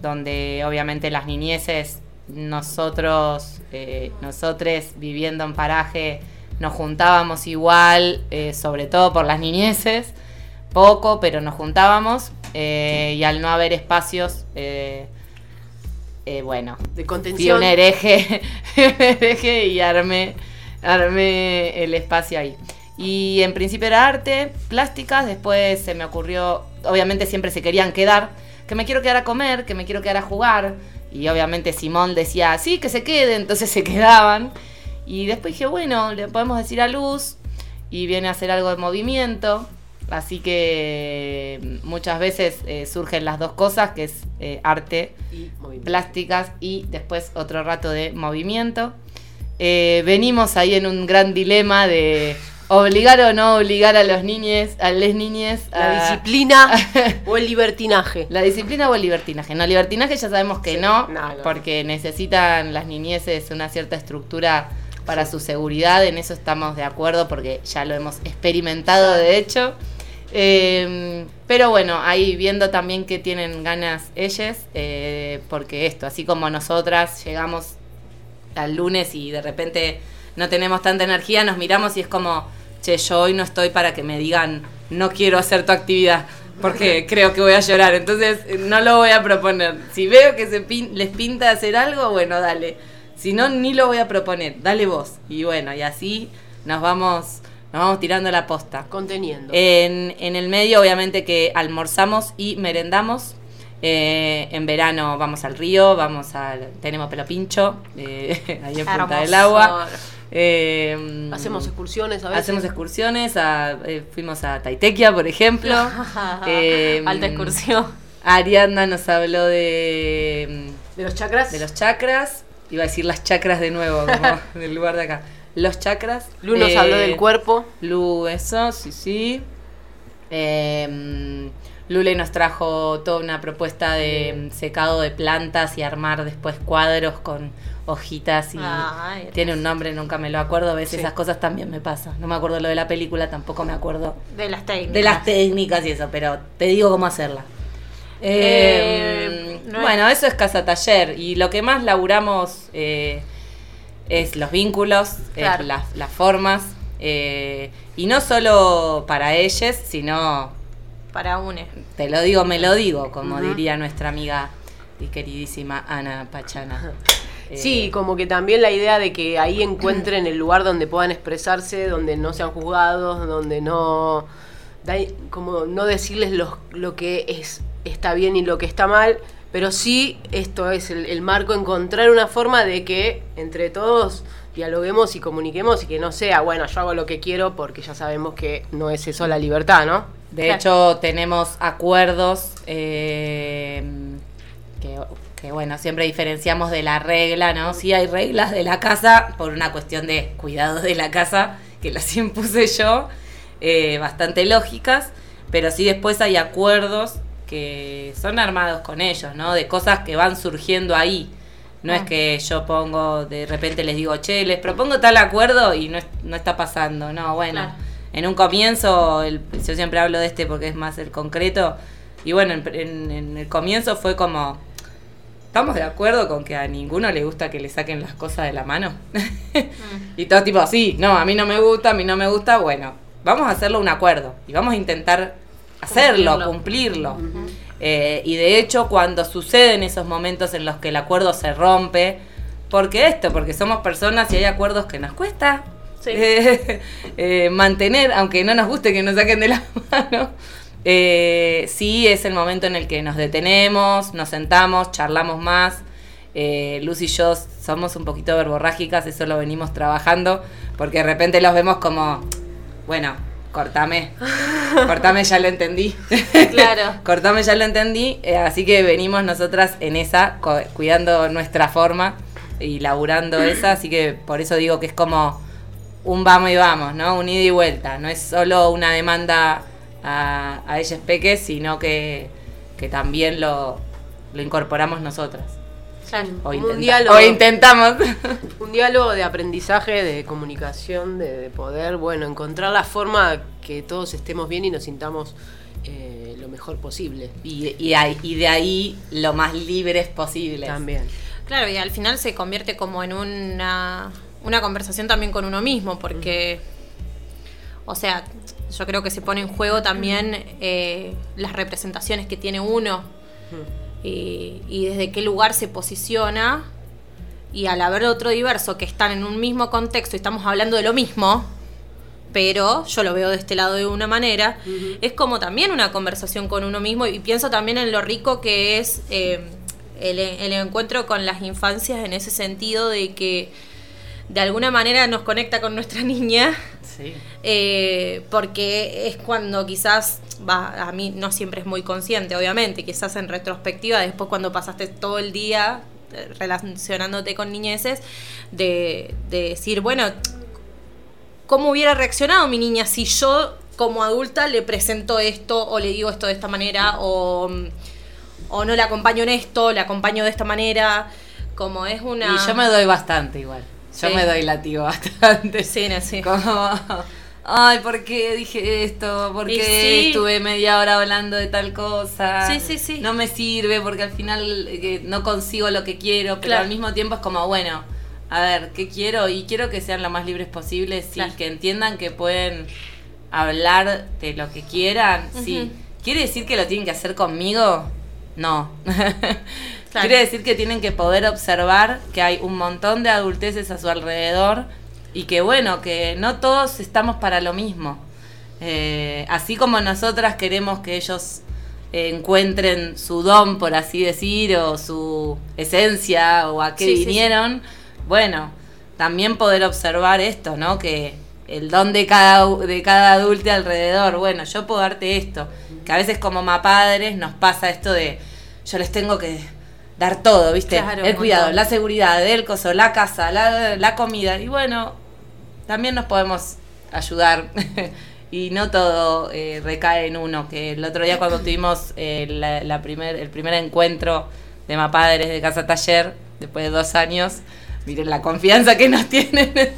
donde obviamente las niñeces, nosotros, eh, nosotres viviendo en paraje, nos juntábamos igual, eh, sobre todo por las niñeces, poco, pero nos juntábamos eh, y al no haber espacios, bueno, de fui contención. un hereje, hereje y armé, armé el espacio ahí. Y en principio era arte, plásticas, después se me ocurrió, obviamente siempre se querían quedar, que me quiero quedar a comer, que me quiero quedar a jugar. Y obviamente Simón decía, sí, que se quede, entonces se quedaban. Y después dije, bueno, le podemos decir a Luz. y viene a hacer algo de movimiento. Así que mm, muchas veces eh, surgen las dos cosas, que es eh, arte, Y plásticas y después otro rato de movimiento. Eh, venimos ahí en un gran dilema de obligar o no obligar a los niños, a las niñas La disciplina o el libertinaje. la disciplina o el libertinaje. No, libertinaje ya sabemos que Sí, no, no, no. porque necesitan las niñeces una cierta estructura para su seguridad. En eso estamos de acuerdo porque ya lo hemos experimentado de hecho. Eh, pero bueno, ahí viendo también que tienen ganas ellas, eh, porque esto, así como nosotras llegamos al lunes y de repente no tenemos tanta energía, nos miramos y es como, che, yo hoy no estoy para que me digan, no quiero hacer tu actividad, porque creo que voy a llorar, entonces eh, no lo voy a proponer. Si veo que se pin- les pinta hacer algo, bueno, dale. Si no, ni lo voy a proponer, dale vos. Y bueno, y así nos vamos, nos vamos tirando la posta. Conteniendo. En, en el medio, obviamente, que almorzamos y merendamos. Eh, en verano vamos al río, vamos al. Tenemos pelo pincho, eh, ahí en Punta del. Agua. Eh, Hacemos excursiones a veces. Hacemos excursiones, a- eh, fuimos a Taitequia, por ejemplo. Eh, Alta excursión. Ariadna nos habló de, De los chakras. de los chakras. Iba a decir las chakras de nuevo, como del lugar de acá. Los chakras. Lu nos Eh, habló del cuerpo. Lu, eso, sí, sí. Eh, Lule nos trajo toda una propuesta de secado de plantas y armar después cuadros con hojitas y Ay, tiene un nombre, nunca me lo acuerdo. A veces Sí. esas cosas también me pasan. No me acuerdo lo de la película, tampoco me acuerdo De las técnicas. de las técnicas y eso, pero te digo cómo hacerla. Eh, Eh, no es- bueno, eso es casa taller y lo que más laburamos eh, es los vínculos, es Claro. las, las formas eh, y no solo para ellas, sino Para une. te lo digo, me lo digo, como diría nuestra amiga y queridísima Ana Pachana. Eh, Sí, como que también la idea de que ahí encuentren el lugar donde puedan expresarse, donde no sean juzgados, donde no. como no decirles lo, lo que es está bien y lo que está mal, pero sí esto es el, el marco, encontrar una forma de que entre todos dialoguemos y comuniquemos y que no sea, bueno, yo hago lo que quiero porque ya sabemos que no es eso la libertad, ¿no? De Claro. hecho, tenemos acuerdos eh, que, que, bueno, siempre diferenciamos de la regla, ¿no? Sí hay reglas de la casa por una cuestión de cuidado de la casa, que las impuse yo, eh, bastante lógicas, pero sí después hay acuerdos que son armados con ellos, ¿no? De cosas que van surgiendo ahí. No es que yo pongo, de repente les digo, che, les propongo tal acuerdo y no, no está pasando. No, bueno, Claro. en un comienzo, el- yo siempre hablo de este porque es más el concreto, y bueno, en, en- en el comienzo fue como, ¿estamos de acuerdo con que a ninguno le gusta que le saquen las cosas de la mano? y todo tipo, sí, no, a mí no me gusta, a mí no me gusta, bueno, vamos a hacerlo un acuerdo y vamos a intentar hacerlo, cumplirlo. Eh, y de hecho, cuando suceden esos momentos en los que el acuerdo se rompe, porque esto, porque somos personas y hay acuerdos que nos cuesta Sí. eh, eh, mantener, aunque no nos guste que nos saquen de la mano. Eh, sí, es el momento en el que nos detenemos, nos sentamos, charlamos más. Eh, Luz y yo somos un poquito verborrágicas, eso lo venimos trabajando, porque de repente los vemos como, bueno, cortame, cortame, ya lo entendí. Claro. cortame, ya lo entendí. eh, así que venimos nosotras en esa, cuidando nuestra forma y laburando esa, así que por eso digo que es como un vamos y vamos, ¿no? Un ida y vuelta. No es solo una demanda a, a ellas peques, sino que, que también lo, lo incorporamos nosotras. Claro. O, Un intenta- diálogo. o intentamos. Un diálogo de aprendizaje, de comunicación, de, de poder, bueno, encontrar la forma que todos estemos bien y nos sintamos eh, lo mejor posible. y, y, ahí- y de ahí lo más libres posibles. También. Claro, y al final se convierte como en una, una conversación también con uno mismo, porque, o sea, yo creo que se pone en juego también eh, las representaciones que tiene uno. Y, y desde qué lugar se posiciona. Y al haber otro diverso que están en un mismo contexto y estamos hablando de lo mismo, pero yo lo veo de este lado de una manera, es como también una conversación con uno mismo. Y pienso también en lo rico que es eh, el, el encuentro con las infancias en ese sentido de que de alguna manera nos conecta con nuestra niña. Sí. Eh, porque es cuando quizás, va, a mí no siempre es muy consciente, obviamente, quizás en retrospectiva, después cuando pasaste todo el día eh, relacionándote con niñeces, de, de decir, bueno, ¿cómo hubiera reaccionado mi niña si yo como adulta le presento esto o le digo esto de esta manera o, o no le acompaño en esto, le acompaño de esta manera? Como es una... Y yo me doy bastante igual. Yo Sí. me doy latigo bastante. Sí, no, sí. Como, ay, ¿por qué dije esto? ¿Por qué sí. estuve media hora hablando de tal cosa? Sí, sí, sí. No me sirve porque al final eh, no consigo lo que quiero, pero Claro. al mismo tiempo es como, bueno, a ver, ¿qué quiero? Y quiero que sean lo más libres posibles, sí, Claro. que entiendan que pueden hablar de lo que quieran, sí. ¿Quiere decir que lo tienen que hacer conmigo? No. Claro. Quiere decir que tienen que poder observar que hay un montón de adulteces a su alrededor y que bueno, que no todos estamos para lo mismo. Eh, así como nosotras queremos que ellos encuentren su don, por así decir, o su esencia, o a qué Sí, sí, sí. vinieron, bueno, también poder observar esto, ¿no? Que el don de cada, de cada adulto alrededor, bueno, yo puedo darte esto, que a veces como padres nos pasa esto de, yo les tengo que dar todo, ¿viste? Claro, el cuidado, montón. la seguridad, el coso, la casa, la, la comida, y bueno, también nos podemos ayudar. y no todo eh, recae en uno. Que el otro día cuando tuvimos eh, la, la primer, el primer encuentro de Mapadres de Casa Taller, después de dos años, miren la confianza que nos tienen.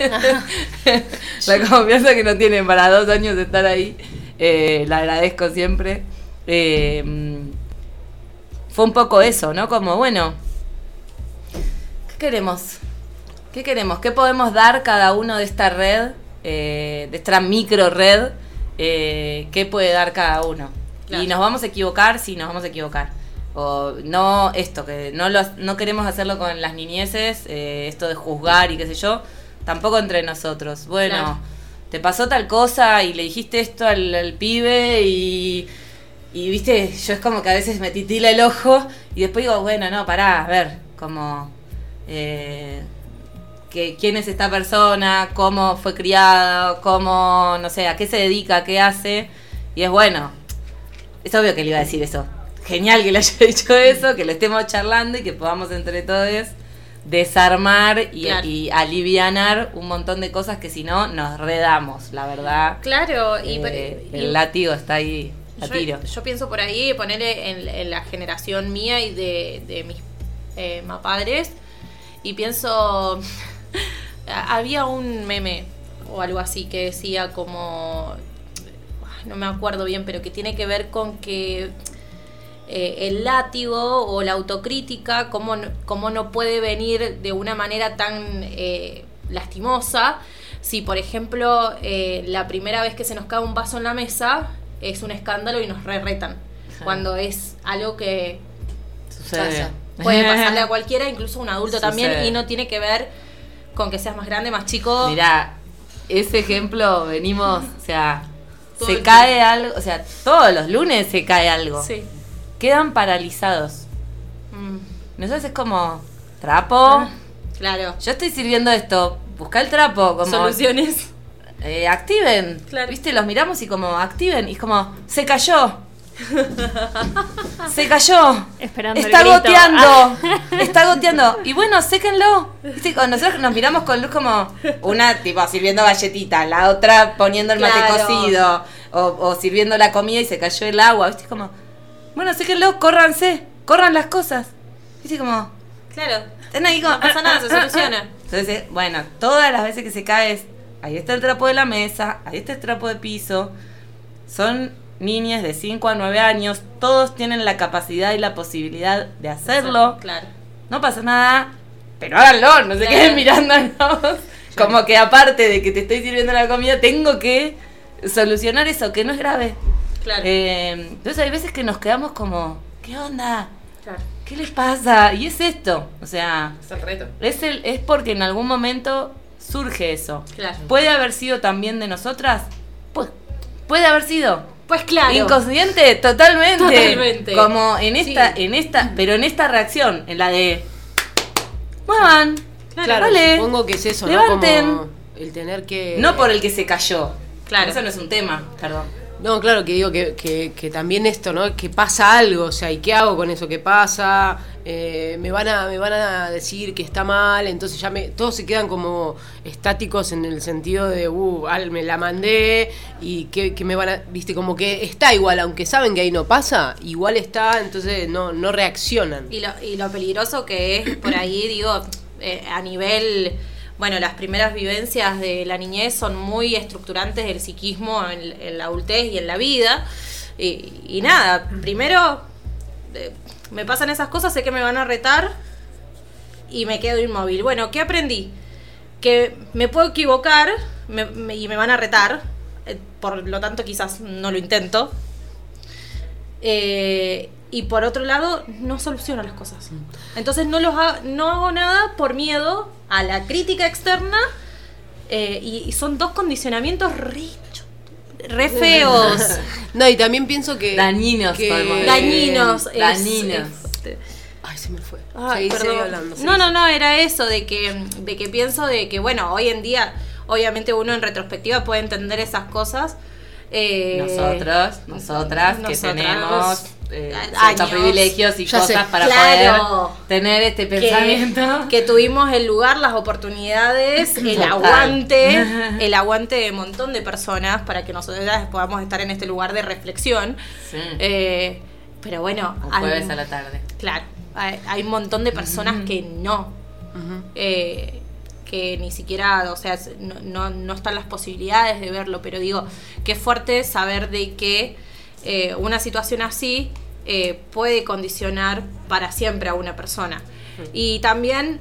la confianza que nos tienen para dos años de estar ahí. Eh, la agradezco siempre. Eh, mm, fue un poco eso, ¿no? Como, bueno, ¿qué queremos? ¿Qué queremos? ¿Qué podemos dar cada uno de esta red, eh, de esta micro red? eh, ¿Qué puede dar cada uno? Claro. Y nos vamos a equivocar, sí, nos vamos a equivocar. O no esto, que no, lo, no queremos hacerlo con las niñeces, eh, esto de juzgar y qué sé yo, tampoco entre nosotros. Bueno, Claro. te pasó tal cosa y le dijiste esto al, al pibe y, y viste, yo es como que a veces me titila el ojo y después digo, bueno, no, pará, a ver, como... eh, que, quién es esta persona, cómo fue criada, cómo, no sé, a qué se dedica, qué hace. Y es bueno, es obvio que le iba a decir eso. Genial que le haya dicho eso, que lo estemos charlando y que podamos entre todos desarmar y, Claro. y alivianar un montón de cosas que si no nos redamos, la verdad. Claro, y, Eh, y- el látigo está ahí, a tiro. Yo, pienso por ahí, ponerle en, en la generación mía y de, de mis eh, mapadres, y pienso, había un meme o algo así que decía como, no me acuerdo bien, pero que tiene que ver con que eh, el látigo o la autocrítica, cómo, no- cómo no puede venir de una manera tan eh, lastimosa. Si, por ejemplo, eh, la primera vez que se nos cae un vaso en la mesa es un escándalo y nos re retan. Cuando es algo que Sucede. puede pasarle a cualquiera, incluso a un adulto también, y no tiene que ver con que seas más grande, más chico. Mirá, ese ejemplo venimos, o sea, Todo se cae algo, o sea, todos los lunes se cae algo. Sí. Quedan paralizados. Mm, Nosotros es como, trapo, Ah. claro. yo estoy sirviendo esto, busca el trapo, como... Soluciones. eh, activen. Claro. ¿Viste? Los miramos y como, activen. Y es como, se cayó. se cayó. Esperando el Está grito. goteando. Está goteando. Y bueno, séquenlo. Nosotros nos miramos con luz como una tipo sirviendo galletita, la otra poniendo el mate Claro. cocido, o, o sirviendo la comida y se cayó el agua. ¿Viste? Como, bueno, séquenlo, córranse, corran las cosas. ¿Viste? Como, Claro. están ahí como, No pasa nada, se soluciona. Entonces, eh, bueno, todas las veces que se cae es, ahí está el trapo de la mesa, ahí está el trapo de piso. Son niñas de 5 a 9 años, todos tienen la capacidad y la posibilidad de hacerlo. Claro. No pasa nada, pero háganlo, no se Claro. queden mirándonos. Como que aparte de que te estoy sirviendo la comida, tengo que solucionar eso, que no es grave. Claro. Eh, entonces hay veces que nos quedamos como, ¿qué onda? claro. ¿Qué les pasa? Y es esto, o sea, Es el reto. es, el, es porque en algún momento surge eso. Claro. ¿Puede haber sido también de nosotras? Pues, puede haber sido. Pues claro. Inconsciente, totalmente. Totalmente. Como en esta, Sí. en esta, pero en esta reacción, en la de muevan, Claro, Vale. supongo que es eso, Levanten. ¿no? Como el tener que. No por el que se cayó. Claro. Eso no es un tema, perdón. No, claro, que digo que, que, también esto, ¿no? Que pasa algo, o sea, ¿y qué hago con eso que pasa? Eh, me, van a, me van a decir que está mal, entonces ya me, todos se quedan como estáticos en el sentido de, uh, me la mandé y que, que me van a, viste, como que está igual, aunque saben que ahí no pasa, igual está, entonces no, no reaccionan. Y lo, y lo peligroso que es por ahí, digo, eh, a nivel, bueno, las primeras vivencias de la niñez son muy estructurantes del psiquismo en, la adultez y en la vida. Y, y nada, primero eh, me pasan esas cosas, sé que me van a retar y me quedo inmóvil. Bueno, ¿qué aprendí? Que me puedo equivocar y me van a retar, eh, por lo tanto quizás no lo intento. Eh, y por otro lado, no soluciono las cosas. Entonces no, los ha- no hago nada por miedo a la crítica externa eh, y, y son dos condicionamientos re, re feos. No, y también pienso que... Dañinos, que-. Dañinos. es- Dañinos. es- Ay, se me fue. Ay, Seguí, seguí perdón. hablando, no, no, no, era eso de que, de que pienso de que, bueno, hoy en día, obviamente uno en retrospectiva puede entender esas cosas. eh, Nosotros, nosotras, que nosotras, tenemos eh, ciertos privilegios y Ya sé. cosas para Claro. poder tener este pensamiento. que tuvimos el lugar, las oportunidades, el Total. aguante, el aguante de un montón de personas para que nosotros podamos estar en este lugar de reflexión. Sí. Eh, pero bueno, Un hay- jueves a la tarde. claro, hay, hay un montón de personas que no, eh, que ni siquiera, o sea, no, no, no están las posibilidades de verlo, pero digo, qué fuerte saber de que eh, una situación así eh, puede condicionar para siempre a una persona. Y también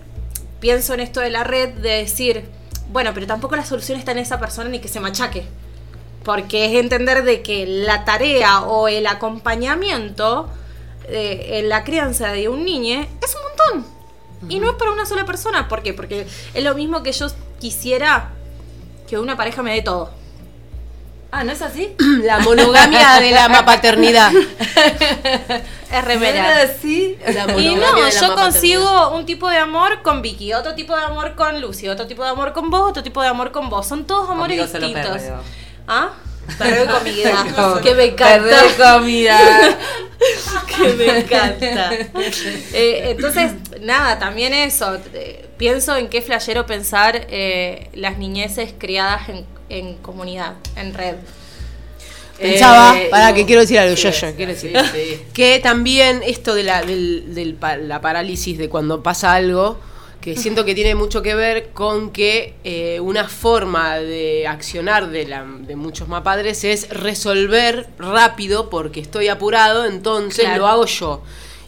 pienso en esto de la red, de decir, bueno, pero tampoco la solución está en esa persona ni que se machaque. Porque es entender de que la tarea o el acompañamiento eh, en la crianza de un niño es un montón. Y no es para una sola persona. ¿Por qué? Porque es lo mismo que yo quisiera que una pareja me dé todo. Ah, ¿no es así? La monogamia de la paternidad. Es remera. así? Y no, de la yo consigo un tipo de amor con Vicky, otro tipo de amor con Lucy, otro tipo de amor con vos, otro tipo de amor con vos. Son todos amores distintos. ¿Ah? Perreo y comida. que me encanta. Perreo y comida. que me encanta. Eh, entonces, nada, también eso. eh, pienso en qué flashero pensar eh, las niñeces criadas en, en comunidad, en red. Pensaba, Eh, para y- que quiero decir algo, Sí, yo, yo, quiero decir. sí. Que también esto de la, del, del la parálisis de cuando pasa algo, que siento que tiene mucho que ver con que eh, una forma de accionar de, la, de muchos mapadres es resolver rápido porque estoy apurado, entonces Claro. lo hago yo.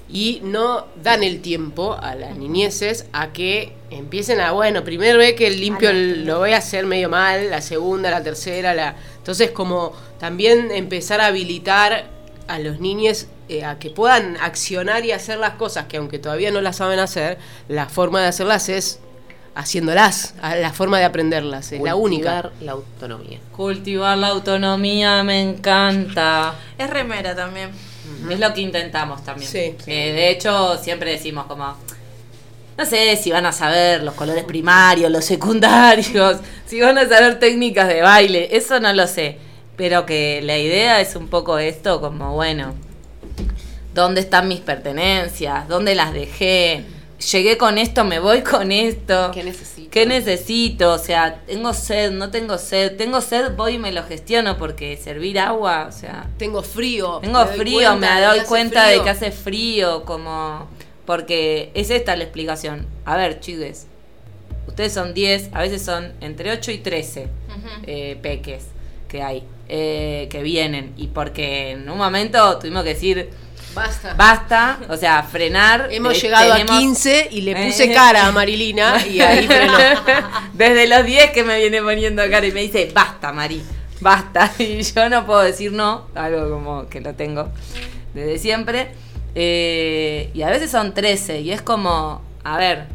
Y no dan el tiempo a las niñeces a que empiecen a, bueno, primero ve que el limpio lo voy a hacer medio mal, la segunda, la tercera, la... Entonces como también empezar a habilitar a los niños eh, a que puedan accionar y hacer las cosas que aunque todavía no las saben hacer, la forma de hacerlas es haciéndolas, la forma de aprenderlas, es la única. Cultivar la autonomía. Cultivar la autonomía me encanta. Es remera también. Es lo que intentamos también. Sí. Eh, de hecho, siempre decimos como, no sé si van a saber los colores primarios, los secundarios, si van a saber técnicas de baile, eso no lo sé. Pero que la idea es un poco esto, como bueno, ¿dónde están mis pertenencias? ¿Dónde las dejé? Llegué con esto, me voy con esto. ¿Qué necesito? ¿Qué necesito? O sea, tengo sed, no tengo sed. Tengo sed, voy y me lo gestiono porque servir agua, o sea, Tengo frío. tengo me doy frío, cuenta me doy cuenta de que hace frío, como... Porque es esta la explicación. A ver, chiques, ustedes son 10, a veces son entre 8 y 13 eh, peques que hay, eh, que vienen. Y porque en un momento tuvimos que decir, Basta. basta, o sea, frenar. Hemos eh, llegado tenemos- a 15 y le puse cara a Marilina y ahí frenó. Desde los 10 que me viene poniendo cara y me dice, basta, Mari, basta. Y yo no puedo decir no, algo como que lo tengo desde siempre. Eh, y a veces son 13 y es como, a ver,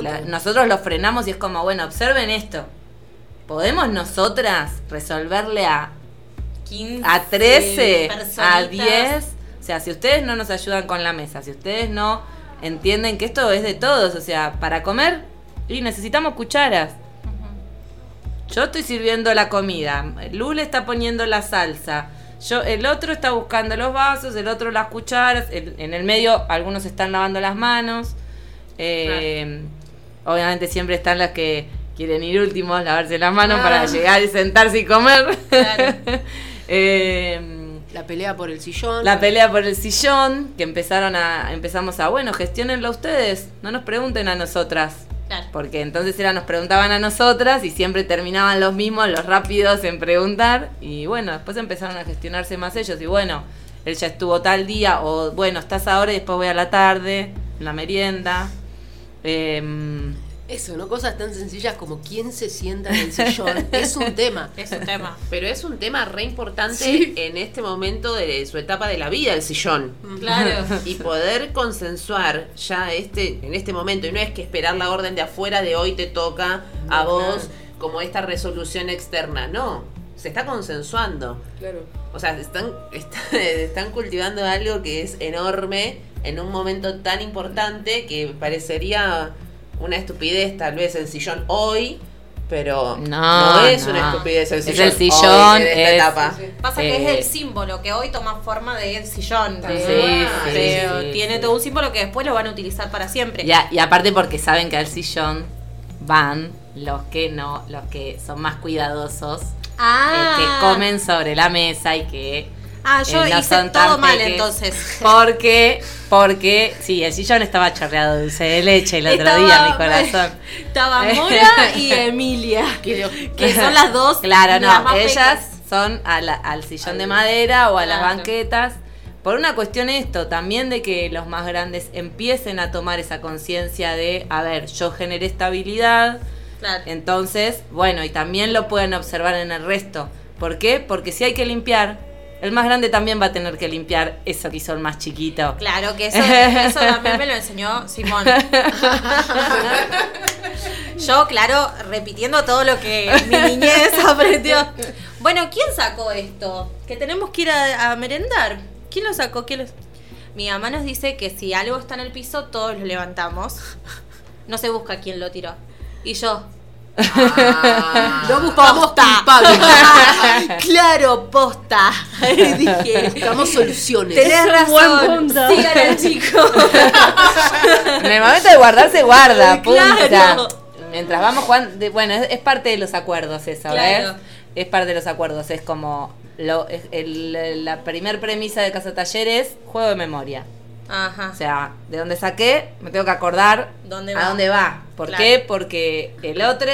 la- nosotros los frenamos y es como, bueno, observen esto. ¿Podemos nosotras resolverle a 15 a 13, a personitas. 10. O sea, si ustedes no nos ayudan con la mesa, si ustedes no entienden que esto es de todos, o sea, para comer Y necesitamos cucharas. Yo estoy sirviendo la comida, Lu le está poniendo la salsa. Yo, el otro está buscando los vasos, el otro las cucharas, el- en el medio algunos están lavando las manos. Eh, Obviamente siempre están las que quieren ir últimos, lavarse las manos para llegar y sentarse y comer. Eh, La pelea por el sillón. la pelea por el sillón, que empezaron a, empezamos a, bueno, gestionenlo ustedes, no nos pregunten a nosotras. Claro. Porque entonces era, nos preguntaban a nosotras y siempre terminaban los mismos, los rápidos en preguntar. Y bueno, después empezaron a gestionarse más ellos. Y bueno, él ya estuvo tal día, o bueno, estás ahora y después voy a la tarde, en la merienda. Em, Eso, ¿no? Cosas tan sencillas como quién se sienta en el sillón. es un tema. Es un tema. Pero es un tema re importante Sí. en este momento de su etapa de la vida, el sillón. Claro. Y poder consensuar ya este, en este momento, y no es que esperar la orden de afuera de hoy te toca a vos como esta resolución externa, no, se está consensuando. Claro. O sea, están, están, están cultivando algo que es enorme en un momento tan importante que parecería una estupidez tal vez el sillón hoy, pero No, no, es una estupidez el Es sillón. el sillón, hoy, en esta es- etapa. Pasa que Eh, es el símbolo que hoy toma forma de sillón. de- Sí, sí, pero sí, tiene sí. todo un símbolo que después lo van a utilizar para siempre. y, a- y aparte porque saben que al sillón van los que no, los que son más cuidadosos, Ah. eh, que comen sobre la mesa y que Ah, yo hice todo mal entonces. Porque, porque, sí, el sillón estaba chorreado de dulce de leche el otro Estaba- día, mi corazón. Estaba Mora y Emilia. Que son las dos. Claro, no, más ellas pecas. son a la- al sillón de madera o a las banquetas. Por una cuestión esto, también de que los más grandes empiecen a tomar esa conciencia de, a ver, yo generé estabilidad, Claro. entonces, bueno, y también lo pueden observar en el resto. ¿Por qué? Porque si hay que limpiar, el más grande también va a tener que limpiar eso que hizo el más chiquito. Claro, que eso, eso también me lo enseñó Simón. Yo, claro, repitiendo todo lo que mi niñez aprendió. Bueno, ¿quién sacó esto? Que tenemos que ir a, a merendar. ¿Quién lo sacó? ¿Quién lo- Mi mamá nos dice que si algo está en el piso, todos lo levantamos. No se busca quién lo tiró. Y yo, No buscamos culpables. claro, posta. Dije, Buscamos soluciones. tenés razón. Sigan al chico. En el momento de guardar se guarda, punta. Claro. Mientras vamos jugando, de- bueno, es, es parte de los acuerdos eso, Claro. ¿ves? Es parte de los acuerdos, es como lo, es el- la primer premisa de Casa Talleres, juego de memoria. Ajá. O sea, de dónde saqué, me tengo que acordar ¿Dónde a va? dónde va. ¿Por Claro. qué? Porque el otro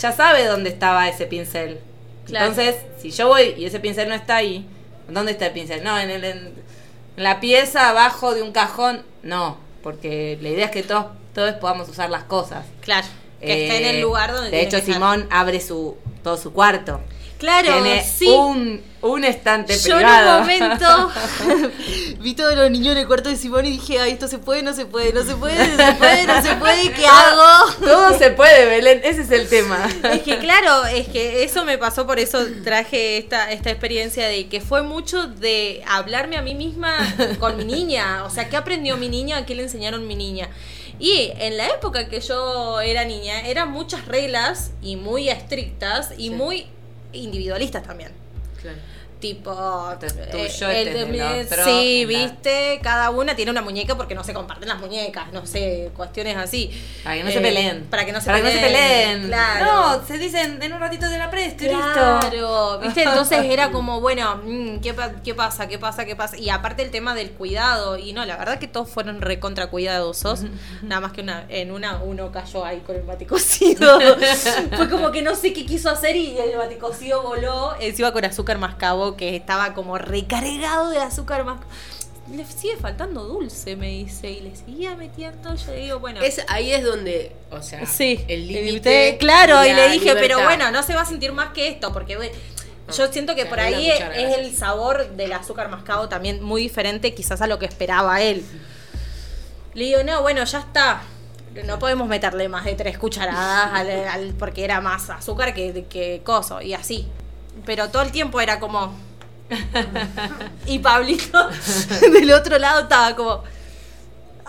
ya sabe dónde estaba ese pincel. Claro. Entonces, si yo voy y ese pincel no está ahí, ¿dónde está el pincel? No, en, el, en, la pieza abajo de un cajón. No, porque la idea es que todos, todos podamos usar las cosas. Claro. Que esté en Eh, el lugar donde De hecho, estar. Simón abre su todo su cuarto. Claro, Tiene sí. un, un estante Yo privado. en un momento vi todos los niños en el cuarto de Simón y dije, ay, esto se puede, no se puede, no se puede, no se puede, no se puede, ¿qué hago? Todo se puede, Belén, ese es el tema. Es que claro, es que eso me pasó, por eso traje esta, esta experiencia de que fue mucho de hablarme a mí misma con mi niña. O sea, ¿qué aprendió mi niña? ¿Qué le enseñaron mi niña? Y en la época que yo era niña, eran muchas reglas y muy estrictas y muy individualistas también. Tipo, es eh, tuyo, el de mi- otro, sí, la- viste, cada una tiene una muñeca porque no se comparten las muñecas, no sé, cuestiones así. Para que no se Eh, peleen. Para que no se Para peleen. que no se peleen. Claro. No, se dicen en un ratito de la presto listo. Claro, ¿viste? Entonces era como, bueno, mm, ¿qué, pa- ¿qué pasa? ¿Qué pasa? ¿Qué pasa? Y aparte el tema del cuidado, y no, la verdad que todos fueron recontra cuidadosos, nada más que una, en una uno cayó ahí con el mate cocido. Fue como que no sé qué quiso hacer y el mate cocido voló, encima con azúcar mascabo, que estaba como recargado de azúcar mascabo. Le sigue faltando dulce, me dice, y le seguía metiendo, yo le digo, bueno... Es, ahí es donde, o sea, Sí, el límite. Claro, y le dije, pero bueno, no se va a sentir más que esto, porque bueno, yo siento que o sea, por ahí es el sabor del azúcar mascado también muy diferente quizás a lo que esperaba él. Le digo, no, bueno, ya está. No podemos meterle más de tres cucharadas al, al- porque era más azúcar que, que coso, y así. Pero todo el tiempo era como... Y Pablito del otro lado estaba como...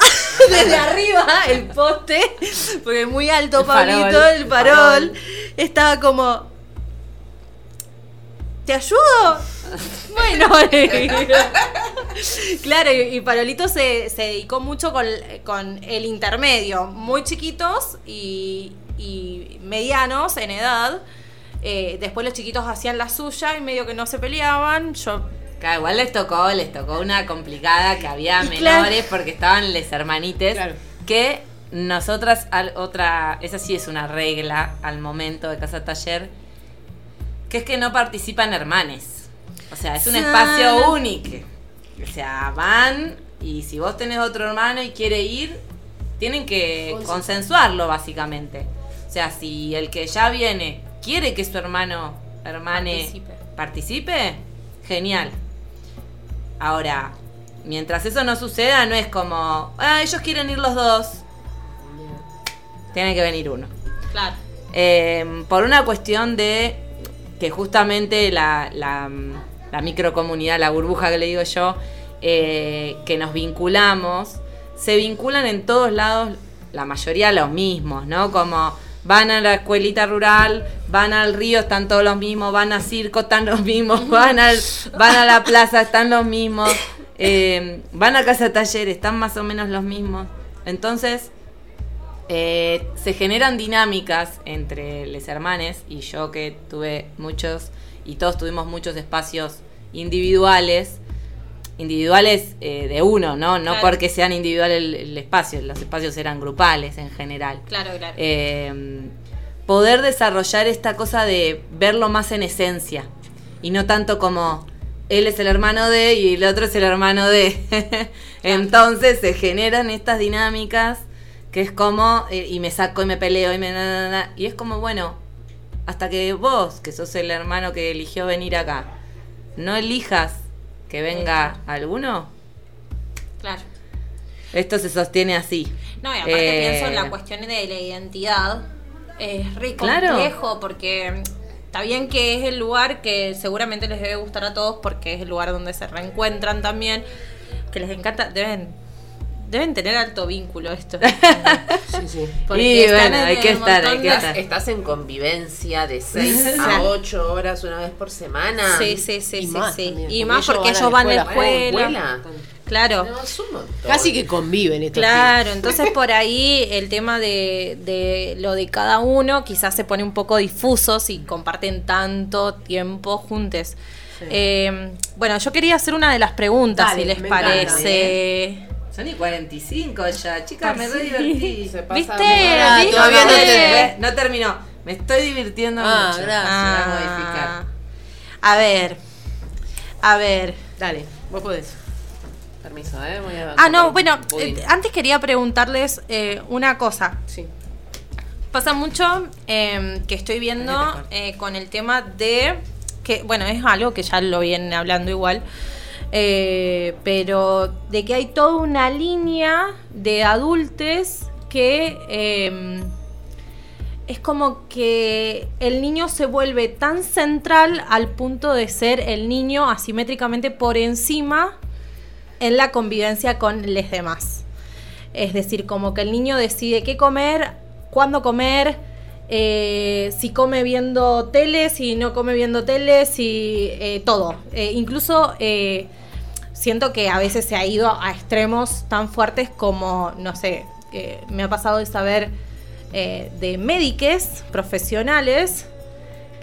desde arriba el poste, porque muy alto El Pablito, el el farol, farol. estaba como, ¿te ayudo? bueno, claro, y, y Parolito se, se dedicó mucho con, con el intermedio, muy chiquitos y, y medianos en edad. Eh, después los chiquitos hacían la suya y medio que no se peleaban. Yo Claro, igual les tocó, les tocó una complicada que había Y menores claro. porque estaban les hermanites. Claro. Que nosotras, al- otra, esa sí es una regla al momento de casa taller, que es que no participan hermanes. O sea, es un espacio único. O sea, van y si vos tenés otro hermano y quiere ir, tienen que consensuarlo básicamente. O sea, si el que ya viene quiere que su hermano, hermane Participe. participe, genial. Ahora, mientras eso no suceda, no es como, ah, ellos quieren ir los dos. Tiene que venir uno. Claro. Eh, por una cuestión de que justamente la, la, la microcomunidad, la burbuja que le digo yo, eh, que nos vinculamos, se vinculan en todos lados, la mayoría los mismos, ¿no? Como van a la escuelita rural, van al río, están todos los mismos, van a circo, están los mismos, van, al, van a la plaza, están los mismos, eh, van a casa taller, están más o menos los mismos. Entonces, eh, se generan dinámicas entre los hermanes y yo que tuve muchos y todos tuvimos muchos espacios individuales individuales eh, de uno, ¿no? No Claro. porque sean individuales el, el espacio, los espacios eran grupales en general. Claro, claro. Eh, poder desarrollar esta cosa de verlo más en esencia y no tanto como él es el hermano de y el otro es el hermano de. Entonces se generan estas dinámicas que es como eh, y me saco y me peleo y me na, na, na, y es como bueno hasta que vos que sos el hermano que eligió venir acá no elijas que venga alguno claro. esto se sostiene así No, y aparte Eh, pienso en la cuestión de la identidad. Es re Claro. complejo porque está bien que es el lugar que seguramente les debe gustar a todos porque es el lugar donde se reencuentran también. Que les encanta, deben, deben tener alto vínculo esto. Sí, sí. Y están bueno, en hay que estar, hay que de- estar. Estás en convivencia de 6 a 8 horas una vez por semana. Sí, sí, sí, Y sí, más sí. también, Y porque más ellos porque van a ellos la van a la escuela. Claro. No, es. Casi que conviven estos Claro, entonces por ahí el tema de, de lo de cada uno quizás se pone un poco difuso si comparten tanto tiempo juntos. Eh, bueno, yo quería hacer una de las preguntas, Dale, si les encanta, parece. Son y 45 ya chicas me re divertí Se pasa ¿Viste? Ah, ¿Viste? todavía no te- no terminó me estoy divirtiendo Ah, mucho gracias. Ah, a ver. A ver. Dale, vos podés. Permiso, ¿eh? Voy a Ah, no, bueno, eh, antes quería preguntarles eh, una cosa. Sí. Pasa mucho eh, que estoy viendo eh, con el tema de que, bueno, es algo que ya lo vienen hablando igual, eh, pero de que hay toda una línea de adultos que eh, es como que el niño se vuelve tan central al punto de ser el niño asimétricamente por encima en la convivencia con los demás. Es decir, como que el niño decide qué comer, cuándo comer, eh, si come viendo tele, si no come viendo tele, si eh, todo. Eh, incluso siento que a veces se ha ido a extremos tan fuertes como, no sé, me ha pasado de saber de médiques profesionales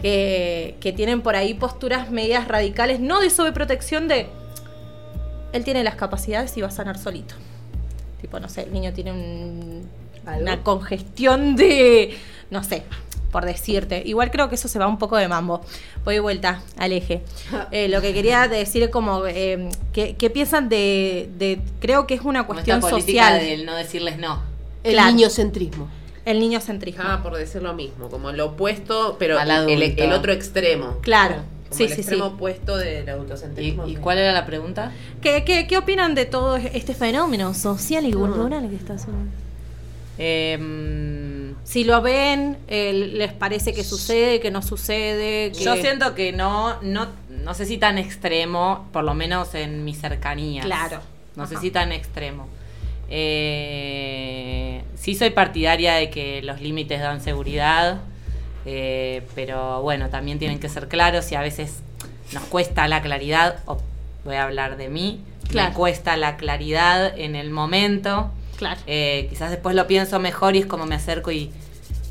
que, que tienen por ahí posturas medias radicales, no de sobreprotección de él tiene las capacidades y va a sanar solito. Tipo, no sé, el niño tiene una congestión de, no sé, por decirte. Igual creo que eso se va un poco de mambo. Voy de vuelta al eje. Eh, lo que quería decir es como, eh, ¿qué, qué piensan de, de- creo que es una Como esta cuestión política social, del no decirles no El Claro. niñocentrismo. el niño centrismo. Ah, por decir lo mismo, como lo opuesto, pero Al el, otro extremo. Claro, Como sí, el sí, sí. extremo opuesto del ¿Y, autocentrismo. y cuál era la pregunta? ¿Qué, qué, qué opinan de todo este fenómeno social y cultural que está haciendo? Em, Si lo ven, eh, les parece que sucede, que no sucede. Que... Yo siento que no, no, no sé si tan extremo, por lo menos en mi cercanía. Claro. No sé si tan extremo. Eh, sí soy partidaria de que los límites dan seguridad, eh, pero bueno, también tienen que ser claros y a veces nos cuesta la claridad, o voy a hablar de mí, Claro. me cuesta la claridad en el momento. Claro. Eh, quizás después lo pienso mejor y es como me acerco y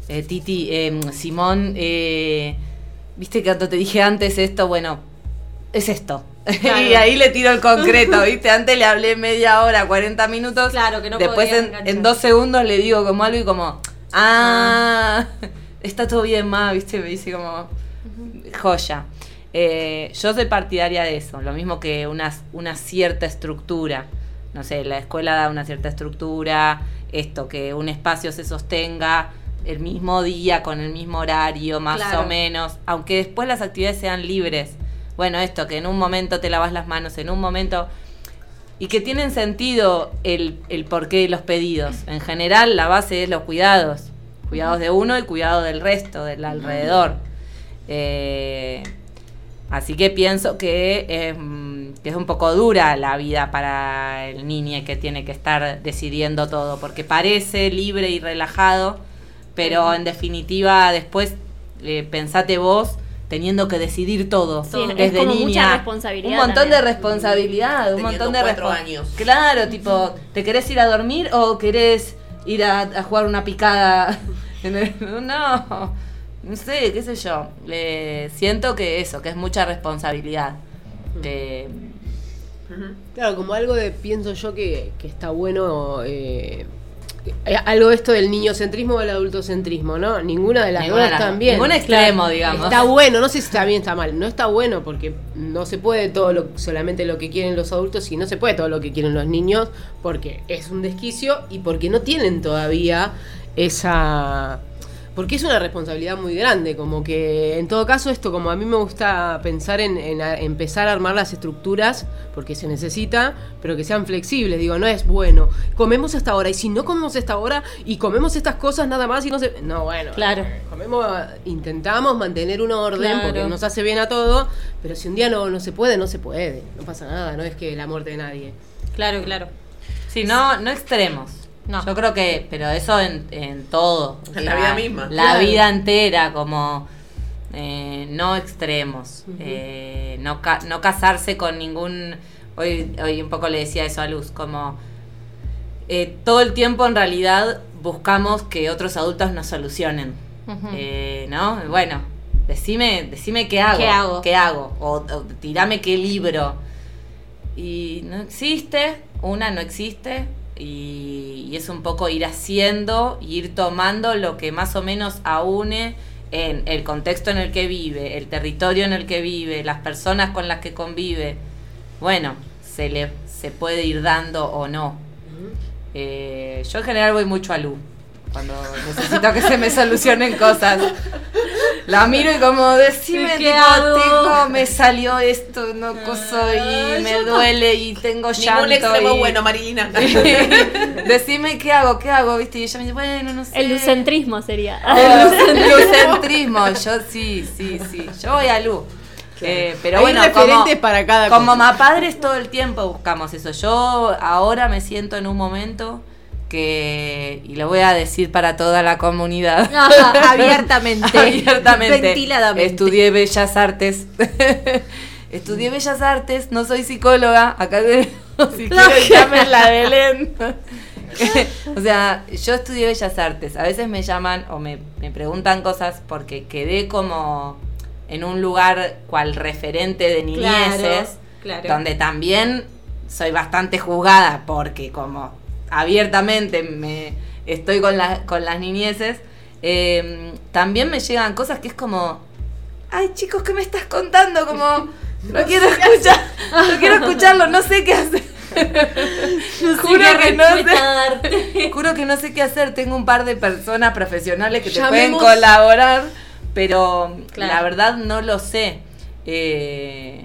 eh, Titi, eh, Simón, eh, viste que cuando te dije antes esto, bueno, es esto. y ahí le tiro el concreto, ¿viste? Antes le hablé media hora, 40 minutos. Claro, que no Después en, dos segundos le digo como algo y como, ah, está todo bien, ma, ¿viste? Me dice como, joya. Eh, yo soy partidaria de eso, lo mismo que una, una cierta estructura. No sé, la escuela da una cierta estructura, esto, que un espacio se sostenga el mismo día, con el mismo horario, más Claro. o menos, aunque después las actividades sean libres. Bueno, esto, que en un momento te lavas las manos, en un momento... Y que tienen sentido el, el porqué de los pedidos. En general, la base es los cuidados. Cuidados de uno y cuidado del resto, del alrededor. Eh, así que pienso que es, que es un poco dura la vida para el niño que tiene que estar decidiendo todo, porque parece libre y relajado, pero en definitiva después eh, pensate vos teniendo que decidir todo Sí, es desde como niña. mucha responsabilidad Un montón de responsabilidad, un montón de cuatro respon- años. Claro, tipo, ¿te querés ir a dormir o querés ir a, a jugar una picada? en el- no, no sé, qué sé yo. Eh, siento que eso, que es mucha responsabilidad. Que- Claro, como algo de, pienso yo que, que está bueno, eh, eh, algo esto del niñocentrismo o del adultocentrismo, ¿no? Ninguna de las Ninguna dos están bien. ningún extremo, digamos. Está bueno, no sé si está bien, está mal. No está bueno porque no se puede todo lo, solamente lo que quieren los adultos y no se puede todo lo que quieren los niños porque es un desquicio y porque no tienen todavía esa... Porque es una responsabilidad muy grande, como que en todo caso esto, como a mí me gusta pensar en, en a- empezar a armar las estructuras, porque se necesita, pero que sean flexibles, digo, no es bueno, comemos hasta ahora, y si no comemos esta hora y comemos estas cosas nada más y no se... No, bueno, Claro. comemos, intentamos mantener un orden Claro. porque nos hace bien a todo, pero si un día no, no se puede, no se puede, no pasa nada, no es que la muerte de nadie. Claro, claro. Sí, no, no extremos. No. Yo creo que, pero eso en, en todo. o En la vida misma. La Claro. vida entera, como eh, no extremos. Eh, no, ca- no casarse con ningún. Hoy, hoy un poco le decía eso a Luz, como eh, todo el tiempo en realidad buscamos que otros adultos nos solucionen. Eh, ¿No? Bueno, decime, decime qué hago. ¿Qué hago? ¿Qué hago? O, o tirame qué libro. Y no existe, una no existe, y, y es un poco ir haciendo, y ir tomando lo que más o menos aúne en el contexto en el que vive, el territorio en el que vive, las personas con las que convive. Bueno, se le se puede ir dando o no. Eh, yo en general voy mucho a Lu. Cuando necesito que se me solucionen cosas. La miro y como decime ¿Qué tipo, hago? tengo, me salió esto, no coso y me duele y tengo llanto. Ningún extremo y- bueno, Marilina. Decime qué hago, qué hago, viste, y ella me dice, bueno, no sé. El lucentrismo sería. El lucentrismo, yo sí, sí, sí. Yo voy a Lu. Eh, pero Hay bueno, referentes como, para cada como mapadres todo el tiempo buscamos eso. Yo ahora me siento en un momento que, y lo voy a decir para toda la comunidad. abiertamente. Abiertamente. Ventiladamente. Estudié Bellas Artes. Estudié Bellas Artes, no soy psicóloga. Acá si quieren llamen la Belén. o sea, yo estudié Bellas Artes. A veces me llaman o me, me preguntan cosas porque quedé como en un lugar cual referente de niñeces, claro. donde también soy bastante juzgada porque como abiertamente me estoy con, la- con las niñeces, eh, también me llegan cosas que es como, ay chicos, ¿qué me estás contando? Como, no, quiero escuchar, no quiero escucharlo, no sé qué hacer. juro que no sé, juro que no sé qué hacer. Tengo un par de personas profesionales que te Llamemos- pueden colaborar, pero Claro. la verdad no lo sé. Eh,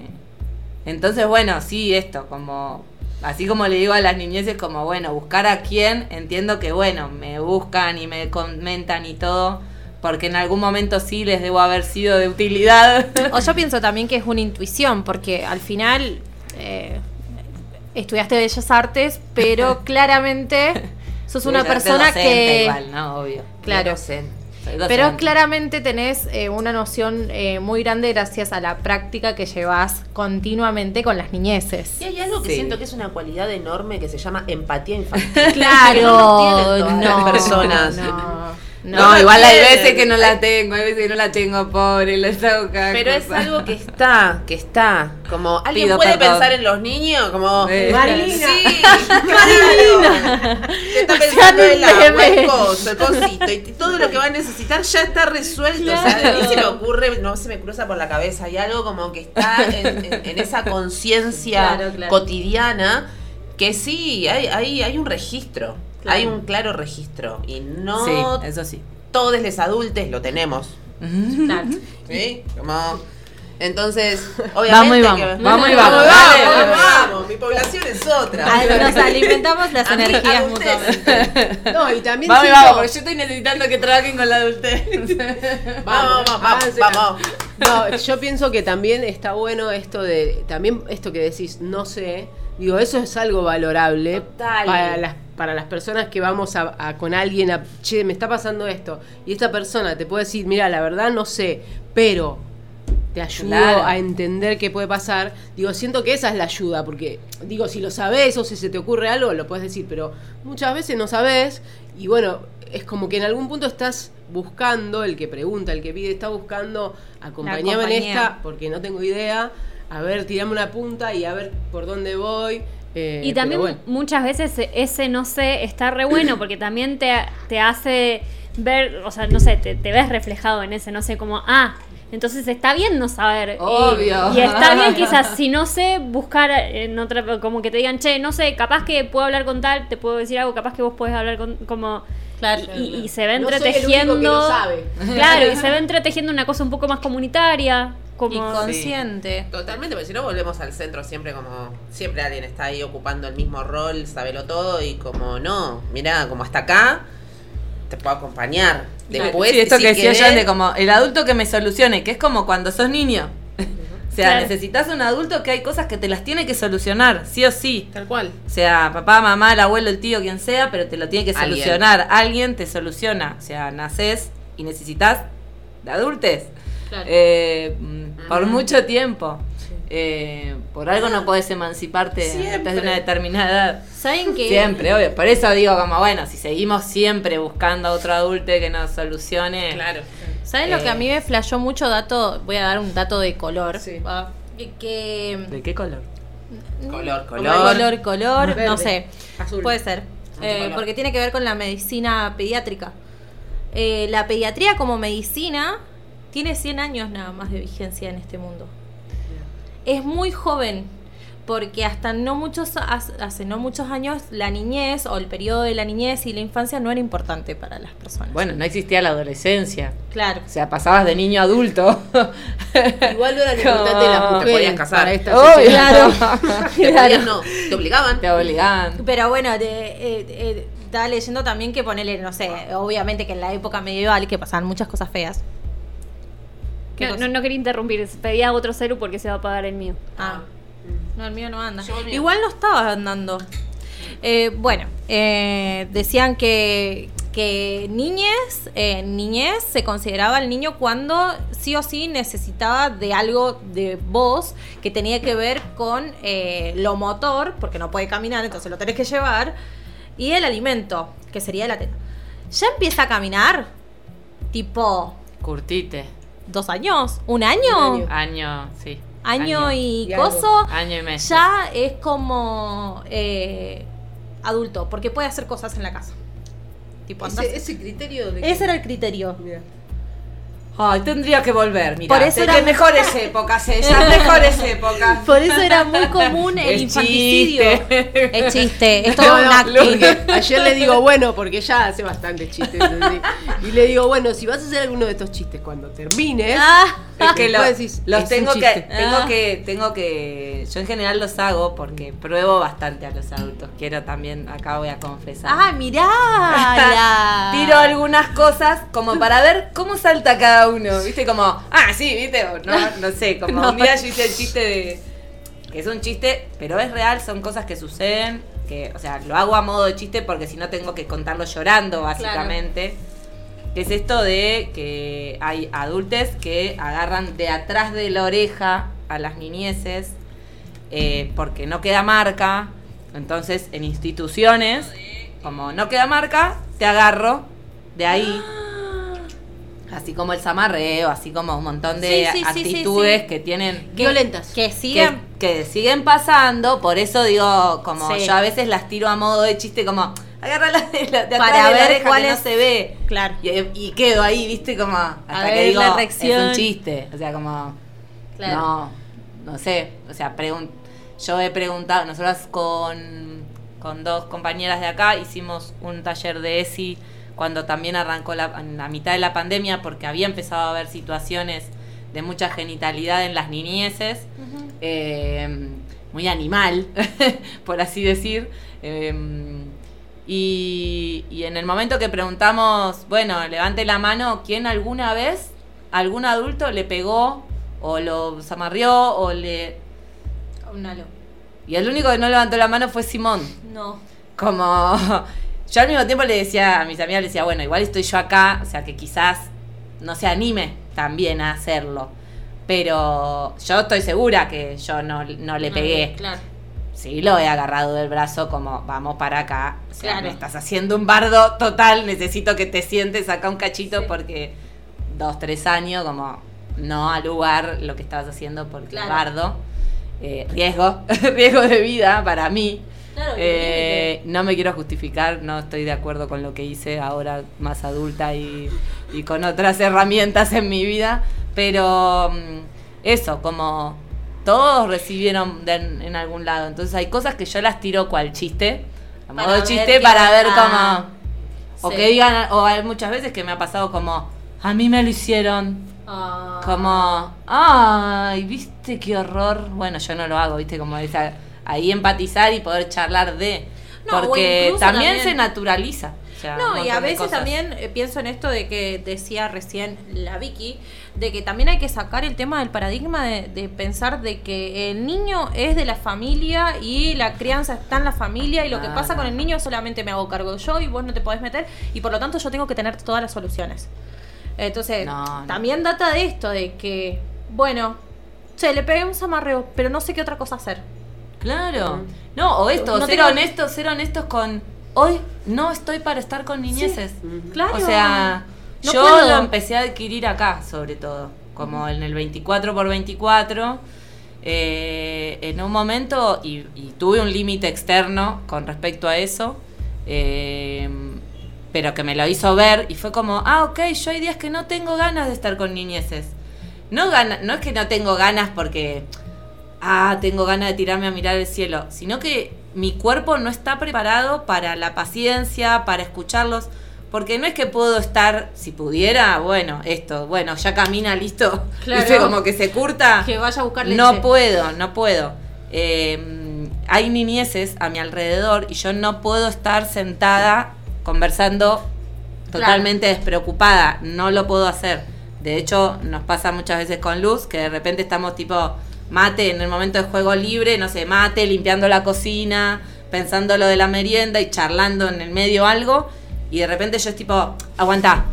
entonces, bueno, sí, esto, como, así como le digo a las niñeces, como, bueno, buscar a quién, entiendo que, bueno, me buscan y me comentan y todo, porque en algún momento sí les debo haber sido de utilidad. O yo pienso también que es una intuición, porque al final eh, estudiaste Bellas Artes, pero claramente sos una persona que... Igual, ¿no? Obvio. Claro. Docente. Pero claramente tenés eh, una noción eh, muy grande gracias a la práctica que llevas continuamente con las niñeces. Y hay algo que Sí. siento que es una cualidad enorme que se llama empatía infantil. Claro, no no, las personas. no, No, la igual hay veces que no la tengo, hay veces que no la tengo, pobre, la toca. Pero es algo que está, que está. Como alguien Pido puede perdón. pensar en los niños, como Eh. Marilina. Sí, Marilina. Que está pensando el agua, el cosito y todo lo que va a necesitar ya está resuelto. O sea, ni se le ocurre, no se me cruza por la cabeza. Hay algo como que está en, en- en esa conciencia Claro, claro. cotidiana que sí, hay, hay, hay un registro. Claro. Hay un claro registro. Y no Sí, eso sí. todos los adultos lo tenemos. Claro. ¿Sí? Como. Entonces, obviamente. Vamos y que- vamos, vamos y vamos, Vamos, dale, vamos, vamos. Mi población es otra. Ah, Nos alimentamos las A energías mutuamente. No, y también Vamos y siento- vamos, porque yo estoy necesitando que trabajen con la adultez. Vamos, vamos, vamos, vamos. No, yo pienso que también está bueno esto de. También esto que decís, no sé. Digo, eso es algo valorable Total. para las para las personas que vamos a, a- con alguien a, che, me está pasando esto. Y esta persona te puede decir, mira, la verdad no sé, pero te ayudo Claro. a entender qué puede pasar. Digo, siento que esa es la ayuda, porque, digo, si lo sabes o si se te ocurre algo, lo puedes decir, pero muchas veces no sabes y bueno, es como que en algún punto estás buscando, el que pregunta, el que pide, está buscando, acompañame en esta, porque no tengo idea, a ver, tirame una punta y a ver por dónde voy. eh, Y también bueno. muchas veces ese no sé está re bueno porque también te, te hace ver, o sea, no sé, te, te ves reflejado en ese, no sé, como, ah, entonces está bien no saber. Y- Obvio. Y, está bien quizás, si no sé, buscar en otra, como que te digan, che, no sé, capaz que puedo hablar con tal, te puedo decir algo, capaz que vos podés hablar con, como... Claro. Y, y se va No soy el único entretejiendo. que lo sabe. Claro, y se va entretejiendo una cosa un poco más comunitaria. Como, Y consciente. Totalmente, porque si no volvemos al centro siempre como. Siempre alguien está ahí ocupando el mismo rol, sabelo todo y como no. Mira, como hasta acá te puedo acompañar. Después, sí, esto si que decía yo de como el adulto que me solucione, que es como cuando sos niño. O sea, Claro. necesitas un adulto que hay cosas que te las tiene que solucionar, sí o sí. Tal cual. O sea, papá, mamá, el abuelo, el tío, quien sea, pero te lo tiene que Alguien. solucionar. Alguien te soluciona. O sea, naces y necesitas de adultes. Claro. Eh, mm, por mucho tiempo. Eh, por algo no podés emanciparte Siempre. de una determinada edad. ¿Saben que Siempre, obvio. Por eso digo, como bueno, si seguimos siempre buscando a otro adulto que nos solucione. Claro. ¿Saben lo que a mí me flashó mucho dato? Voy a dar un dato de color. Sí. Que- que ¿De qué color? Color, color, color. color, color, no sé. Azul. Puede ser. Eh, porque tiene que ver con la medicina pediátrica. Eh, la pediatría como medicina tiene 100 años nada más de vigencia en este mundo. Es muy joven, porque hasta no muchos, hace no muchos años la niñez o el periodo de la niñez y la infancia no era importante para las personas. Bueno, no existía la adolescencia. claro. O sea, pasabas de niño a adulto. Igual no era importante las Te mujeres podías casar. esta Obvio. sociedad. Te podías no, te obligaban. Te obligaban. Pero bueno, de, eh, eh, estaba leyendo también que ponerle, no sé, obviamente que en la época medieval que pasaban muchas cosas feas. ¿Qué no, no, no quería interrumpir, pedía otro celu porque se va a apagar el mío. Ah, no, el mío no anda. Yo el mío. Igual no estaba andando. Eh, bueno, eh, decían que, que niñez, eh, niñez se consideraba el niño cuando sí o sí necesitaba de algo de voz que tenía que ver con eh, lo motor, porque no puede caminar, entonces lo tenés que llevar, y el alimento, que sería la teta. Ya empieza a caminar, tipo Curtite. Dos años, un año, Un Año, sí. año, y, y algo. coso Año y medio. ya es como eh, adulto, porque puede hacer cosas en la casa. Tipo, Ese, ese criterio de que- Ese era el criterio. Ay, tendría que volver, mira. Por eso era- mejores épocas, esas mejores épocas. Por eso era muy común el Es infanticidio. chiste. Es chiste, es todo No, un no, acting. ayer le digo, bueno, porque ya hace bastantes chistes. y le digo, bueno, si vas a hacer alguno de estos chistes cuando termines, Ah, Es que lo- decís, los "Es un tengo que, chiste". tengo Ah. que, tengo que, yo en general los hago porque pruebo bastante a los adultos. Quiero también, acá voy a confesar. ah, mirá. Tiro algunas cosas como para ver cómo salta cada uno, ¿viste? Como, ah, sí, ¿viste? No, no sé, como No. un día yo hice el chiste de que es un chiste, pero es real, son cosas que suceden que, o sea, lo hago a modo de chiste porque si no tengo que contarlo llorando, básicamente. Que es esto de que hay adultos que agarran de atrás de la oreja a las niñeces eh, porque no queda marca. Entonces, en instituciones, como no queda marca, te agarro de ahí. Así como el zamarreo, así como un montón de Sí, sí, actitudes sí. que tienen Violentas. Que que, sigan. que siguen pasando, por eso digo, como yo a veces las tiro a modo de chiste, como agárrala de, la, de atrás Para de la ver oreja cuál que no es- se ve. Claro. Y, y quedo ahí, viste, como hasta ver que digo, la es reacción. un chiste. O sea, como, Claro. no, no sé. O sea, pregun- yo he preguntado, nosotras con, con dos compañeras de acá hicimos un taller de ESI cuando también arrancó la, en la mitad de la pandemia porque había empezado a haber situaciones de mucha genitalidad en las niñeces, eh, muy animal, por así decir. eh, y, y en el momento que preguntamos, bueno, levante la mano, ¿quién alguna vez, algún adulto le pegó o lo zamarrió o le... Unalo. Y el único que no levantó la mano fue Simón. No. Como yo al mismo tiempo le decía a mis amigas, le decía, bueno, igual estoy yo acá, o sea que quizás no se anime también a hacerlo. Pero yo estoy segura que yo no, no le No, pegué. Claro. Sí, lo he agarrado del brazo como, vamos para acá. O sea, Claro. me estás haciendo un bardo total, necesito que te sientes acá un cachito porque dos, tres años, como no al lugar lo que estabas haciendo porque Claro. bardo. Eh, riesgo, riesgo de vida para mí. Claro, Eh, no me quiero justificar, no estoy de acuerdo con lo que hice ahora más adulta y, y con otras herramientas en mi vida, pero mm, eso, como todos recibieron de en, algún lado, entonces hay cosas que yo las tiro cual chiste, a Para modo de ver chiste para ver cómo, o Sí. que digan, o hay muchas veces que me ha pasado como, a mí me lo hicieron, Ah. como, ay, viste qué horror. Bueno, yo no lo hago, viste, como esa, ahí empatizar y poder charlar de. No, porque también, también- se naturaliza. o sea, un No, y a veces también eh, pienso en esto de que decía recién la Vicky, de que también hay que sacar el tema del paradigma de, de pensar de que el niño es de la familia y la crianza está en la familia y lo que pasa con el niño solamente me hago cargo yo y vos no te podés meter y por lo tanto yo tengo que tener todas las soluciones. Entonces, No, no. también data de esto, de que, bueno, che, le pegué un zamarreo, pero no sé qué otra cosa hacer. Claro. No, o esto, No ser tengo- honestos, ser honestos con. Hoy no estoy para estar con niñeces. Claro. O sea, No yo puedo. lo empecé a adquirir acá, sobre todo. Como en el 24 por 24 eh, en un momento, y, y tuve un límite externo con respecto a eso, eh, pero que me lo hizo ver y fue como, ah, ok, yo hay días que no tengo ganas de estar con niñeces. No, gana, no es que no tengo ganas porque, ah, tengo ganas de tirarme a mirar el cielo, sino que mi cuerpo no está preparado para la paciencia, para escucharlos. Porque no es que puedo estar, si pudiera, bueno, esto, bueno, ya camina, listo. Claro. Dice como que se curta. Que vaya a buscar leche. No puedo, no puedo. Eh, hay niñeces a mi alrededor y yo no puedo estar sentada conversando totalmente despreocupada. No lo puedo hacer. De hecho, nos pasa muchas veces con Luz que de repente estamos tipo mate en el momento de juego libre, no sé, mate, limpiando la cocina, pensando lo de la merienda y charlando en el medio algo. Y de repente yo es tipo, aguantá.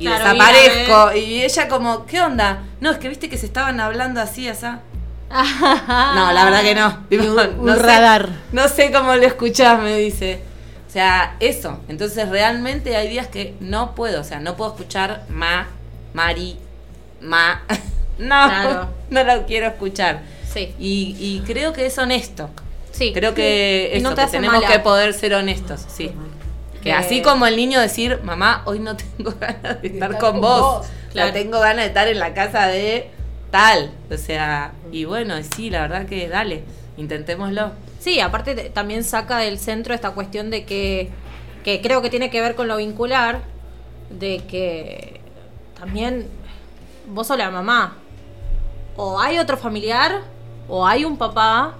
Y Claro, desaparezco. Y ella como, ¿qué onda? No, es que viste que se estaban hablando así, así. No, la verdad que no. Tipo, un no sé- radar. no sé cómo lo escuchás, me dice. O sea, eso. Entonces realmente hay días que no puedo. O sea, no puedo escuchar ma, mari, ma. No, Claro. no lo quiero escuchar. Sí. Y, y creo que es honesto. Sí. Creo que, Y eso, no que tenemos mala. que poder ser honestos, sí. Que así como el niño decir, mamá, hoy no tengo ganas de estar, estar con, con vos. vos. Claro. Tengo ganas de estar en la casa de tal. O sea, y bueno, sí, la verdad que dale, intentémoslo. Sí, aparte te- también saca del centro esta cuestión de que, que creo que tiene que ver con lo vincular, de que también vos sos la mamá. O hay otro familiar, o hay un papá,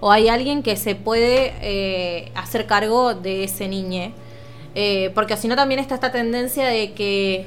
o hay alguien que se puede eh, hacer cargo de ese niño. Eh, porque si no también está esta tendencia de que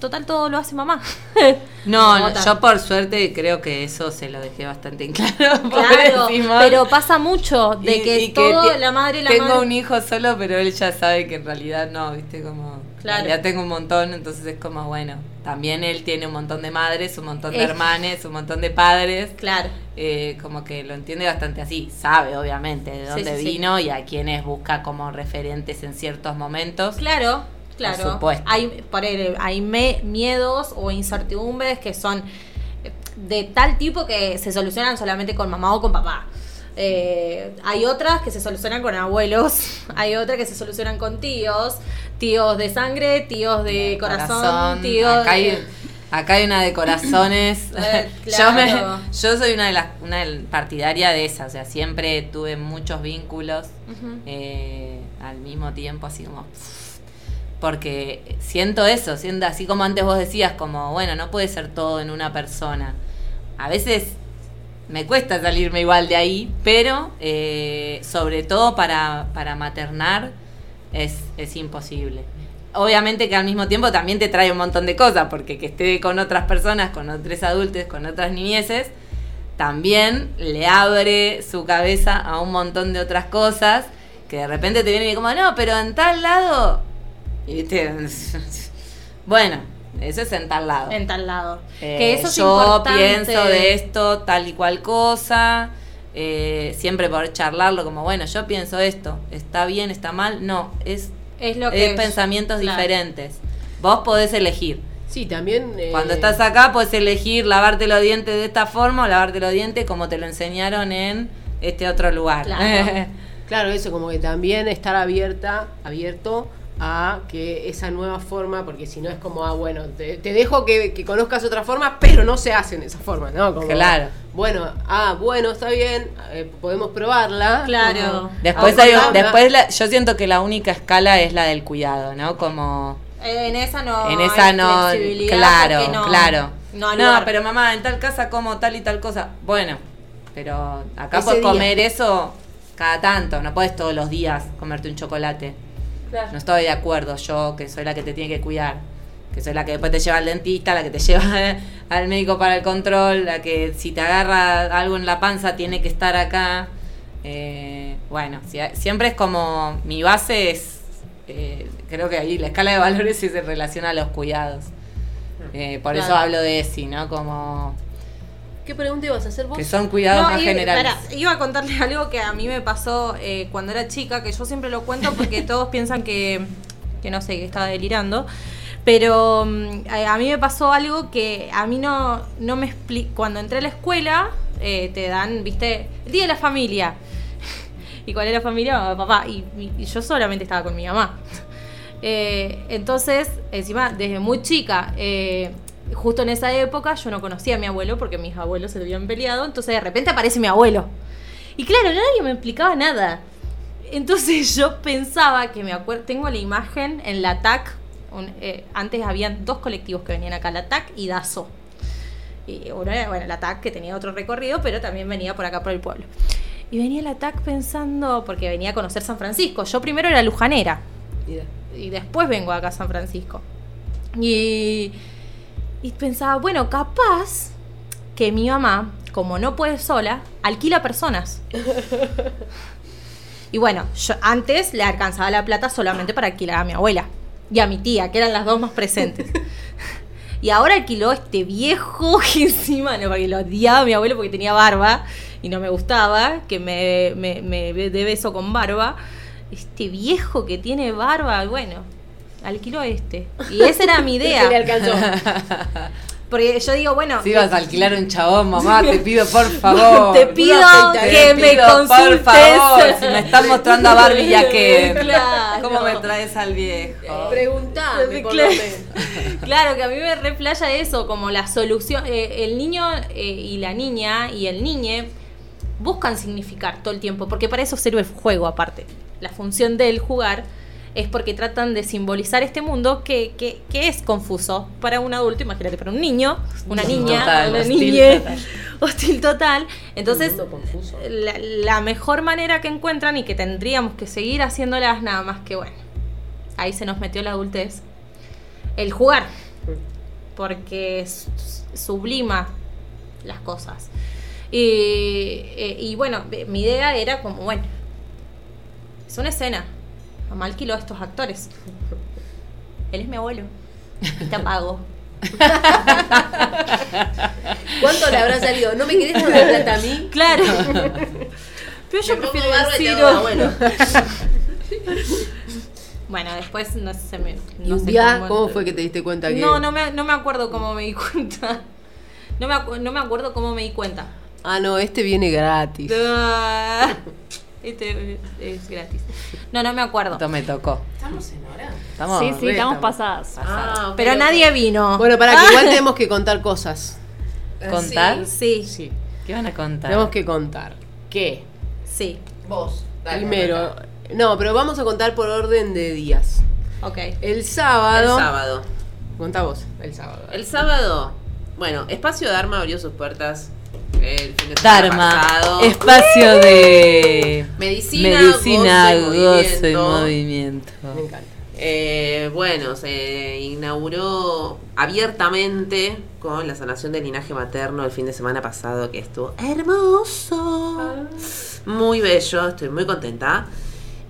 total todo lo hace mamá. No, no, yo por suerte creo que eso se lo dejé bastante en claro. Claro, pero pasa mucho de Y- que y todo la madre la Tengo madre- un hijo solo, pero él ya sabe que en realidad no, viste, como. Claro. Ya tengo un montón, entonces es como, bueno, también él tiene un montón de madres, un montón de Es- hermanes, un montón de padres. Claro. eh, como que lo entiende bastante así, sabe obviamente de dónde sí, sí. vino y a quienes busca como referentes en ciertos momentos. Claro, claro. Por supuesto. Hay, por ahí, hay me- miedos o incertidumbres que son de tal tipo que se solucionan solamente con mamá o con papá. Eh, hay otras que se solucionan con abuelos, hay otras que se solucionan con tíos, tíos de sangre, tíos de corazón, tíos acá, hay, de- acá hay una de corazones. Eh, yo, me, claro. yo soy una de las una partidaria de esa, o sea, siempre tuve muchos vínculos eh, al mismo tiempo, así como... Porque siento eso, siento así como antes vos decías, como, bueno, no puede ser todo en una persona. A veces me cuesta salirme igual de ahí, pero eh, sobre todo para, para maternar es, es imposible. Obviamente que al mismo tiempo también te trae un montón de cosas, porque que esté con otras personas, con otros adultos, con otras niñeces, también le abre su cabeza a un montón de otras cosas que de repente te vienen y como, no, pero en tal lado... Y viste, bueno, eso es en tal lado. en tal lado. Eh, que eso es yo importante. pienso de esto tal y cual cosa, eh, siempre poder charlarlo como, bueno, yo pienso esto, ¿está bien, está mal? No, es, Es lo que es pensamientos claro. diferentes. Vos podés elegir. Sí, también. eh, Cuando estás acá podés elegir lavarte los dientes de esta forma o lavarte los dientes como te lo enseñaron en este otro lugar. Claro. Claro, eso, como que también estar abierta, abierto a que esa nueva forma, porque si no es como, ah, bueno, te, te dejo que, que conozcas otra forma, pero no se hace en esa forma, ¿no? Como, Claro. Bueno, ah, bueno, está bien, eh, podemos probarla. Claro. como, Después, hay, después la- yo siento que la única escala es la del cuidado, ¿no? Como... Eh, En esa no. En esa hay no, claro, no- claro. No, No, pero mamá, en tal casa como tal y tal cosa. Bueno, pero acá puedes comer eso cada tanto, no puedes todos los días comerte un chocolate. No estoy de acuerdo yo, que soy la que te tiene que cuidar. Que soy la que después te lleva al dentista, la que te lleva al médico para el control, la que si te agarra algo en la panza tiene que estar acá. Eh, bueno, si- siempre es como mi base es, eh, creo que ahí la escala de valores se relaciona a los cuidados. Eh, por eso hablo de ESI, ¿no? Como ¿Qué pregunta ibas a hacer vos? que son cuidados No, más iba- generales. pará, iba a contarles algo que a mí me pasó eh, cuando era chica, que yo siempre lo cuento porque todos piensan que, que no sé, que estaba delirando. Pero mm, a, mí me pasó algo que a mí no, no me explica. Cuando entré a la escuela, eh, te dan, viste, el día de la familia. ¿Y cuál era la familia? Papá. Y, y- y yo solamente estaba con mi mamá. Eh, entonces, encima, desde muy chica, eh, justo en esa época, yo no conocía a mi abuelo porque mis abuelos se habían peleado. Entonces, de repente aparece mi abuelo. Y claro, nadie me explicaba nada. Entonces, yo pensaba que me acuerdo. Tengo la imagen en la TAC. un- eh, antes habían dos colectivos que venían acá, la TAC y DASO. Y uno era, bueno, la TAC que tenía otro recorrido, pero también venía por acá por el pueblo. Y venía la TAC pensando, porque venía a conocer San Francisco. Yo primero era lujanera y después vengo acá a San Francisco. Y, y pensaba, bueno, capaz que mi mamá, como no puede sola, alquila personas. Y bueno, yo antes le alcanzaba la plata solamente para alquilar a mi abuela y a mi tía, que eran las dos más presentes. Y ahora alquiló este viejo que encima, no, porque lo odiaba a mi abuelo porque tenía barba y no me gustaba, que me, me, me dé beso con barba. Este viejo que tiene barba, bueno, alquiló a este. Y esa era mi idea. Se le alcanzó. Porque yo digo, bueno, Si vas a alquilar un chabón, mamá, te pido por favor. te pido Te que me pido, consultes. Por favor, si me están mostrando a Barbie y a Ken. Claro. ¿Cómo me traes al viejo? Preguntame, por Claro. Claro, que a mí me replaya eso, como la solución. eh, el niño eh, y la niña y el niñe buscan significar todo el tiempo, porque para eso sirve el juego aparte. La función del jugar es porque tratan de simbolizar este mundo que, que, que es confuso para un adulto, imagínate, para un niño, una niña, Total, una hostil niñe, total. hostil total. Entonces, la, la mejor manera que encuentran y que tendríamos que seguir haciéndolas nada más que bueno. Ahí se nos metió la adultez. El jugar. porque sublima las cosas. Y, eh, y bueno, mi idea era como, bueno, es una escena. Mamá alquiló a estos actores. Él es mi abuelo. Y te pago. ¿Cuánto le habrá salido? ¿No me querés dar la plata a mí? Claro. Pero yo Me prefiero y decirlo. Bueno, después no se me. ¿Y no un sé día cómo fue que te diste cuenta que.? No, no me, no me acuerdo cómo me di cuenta. No me, no me acuerdo cómo me di cuenta. Ah, no, este viene gratis. Este es gratis. No, no me acuerdo. Esto me tocó. ¿Estamos en hora? Estamos sí, sí, estamos pasadas. Ah, Pero nadie vino. Bueno, para que igual tenemos que contar cosas. ¿Contar? Sí, Sí. ¿Qué van a contar? Tenemos que contar. ¿Qué? sí. Vos. dale, Primero. No, pero vamos a contar por orden de días. Ok. El El sábado. sábado. Contá vos, el sábado. El sábado, bueno, Espacio Dharma abrió sus puertas el fin de Dharma, pasado. espacio de Medicina, medicina, gozo y gozo y movimiento. movimiento. Me encanta. Eh, bueno, se inauguró abiertamente con la sanación del linaje materno el fin de semana pasado, que estuvo hermoso. Muy bello, estoy muy contenta.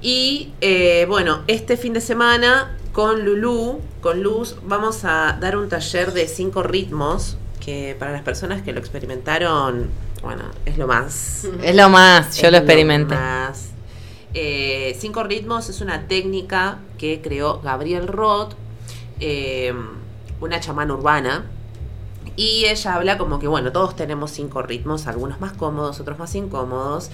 Y eh, bueno, este fin de semana con Lulu, con Luz, vamos a dar un taller de cinco ritmos que para las personas que lo experimentaron, bueno, es lo más. Es lo más, yo lo experimenté. más. Eh, cinco ritmos es una técnica que creó Gabriel Roth, eh, una chamana urbana. Y ella habla como que, bueno, todos tenemos cinco ritmos, algunos más cómodos, otros más incómodos,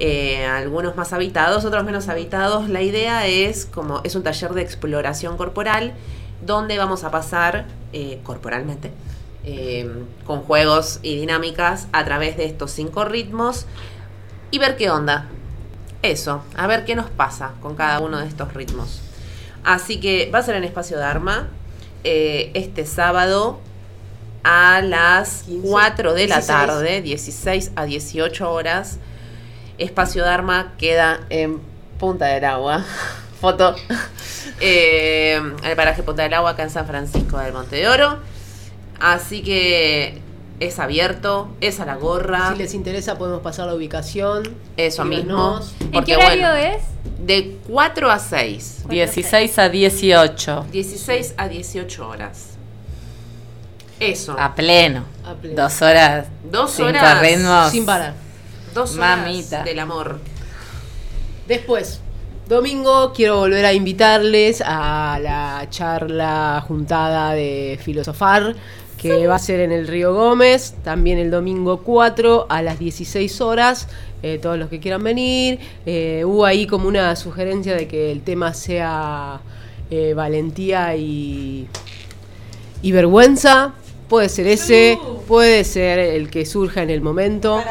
eh, algunos más habitados, otros menos habitados. La idea es como, es un taller de exploración corporal donde vamos a pasar eh, corporalmente eh, con juegos y dinámicas a través de estos cinco ritmos y ver qué onda. Eso, a ver qué nos pasa con cada uno de estos ritmos. Así que va a ser en Espacio Dharma eh, este sábado a las 15, 4 de la 16. tarde, 16 a 18 horas. Espacio Dharma queda en Punta del Agua. Foto. Eh, el paraje Punta del Agua acá en San Francisco del Monte de Oro. Así que es abierto, es a la gorra. Si les interesa, podemos pasar la ubicación. Eso mismo. ¿En qué horario bueno, es? De 4 a 6. 16 a 18. 16 a 18 horas. Eso. A pleno. A pleno. Dos horas. Dos cinco horas. ritmos. Sin parar. Dos horas Mamita. del amor. Después, domingo, quiero volver a invitarles a la charla juntada de Filosofar, que va a ser en el Río Gómez, también el domingo 4 a las 16 horas. eh, todos los que quieran venir. Eh, hubo ahí como una sugerencia de que el tema sea eh, valentía y, y vergüenza. Puede ser ese, puede ser el que surja en el momento.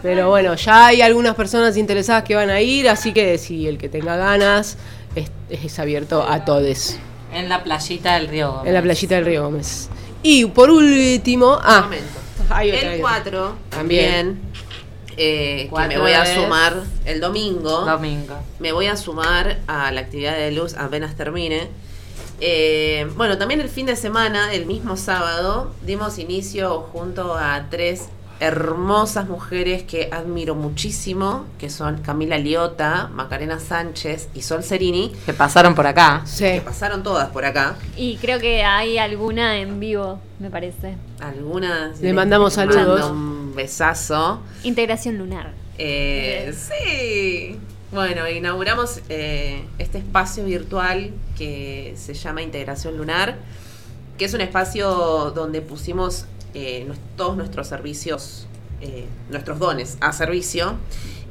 Pero bueno, ya hay algunas personas interesadas que van a ir, así que si el que tenga ganas es, es abierto a todos En la playita del río. Gómez. en la playita del Río Gómez. Y por último, ah, momento. hay otra, hay El otra. 4 También. eh, que me voy a sumar el domingo. Domingo. Me voy a sumar a la actividad de luz apenas termine. Eh, bueno, también el fin de semana, el mismo sábado, dimos inicio junto a tres hermosas mujeres que admiro muchísimo, que son Camila Liota, Macarena Sánchez y Sol Cerini, Que pasaron por acá. Sí. que pasaron todas por acá. Y creo que hay alguna en vivo, me parece. Algunas Le mandamos mando saludos. un besazo. Integración lunar. Eh, sí. Bueno, inauguramos eh, este espacio virtual que se llama Integración Lunar, que es un espacio donde pusimos eh, todos nuestros servicios, eh, nuestros dones a servicio.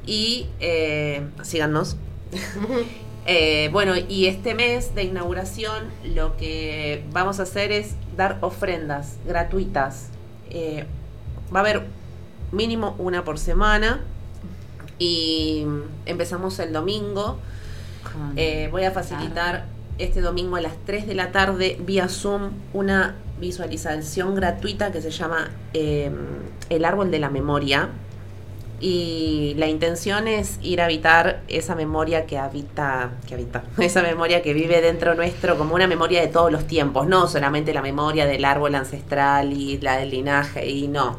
Y eh, síganos. Bueno, y este mes de inauguración lo que vamos a hacer es dar ofrendas gratuitas. Va a haber mínimo una por semana y empezamos el domingo. Eh, voy a facilitar este domingo a las 3 de la tarde vía Zoom una visualización gratuita que se llama eh, El Árbol de la Memoria. Y la intención es ir a habitar esa memoria que habita, que habita, esa memoria que vive dentro nuestro como una memoria de todos los tiempos, no solamente la memoria del árbol ancestral y la del linaje, y no.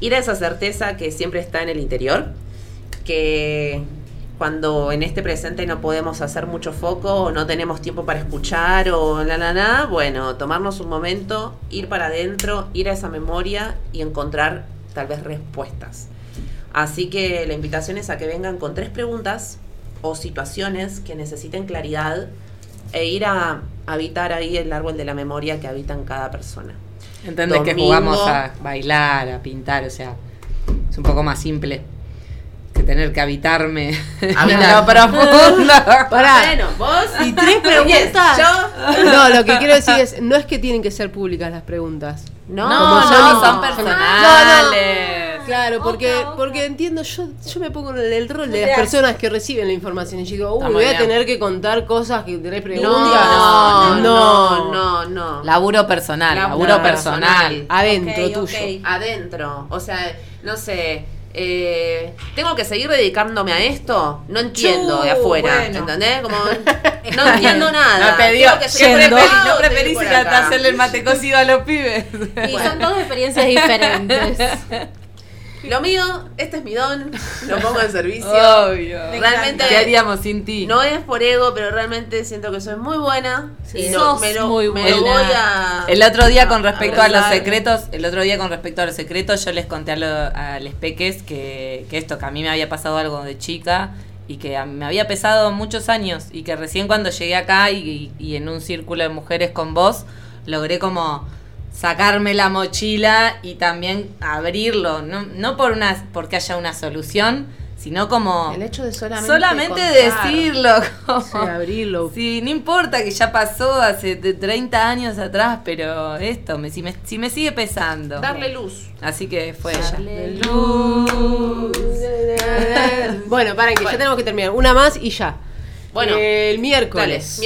Ir a esa certeza que siempre está en el interior, que cuando en este presente no podemos hacer mucho foco o no tenemos tiempo para escuchar o la la la, bueno, tomarnos un momento, ir para adentro, ir a esa memoria y encontrar tal vez respuestas. Así que la invitación es a que vengan con tres preguntas o situaciones que necesiten claridad e ir a habitar ahí el árbol de la memoria que habita en cada persona. Entendés que Domingo. jugamos a bailar, a pintar, o sea, es un poco más simple que tener que habitarme lo profundo. Pará. Bueno, vos Y tres preguntas. yo No, lo que quiero decir es, no es que tienen que ser públicas las preguntas. no, No, no, son no, personales. Claro, porque, Otra, otra. porque entiendo, yo, yo me pongo en el rol de las personas que reciben la información y digo, uy, voy a tener que contar cosas que tenés preguntas. no, no, no, no, no. Laburo personal, Laburo laburo personal. personal. Adentro tuyo. adentro. O sea, no sé. Eh, ¿Tengo que seguir dedicándome a esto? No entiendo de afuera. bueno. ¿Entendés? Como, no entiendo nada. No te digo, que ¿qué seguir preferís? ¿No preferís ir a hacerle el mate cocido a los pibes? Y son dos experiencias diferentes. Lo mío, este es mi don. Lo pongo en servicio. Obvio. Realmente ¿Qué haríamos sin ti? No es por ego, pero realmente siento que soy muy buena. Sí, y no- me lo, muy me lo buena. voy a. El otro día con respecto a los secretos, el otro día con respecto a los secretos, yo les conté a, lo- a les peques que, que esto, que a mí me había pasado algo de chica y que me había pesado muchos años y que recién cuando llegué acá y, y en un círculo de mujeres con vos, logré como sacarme la mochila y también abrirlo, no, no por una, porque haya una solución, sino como El hecho de solamente. solamente contar. decirlo. como- Sí, abrirlo. Sí, no importa que ya pasó hace de 30 años atrás, pero esto, me, si, me, si me sigue pesando. Darle luz. Así que fue ella. Bueno, paren que ya tenemos que terminar. Una más y ya. Bueno, el Dale, miércoles.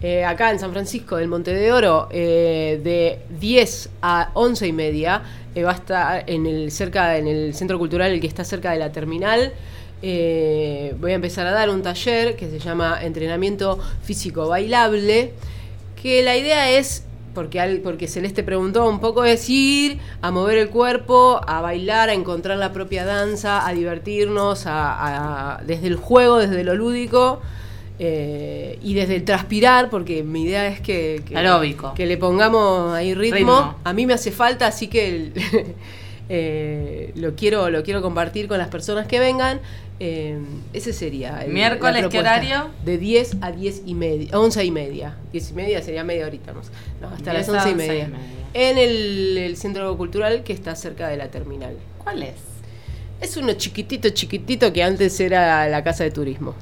Eh, acá en San Francisco del Monte de Oro, eh, de 10 a 11 y media, eh, va a estar en el, cerca, en el centro cultural, el que está cerca de la terminal. Voy a empezar a dar un taller que se llama Entrenamiento Físico Bailable, que la idea es, porque, al- porque Celeste preguntó, un poco es ir a mover el cuerpo, a bailar, a encontrar la propia danza, a divertirnos, a- a- desde el juego, desde lo lúdico. Eh, y desde el transpirar, porque mi idea es que, que, le pongamos ahí ritmo. Ritmo. A mí me hace falta, así que el- eh, lo, quiero, lo quiero compartir con las personas que vengan. Eh, ese sería. el- ¿Miércoles qué horario? De 10 a 10 y media, 11 y media. 10 y media sería media horita más. No, hasta 10 las a 11 y 11 y media. media. En el, el centro cultural que está cerca de la terminal. ¿Cuál es? Es uno chiquitito, chiquitito que antes era la casa de turismo.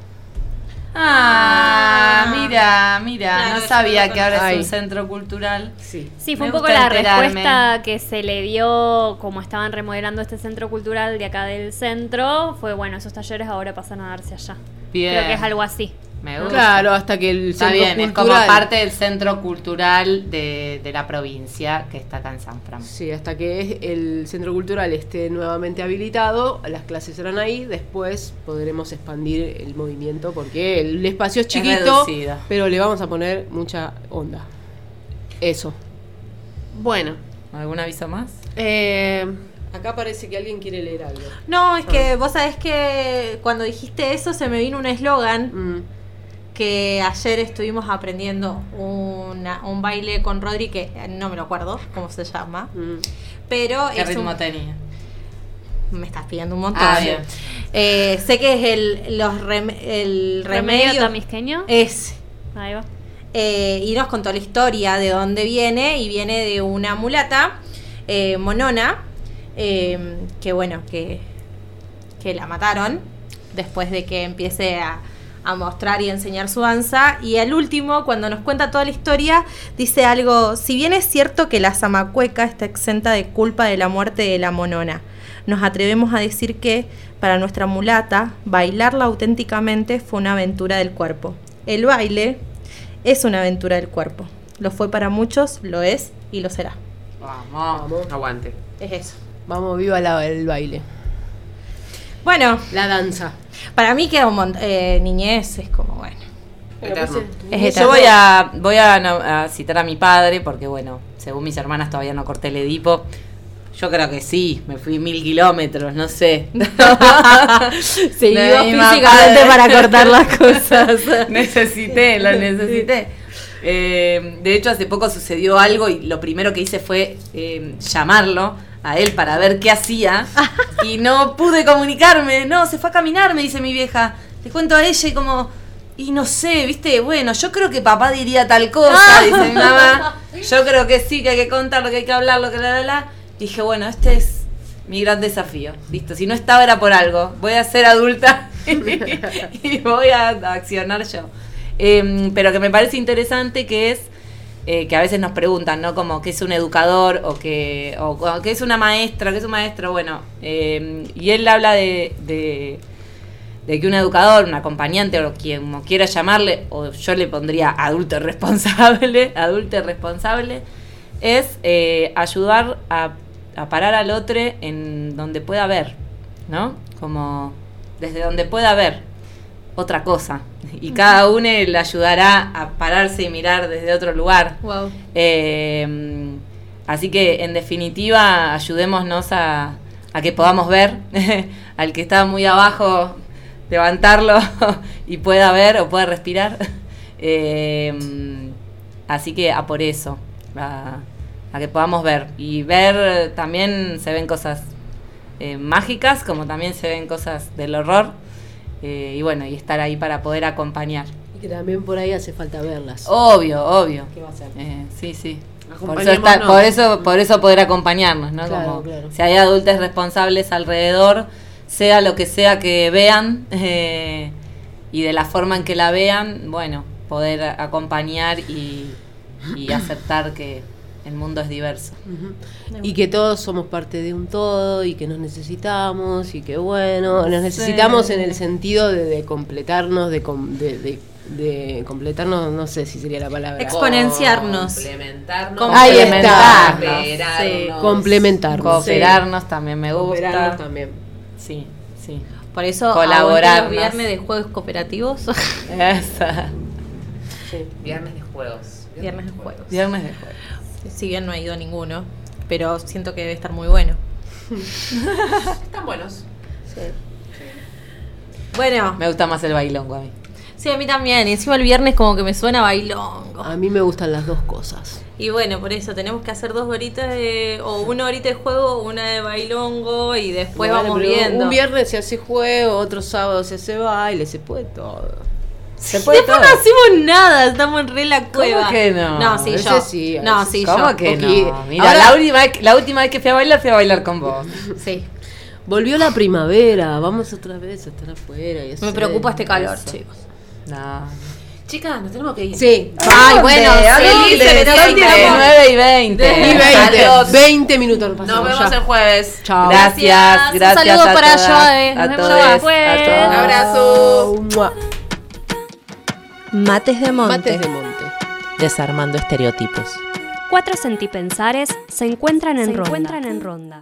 Ah, mira, mira, Claro, no sabía que ahora es un centro cultural. Sí. Sí, fue Me un poco la enterarme. respuesta que se le dio, como estaban remodelando este centro cultural de acá del centro, fue bueno, esos talleres ahora pasan a darse allá. Bien. Creo que es algo así. Me gusta. Claro, hasta que el Está centro bien, es como cultural- parte del centro cultural de, de la provincia que está acá en San Fran. Sí, hasta que el centro cultural esté nuevamente habilitado, las clases serán ahí, después podremos expandir el movimiento porque el espacio es chiquito, pero le vamos a poner mucha onda. Eso. Bueno. ¿Algún aviso más? Eh, Acá parece que alguien quiere leer algo. No, es que vos sabés que cuando dijiste eso se me vino un eslogan Mm. Que ayer estuvimos aprendiendo una- un baile con Rodri que eh, no me lo acuerdo cómo se llama, Mm. pero ¿Qué es ritmo un, tenía? me estás pidiendo un montón. Ah, bien. Eh, sé que es el los rem- el Remedio remedio tamisqueño. es Ahí va. eh, y nos contó la historia de dónde viene y viene de una mulata eh, monona eh, que bueno que, que la mataron después de que empiece a, a mostrar y enseñar su danza y al último cuando nos cuenta toda la historia dice algo si bien es cierto que la zamacueca está exenta de culpa de la muerte de la monona nos atrevemos a decir que para nuestra mulata bailarla auténticamente fue una aventura del cuerpo el baile es una aventura del cuerpo. Lo fue para muchos, lo es y lo será. Vamos. Vamos, aguante. Es eso. vamos, viva la- el baile. Bueno, La danza. Para mí queda un montón. eh, niñez es como, bueno. Eterno. Es Yo voy a, voy a, citar a mi padre porque, bueno, según mis hermanas todavía no corté el Edipo. Yo creo que sí, me fui mil kilómetros, no sé. Se De iba mi misma físicamente para cortar las cosas. necesité, lo necesité. Eh, de hecho, hace poco sucedió algo y lo primero que hice fue eh, llamarlo a él para ver qué hacía y no pude comunicarme. No, se fue a caminar, me dice mi vieja. Le cuento a ella y como, y no sé, viste, bueno, yo creo que papá diría tal cosa, dice mi mamá. Yo creo que sí, que hay que contarlo, que hay que hablarlo, que la, la, la. Dije, bueno, este es mi gran desafío. Listo, si no estaba era por algo. Voy a ser adulta y voy a accionar yo. Em, pero que me parece interesante que es eh, que a veces nos preguntan, ¿no? Como que es un educador o que, o, es una maestra, que es un maestro, bueno. em, y él habla de, de, de que un educador, un acompañante o quien quiera llamarle, o yo le pondría adulto responsable, adulto responsable, es eh, ayudar a, a parar al otro en donde pueda ver, ¿no? Como desde donde pueda ver otra cosa. Y cada uno le ayudará a pararse y mirar desde otro lugar. Wow. Eh, así que, en definitiva, ayudémonos a, a que podamos ver al que está muy abajo, levantarlo y pueda ver o pueda respirar. Eh, así que a por eso, a, a que podamos ver. Y ver también se ven cosas eh, mágicas, como también se ven cosas del horror. Eh, y bueno, y estar ahí para poder acompañar. Y que también por ahí hace falta verlas. Obvio, obvio. ¿Qué va a hacer? Eh, sí, sí. Por eso, está- por eso, por eso poder acompañarnos, ¿no? Claro, Como claro. si hay adultos responsables alrededor, sea lo que sea que vean eh, y de la forma en que la vean, bueno, poder acompañar y, y aceptar que el mundo es diverso. Y que todos somos parte de un todo y que nos necesitamos y que bueno, nos necesitamos en el sentido de, de completarnos, de, de, de- de completarnos, no sé si sería la palabra. Exponenciarnos. Complementarnos. Ahí está. Cooperarnos. Complementarnos. Cooperarnos también me gusta. Cooperarnos también. Sí, sí. Por eso Colaborar viernes de juegos cooperativos. Esa. Viernes de juegos. viernes de juegos. Viernes de juego. Si bien no he ido a ninguno, pero siento que debe estar muy bueno. Están buenos. Bueno, Me gusta más el bailongo a mí. sí, a mí también. Y encima el viernes como que me suena bailongo. A mí me gustan las dos cosas. Y bueno, por eso tenemos que hacer dos horitas de, o una horita de juego, una de bailongo y después Bueno, vamos viendo. Un viernes se hace juego, otro sábado se hace baile, se puede todo. Se puede Después todo. no hacemos nada, estamos en re la cueva. que no? No, sí, Ese yo. sí, no, sí, ¿Cómo yo. que Porque no? Mira, ahora- la, última, vez- la última vez que fui a bailar, fui a bailar con vos. Sí. Volvió la primavera, vamos otra vez a estar afuera. Y Me preocupa este calor, eso. chicos. No. Chicas, nos tenemos que ir. Sí. Ay, bueno, pero Son sí, estamos- 19 y 20. Y 20, Adiós. 20 minutos Nos pasamos vemos ya. el jueves. Chao. Gracias, Un gracias. saludo a para todas, Joe. Nos a todos. Un abrazo. Mua. Mates de monte. Mates de monte. Desarmando estereotipos. Cuatro sentipensares se encuentran en ronda.